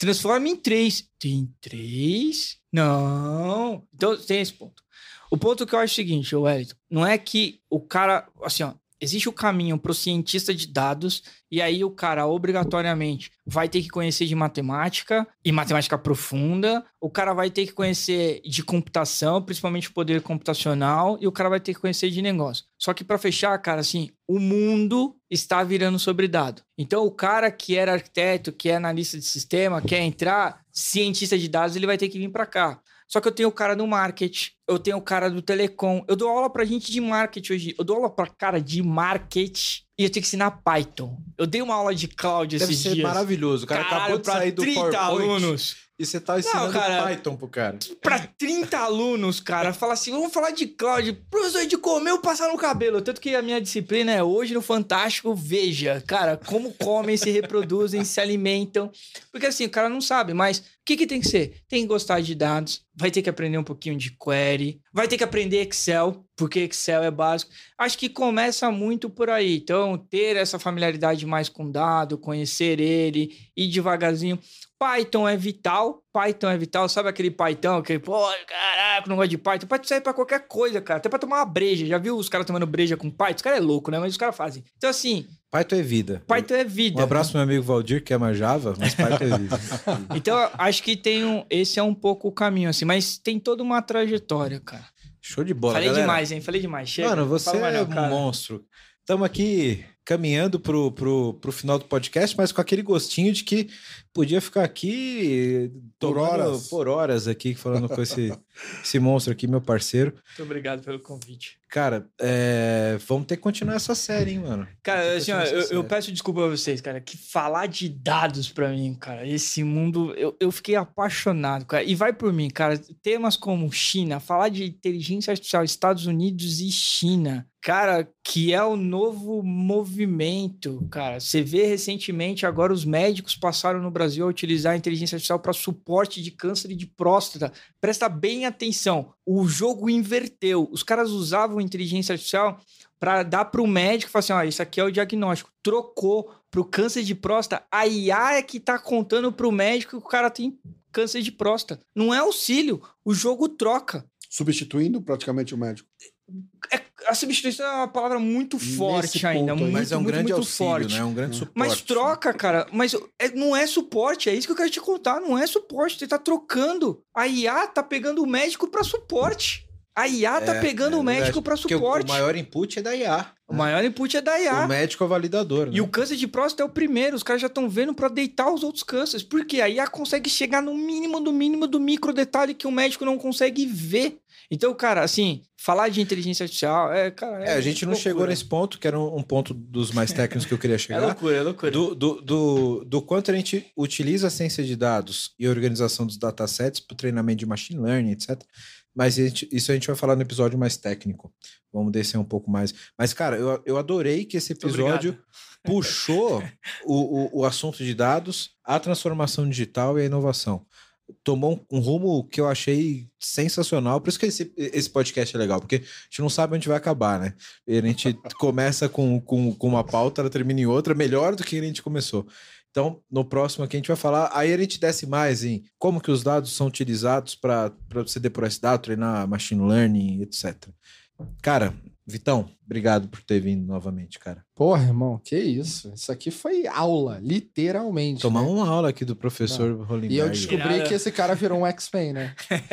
Transforma em três. Tem três? Não. Então tem esse ponto. O ponto que eu acho é o seguinte, Wellington, não é que o cara, assim, ó, existe o caminho pro cientista de dados e aí o cara obrigatoriamente vai ter que conhecer de matemática e matemática profunda, o cara vai ter que conhecer de computação, principalmente poder computacional, e o cara vai ter que conhecer de negócio. Só que para fechar, cara, assim, o mundo está virando sobre dado. Então o cara que era arquiteto, que é analista de sistema, quer entrar cientista de dados, ele vai ter que vir para cá. Só que eu tenho o cara do marketing, eu tenho o cara do telecom. Eu dou aula pra gente de marketing hoje. Eu dou aula pra cara de marketing e eu tenho que ensinar Python. Eu dei uma aula de cloud Deve esses ser dias. maravilhoso. O cara Caralho, acabou de sair do 30 PowerPoint alunos. E você tá ensinando cara. Python pro cara. Pra 30 alunos, cara. Fala assim, vamos falar de cloud. Professor de comer ou passar no cabelo. Tanto que a minha disciplina é hoje no Fantástico, veja, cara, como comem, se reproduzem, se alimentam. Porque assim, o cara não sabe, mas o que, que tem que ser? Tem que gostar de dados, vai ter que aprender um pouquinho de query, vai ter que aprender Excel, porque Excel é básico. Acho que começa muito por aí. Então, ter essa familiaridade mais com dado, conhecer ele, ir devagarzinho. Python é vital. Python é vital. Sabe aquele Python que, pô, caraca, não gosto de Python. Python serve pra qualquer coisa, cara. Até pra tomar uma breja. Já viu os caras tomando breja com Python? Os caras é louco, né? Mas os caras fazem. Então, assim, Python é vida. Python é vida. Um abraço meu amigo Valdir, que é mais Java, mas Python é vida. Então, acho que tem um, esse é um pouco o caminho, assim. Mas tem toda uma trajetória, cara. Show de bola, Falei galera. demais, hein? Falei demais. Chega. Mano, você é um cara. monstro. Estamos aqui caminhando pro, pro, pro final do podcast, mas com aquele gostinho de que podia ficar aqui Por horas. por horas aqui falando com esse, esse monstro aqui, meu parceiro. Muito obrigado pelo convite. Cara, é, vamos ter que continuar essa série, hein, mano. Cara, assim, ó, eu, eu peço desculpa a vocês, cara, que falar de dados pra mim, cara, esse mundo, eu, eu fiquei apaixonado, cara. E vai por mim, cara, temas como China, falar de inteligência artificial, Estados Unidos e China, cara, que é o novo movimento, cara. Você vê recentemente agora os médicos passaram no Brasil a utilizar a inteligência artificial para suporte de câncer de próstata. Presta bem atenção, o jogo inverteu. Os caras usavam inteligência artificial para dar para o médico e falar assim: ó, isso aqui é o diagnóstico. Trocou para o câncer de próstata. A IA é que tá contando para o médico que o cara tem câncer de próstata. Não é auxílio, o jogo troca. Substituindo praticamente o médico. É- a substituição é uma palavra muito Nesse forte ainda, ponto muito, Mas é um muito, grande muito auxílio, forte. né? É um grande suporte. Mas troca, cara. Mas é- não é suporte, é isso que eu quero te contar. Não é suporte, você tá trocando. A IA tá pegando o médico para suporte. A IA tá É, pegando é o médico para Porque o- suporte. o maior input é da IA. O maior input é da IA. O médico é o validador. né? E o câncer de próstata é o primeiro. Os caras já estão vendo para deitar os outros cânceres. Porque a IA consegue chegar no mínimo do mínimo do micro detalhe que o médico não consegue ver. Então, cara, assim, falar de inteligência artificial é, cara. É, a gente não loucura. chegou nesse ponto, que era um, um ponto dos mais técnicos que eu queria É chegar. loucura, é loucura. do, do, do, do quanto a gente utiliza a ciência de dados e a organização dos datasets para o treinamento de machine learning, etc. Mas a gente- isso a gente vai falar no episódio mais técnico. Vamos descer um pouco mais. Mas, cara, eu, eu adorei que esse episódio obrigado. puxou o, o, o assunto de dados, a transformação digital e a inovação. Tomou um, um rumo que eu achei sensacional. Por isso que esse, esse podcast é legal, porque a gente não sabe onde vai acabar, né? A gente começa com, com, com uma pauta, ela termina em outra, melhor do que a gente começou. Então, no próximo aqui a gente vai falar, aí a gente desce mais em como que os dados são utilizados para você depurar esse dado, treinar machine learning, etc. Cara, Vitão, obrigado por ter vindo novamente, cara. Porra, irmão, que isso. Isso aqui foi aula, literalmente. Tomar né? uma aula aqui do professor Rolimberg. E eu descobri Irado. que esse cara virou um X-Men, né?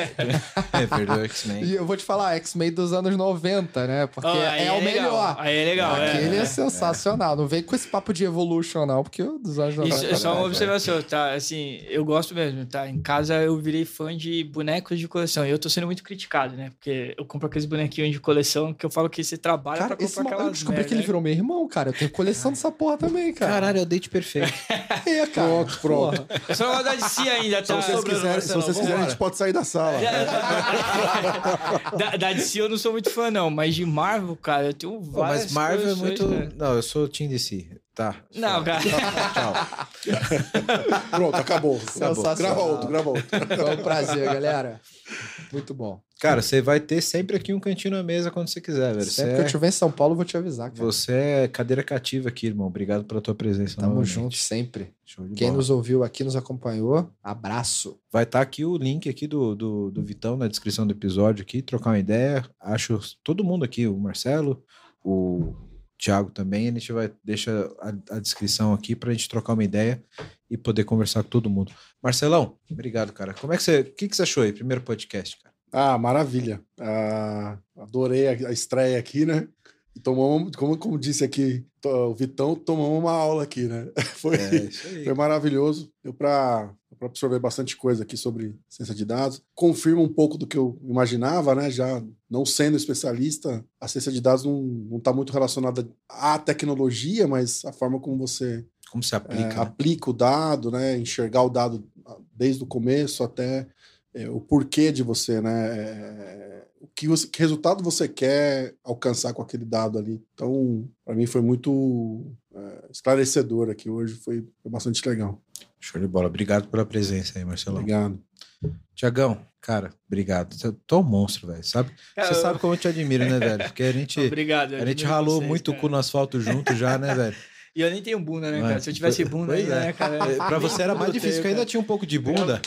É, perdeu o X-Men. E eu vou te falar, X-Men dos anos 90, né? Porque Ó, aí é, o legal, melhor. Aí é legal. é. Aquele é, sensacional. Não vem com esse papo de evolution, não, porque o dos anos 90. Isso é só uma observação, tá? Assim, eu gosto mesmo, tá? Em casa eu virei fã de bonecos de coleção. E eu tô sendo muito criticado, né? Porque eu compro aqueles bonequinhos de coleção que eu falo que você trabalha Cara, pra esse mal- eu descobri merda, que ele né? virou meu irmão, cara. Eu tenho coleção dessa porra também, cara. Caralho, é o date perfeito. É, cara. Pronto, pronto. Eu só não gosto da DC ainda, Se tá? vocês quiserem, se vocês quiserem, a gente pode sair da sala. da, da DC eu não sou muito fã, não. Mas de Marvel, cara, eu tenho Pô, várias mas Marvel é muito. né? Não, eu sou Team DC. Tá. Não, cara. Tchau. Pronto, acabou. Sensacional. Grava outro, grava outro. Foi um prazer, galera. Muito bom. Cara, você vai ter sempre aqui um cantinho na mesa quando você quiser, velho. Você Sempre que eu é, estiver em São Paulo, eu vou te avisar, cara. você é cadeira cativa aqui, irmão. Obrigado pela tua presença. Tamo novamente. junto sempre. Quem bola. nos ouviu aqui, nos acompanhou, abraço. Vai estar aqui o link aqui do, do, do Vitão na descrição do episódio aqui, trocar uma ideia. Acho todo mundo aqui, o Marcelo, o Thiago também, a gente vai deixa a, a descrição aqui pra gente trocar uma ideia e poder conversar com todo mundo. Marcelão, obrigado, cara. Como é que você, o que, que você achou aí? Primeiro podcast, cara. Ah, maravilha. Ah, adorei a, a estreia aqui, né? Tomamos, como, como disse aqui o Vitão, tomamos uma aula aqui, né? Foi, É foi maravilhoso. Deu para absorver bastante coisa aqui sobre ciência de dados. Confirma um pouco do que eu imaginava, né? Já não sendo especialista, a ciência de dados não está muito relacionada à tecnologia, mas a forma como você Como se é, aplica? né? aplica o dado, né? Enxergar o dado desde o começo até é, o porquê de você, né? É, o que, você, que resultado você quer alcançar com aquele dado ali. Então, para mim foi muito é, esclarecedor aqui hoje, foi, foi bastante legal. Show de bola. Obrigado pela presença aí, Marcelão. Obrigado. Tiagão, cara, obrigado. Você é um monstro, velho. Sabe? Você eu- sabe como eu te admiro, né, velho? Porque a gente, Obrigado. a gente ralou vocês, muito o cara. cu no asfalto junto já, né, velho? E eu nem tenho bunda, né, É, cara? Se eu tivesse bunda pois ainda, é. né, cara? É, Pra você era mais difícil, porque eu ainda tinha um pouco de bunda.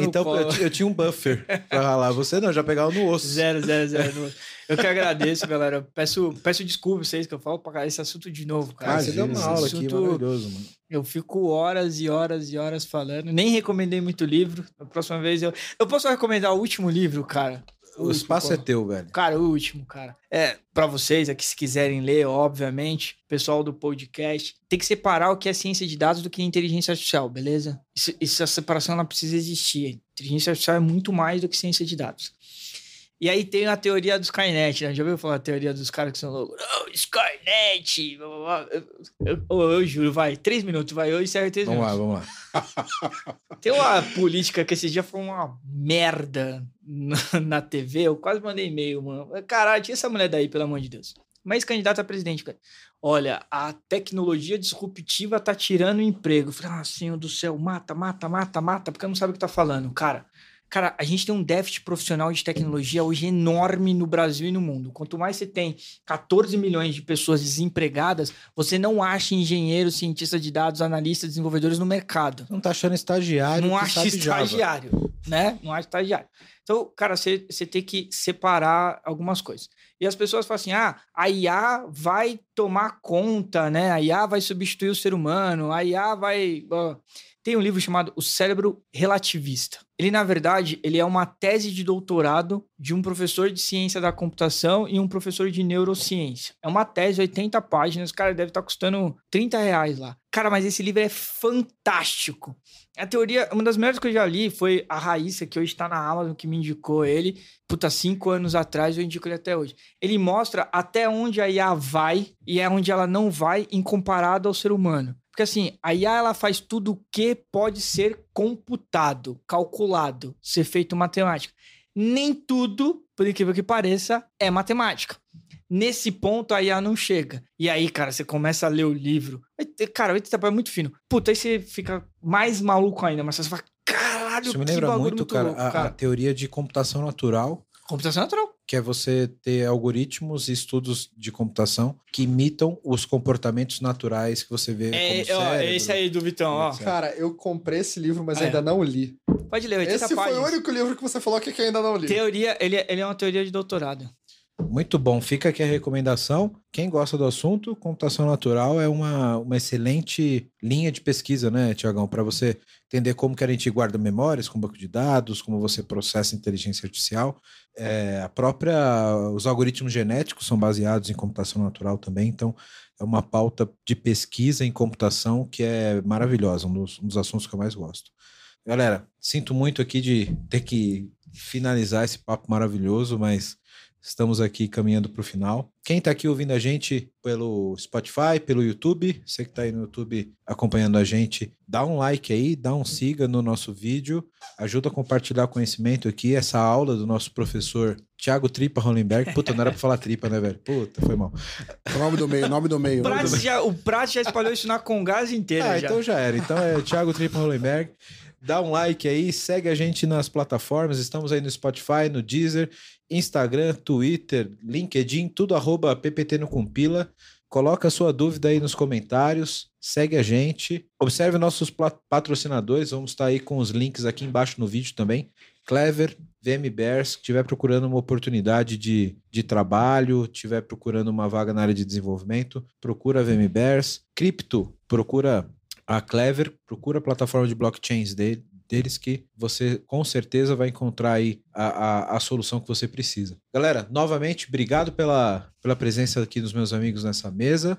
Então eu, eu tinha um buffer pra ralar. Você não, já pegava no osso. Zero, zero, zero. no- Eu que agradeço, galera. Peço, peço desculpa a vocês que eu falo pra caralho esse assunto de novo, cara. Cara, Esse você deu uma aula aqui, assunto- maravilhoso, mano. Eu fico horas e horas e horas falando. Nem recomendei muito livro. Da próxima vez eu. Eu posso recomendar o último livro, cara? O último, espaço é qual? teu, velho. Cara, o último, cara. É, pra vocês aqui, se quiserem ler, obviamente, pessoal do podcast, tem que separar o que é ciência de dados do que é inteligência artificial, beleza? Isso, essa separação ela precisa existir. Inteligência artificial é muito mais do que ciência de dados. E aí tem a teoria do Skynet, né? Já ouviu falar a teoria dos caras que são loucos? Oh, Skynet! blá, blá, blá. Eu, eu- eu- juro, vai, três minutos, vai, eu encerro três Vamos lá, minutos. vamos lá. Tem uma política que esse dia foi uma merda na, na TV. Eu quase mandei e-mail, mano. Caralho, tira essa mulher daí, pelo amor de Deus. Mas candidato a presidente, cara. Olha, a tecnologia disruptiva tá tirando o emprego. Eu falei, ah, senhor do céu, mata, mata, mata, mata, porque não sabe o que tá falando. Cara, cara, a gente tem um déficit profissional de tecnologia hoje enorme no Brasil e no mundo. Quanto mais você tem 14 milhões de pessoas desempregadas, você não acha engenheiros, cientistas de dados, analistas, desenvolvedores no mercado Não tá achando estagiário não acha sabe Java. estagiário, né? Não acha estagiário. Então, cara, você você tem que separar algumas coisas. E as pessoas falam assim: ah, a IA vai tomar conta, né? A IA vai substituir o ser humano, a IA vai. Tem um livro chamado O Cérebro Relativista. Ele, na verdade, ele é uma tese de doutorado de um professor de ciência da computação e um professor de neurociência. É uma tese, 80 páginas, cara, deve estar custando 30 reais lá. Cara, mas esse livro é fantástico. A teoria, uma das melhores que eu já li foi a Raíssa, que hoje está na Amazon, que me indicou ele. Puta, cinco anos atrás, eu indico ele até hoje. Ele mostra até onde a IA vai e é onde ela não vai em comparado ao ser humano. Porque assim, a IA ela faz tudo o que pode ser computado, calculado, ser feito matemática. Nem tudo, por incrível que pareça, é matemática. Nesse ponto, a IA não chega. E aí, cara, você começa a ler o livro. Cara, o Eita é muito fino. Puta, aí você fica mais maluco ainda, mas você fala, caralho, Isso me lembra bagulho muito, cara, louco, a- a, teoria de computação natural, Computação natural. Que é você ter algoritmos e estudos de computação que imitam os comportamentos naturais que você vê É, como ó, cérebro. é esse aí do Vitão, ó. Cara, eu comprei esse livro, mas Ah, é. ainda não li. Pode ler, 80 Esse foi páginas. o único livro que você falou que eu ainda não li. Teoria, ele, é- ele é uma teoria de doutorado. Muito bom, fica aqui a recomendação. Quem gosta do assunto, computação natural é uma, uma excelente linha de pesquisa, né, Tiagão? Para você entender como que a gente guarda memórias com banco de dados, como você processa inteligência artificial. É, a própria, os algoritmos genéticos são baseados em computação natural também, então é uma pauta de pesquisa em computação que é maravilhosa, um dos, um dos assuntos que eu mais gosto. Galera, sinto muito aqui de ter que finalizar esse papo maravilhoso, mas estamos aqui caminhando para o final. Quem está aqui ouvindo a gente pelo Spotify, pelo YouTube, você que está aí no YouTube acompanhando a gente, dá um like aí, dá um siga no nosso vídeo, ajuda a compartilhar conhecimento aqui. Essa aula do nosso professor Thiago Tripa Hollenberg. Puta, não era para falar tripa, né, velho? Puta, foi mal. O nome do meio, nome do meio. O Prats já, o já espalhou isso na Congás inteira. Ah, já. então já era. Então é Thiago Tripa Hollenberg. Dá um like aí, segue a gente nas plataformas. Estamos aí no Spotify, no Deezer, Instagram, Twitter, LinkedIn, tudo arroba PPT no Compila. Coloca a sua dúvida aí nos comentários, segue a gente. Observe nossos patrocinadores, vamos estar aí com os links aqui embaixo no vídeo também. Clever, VM Bears, estiver procurando uma oportunidade de, de trabalho, estiver procurando uma vaga na área de desenvolvimento, procura VM Bears. Cripto, procura a Clever, procura a plataforma de blockchains dele, deles que você com certeza vai encontrar aí a, a, a solução que você precisa. Galera, novamente, obrigado pela, pela presença aqui dos meus amigos nessa mesa.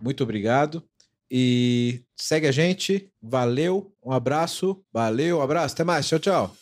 Muito obrigado. E segue a gente. Valeu, um abraço. Valeu, um abraço. Até mais. Tchau, tchau.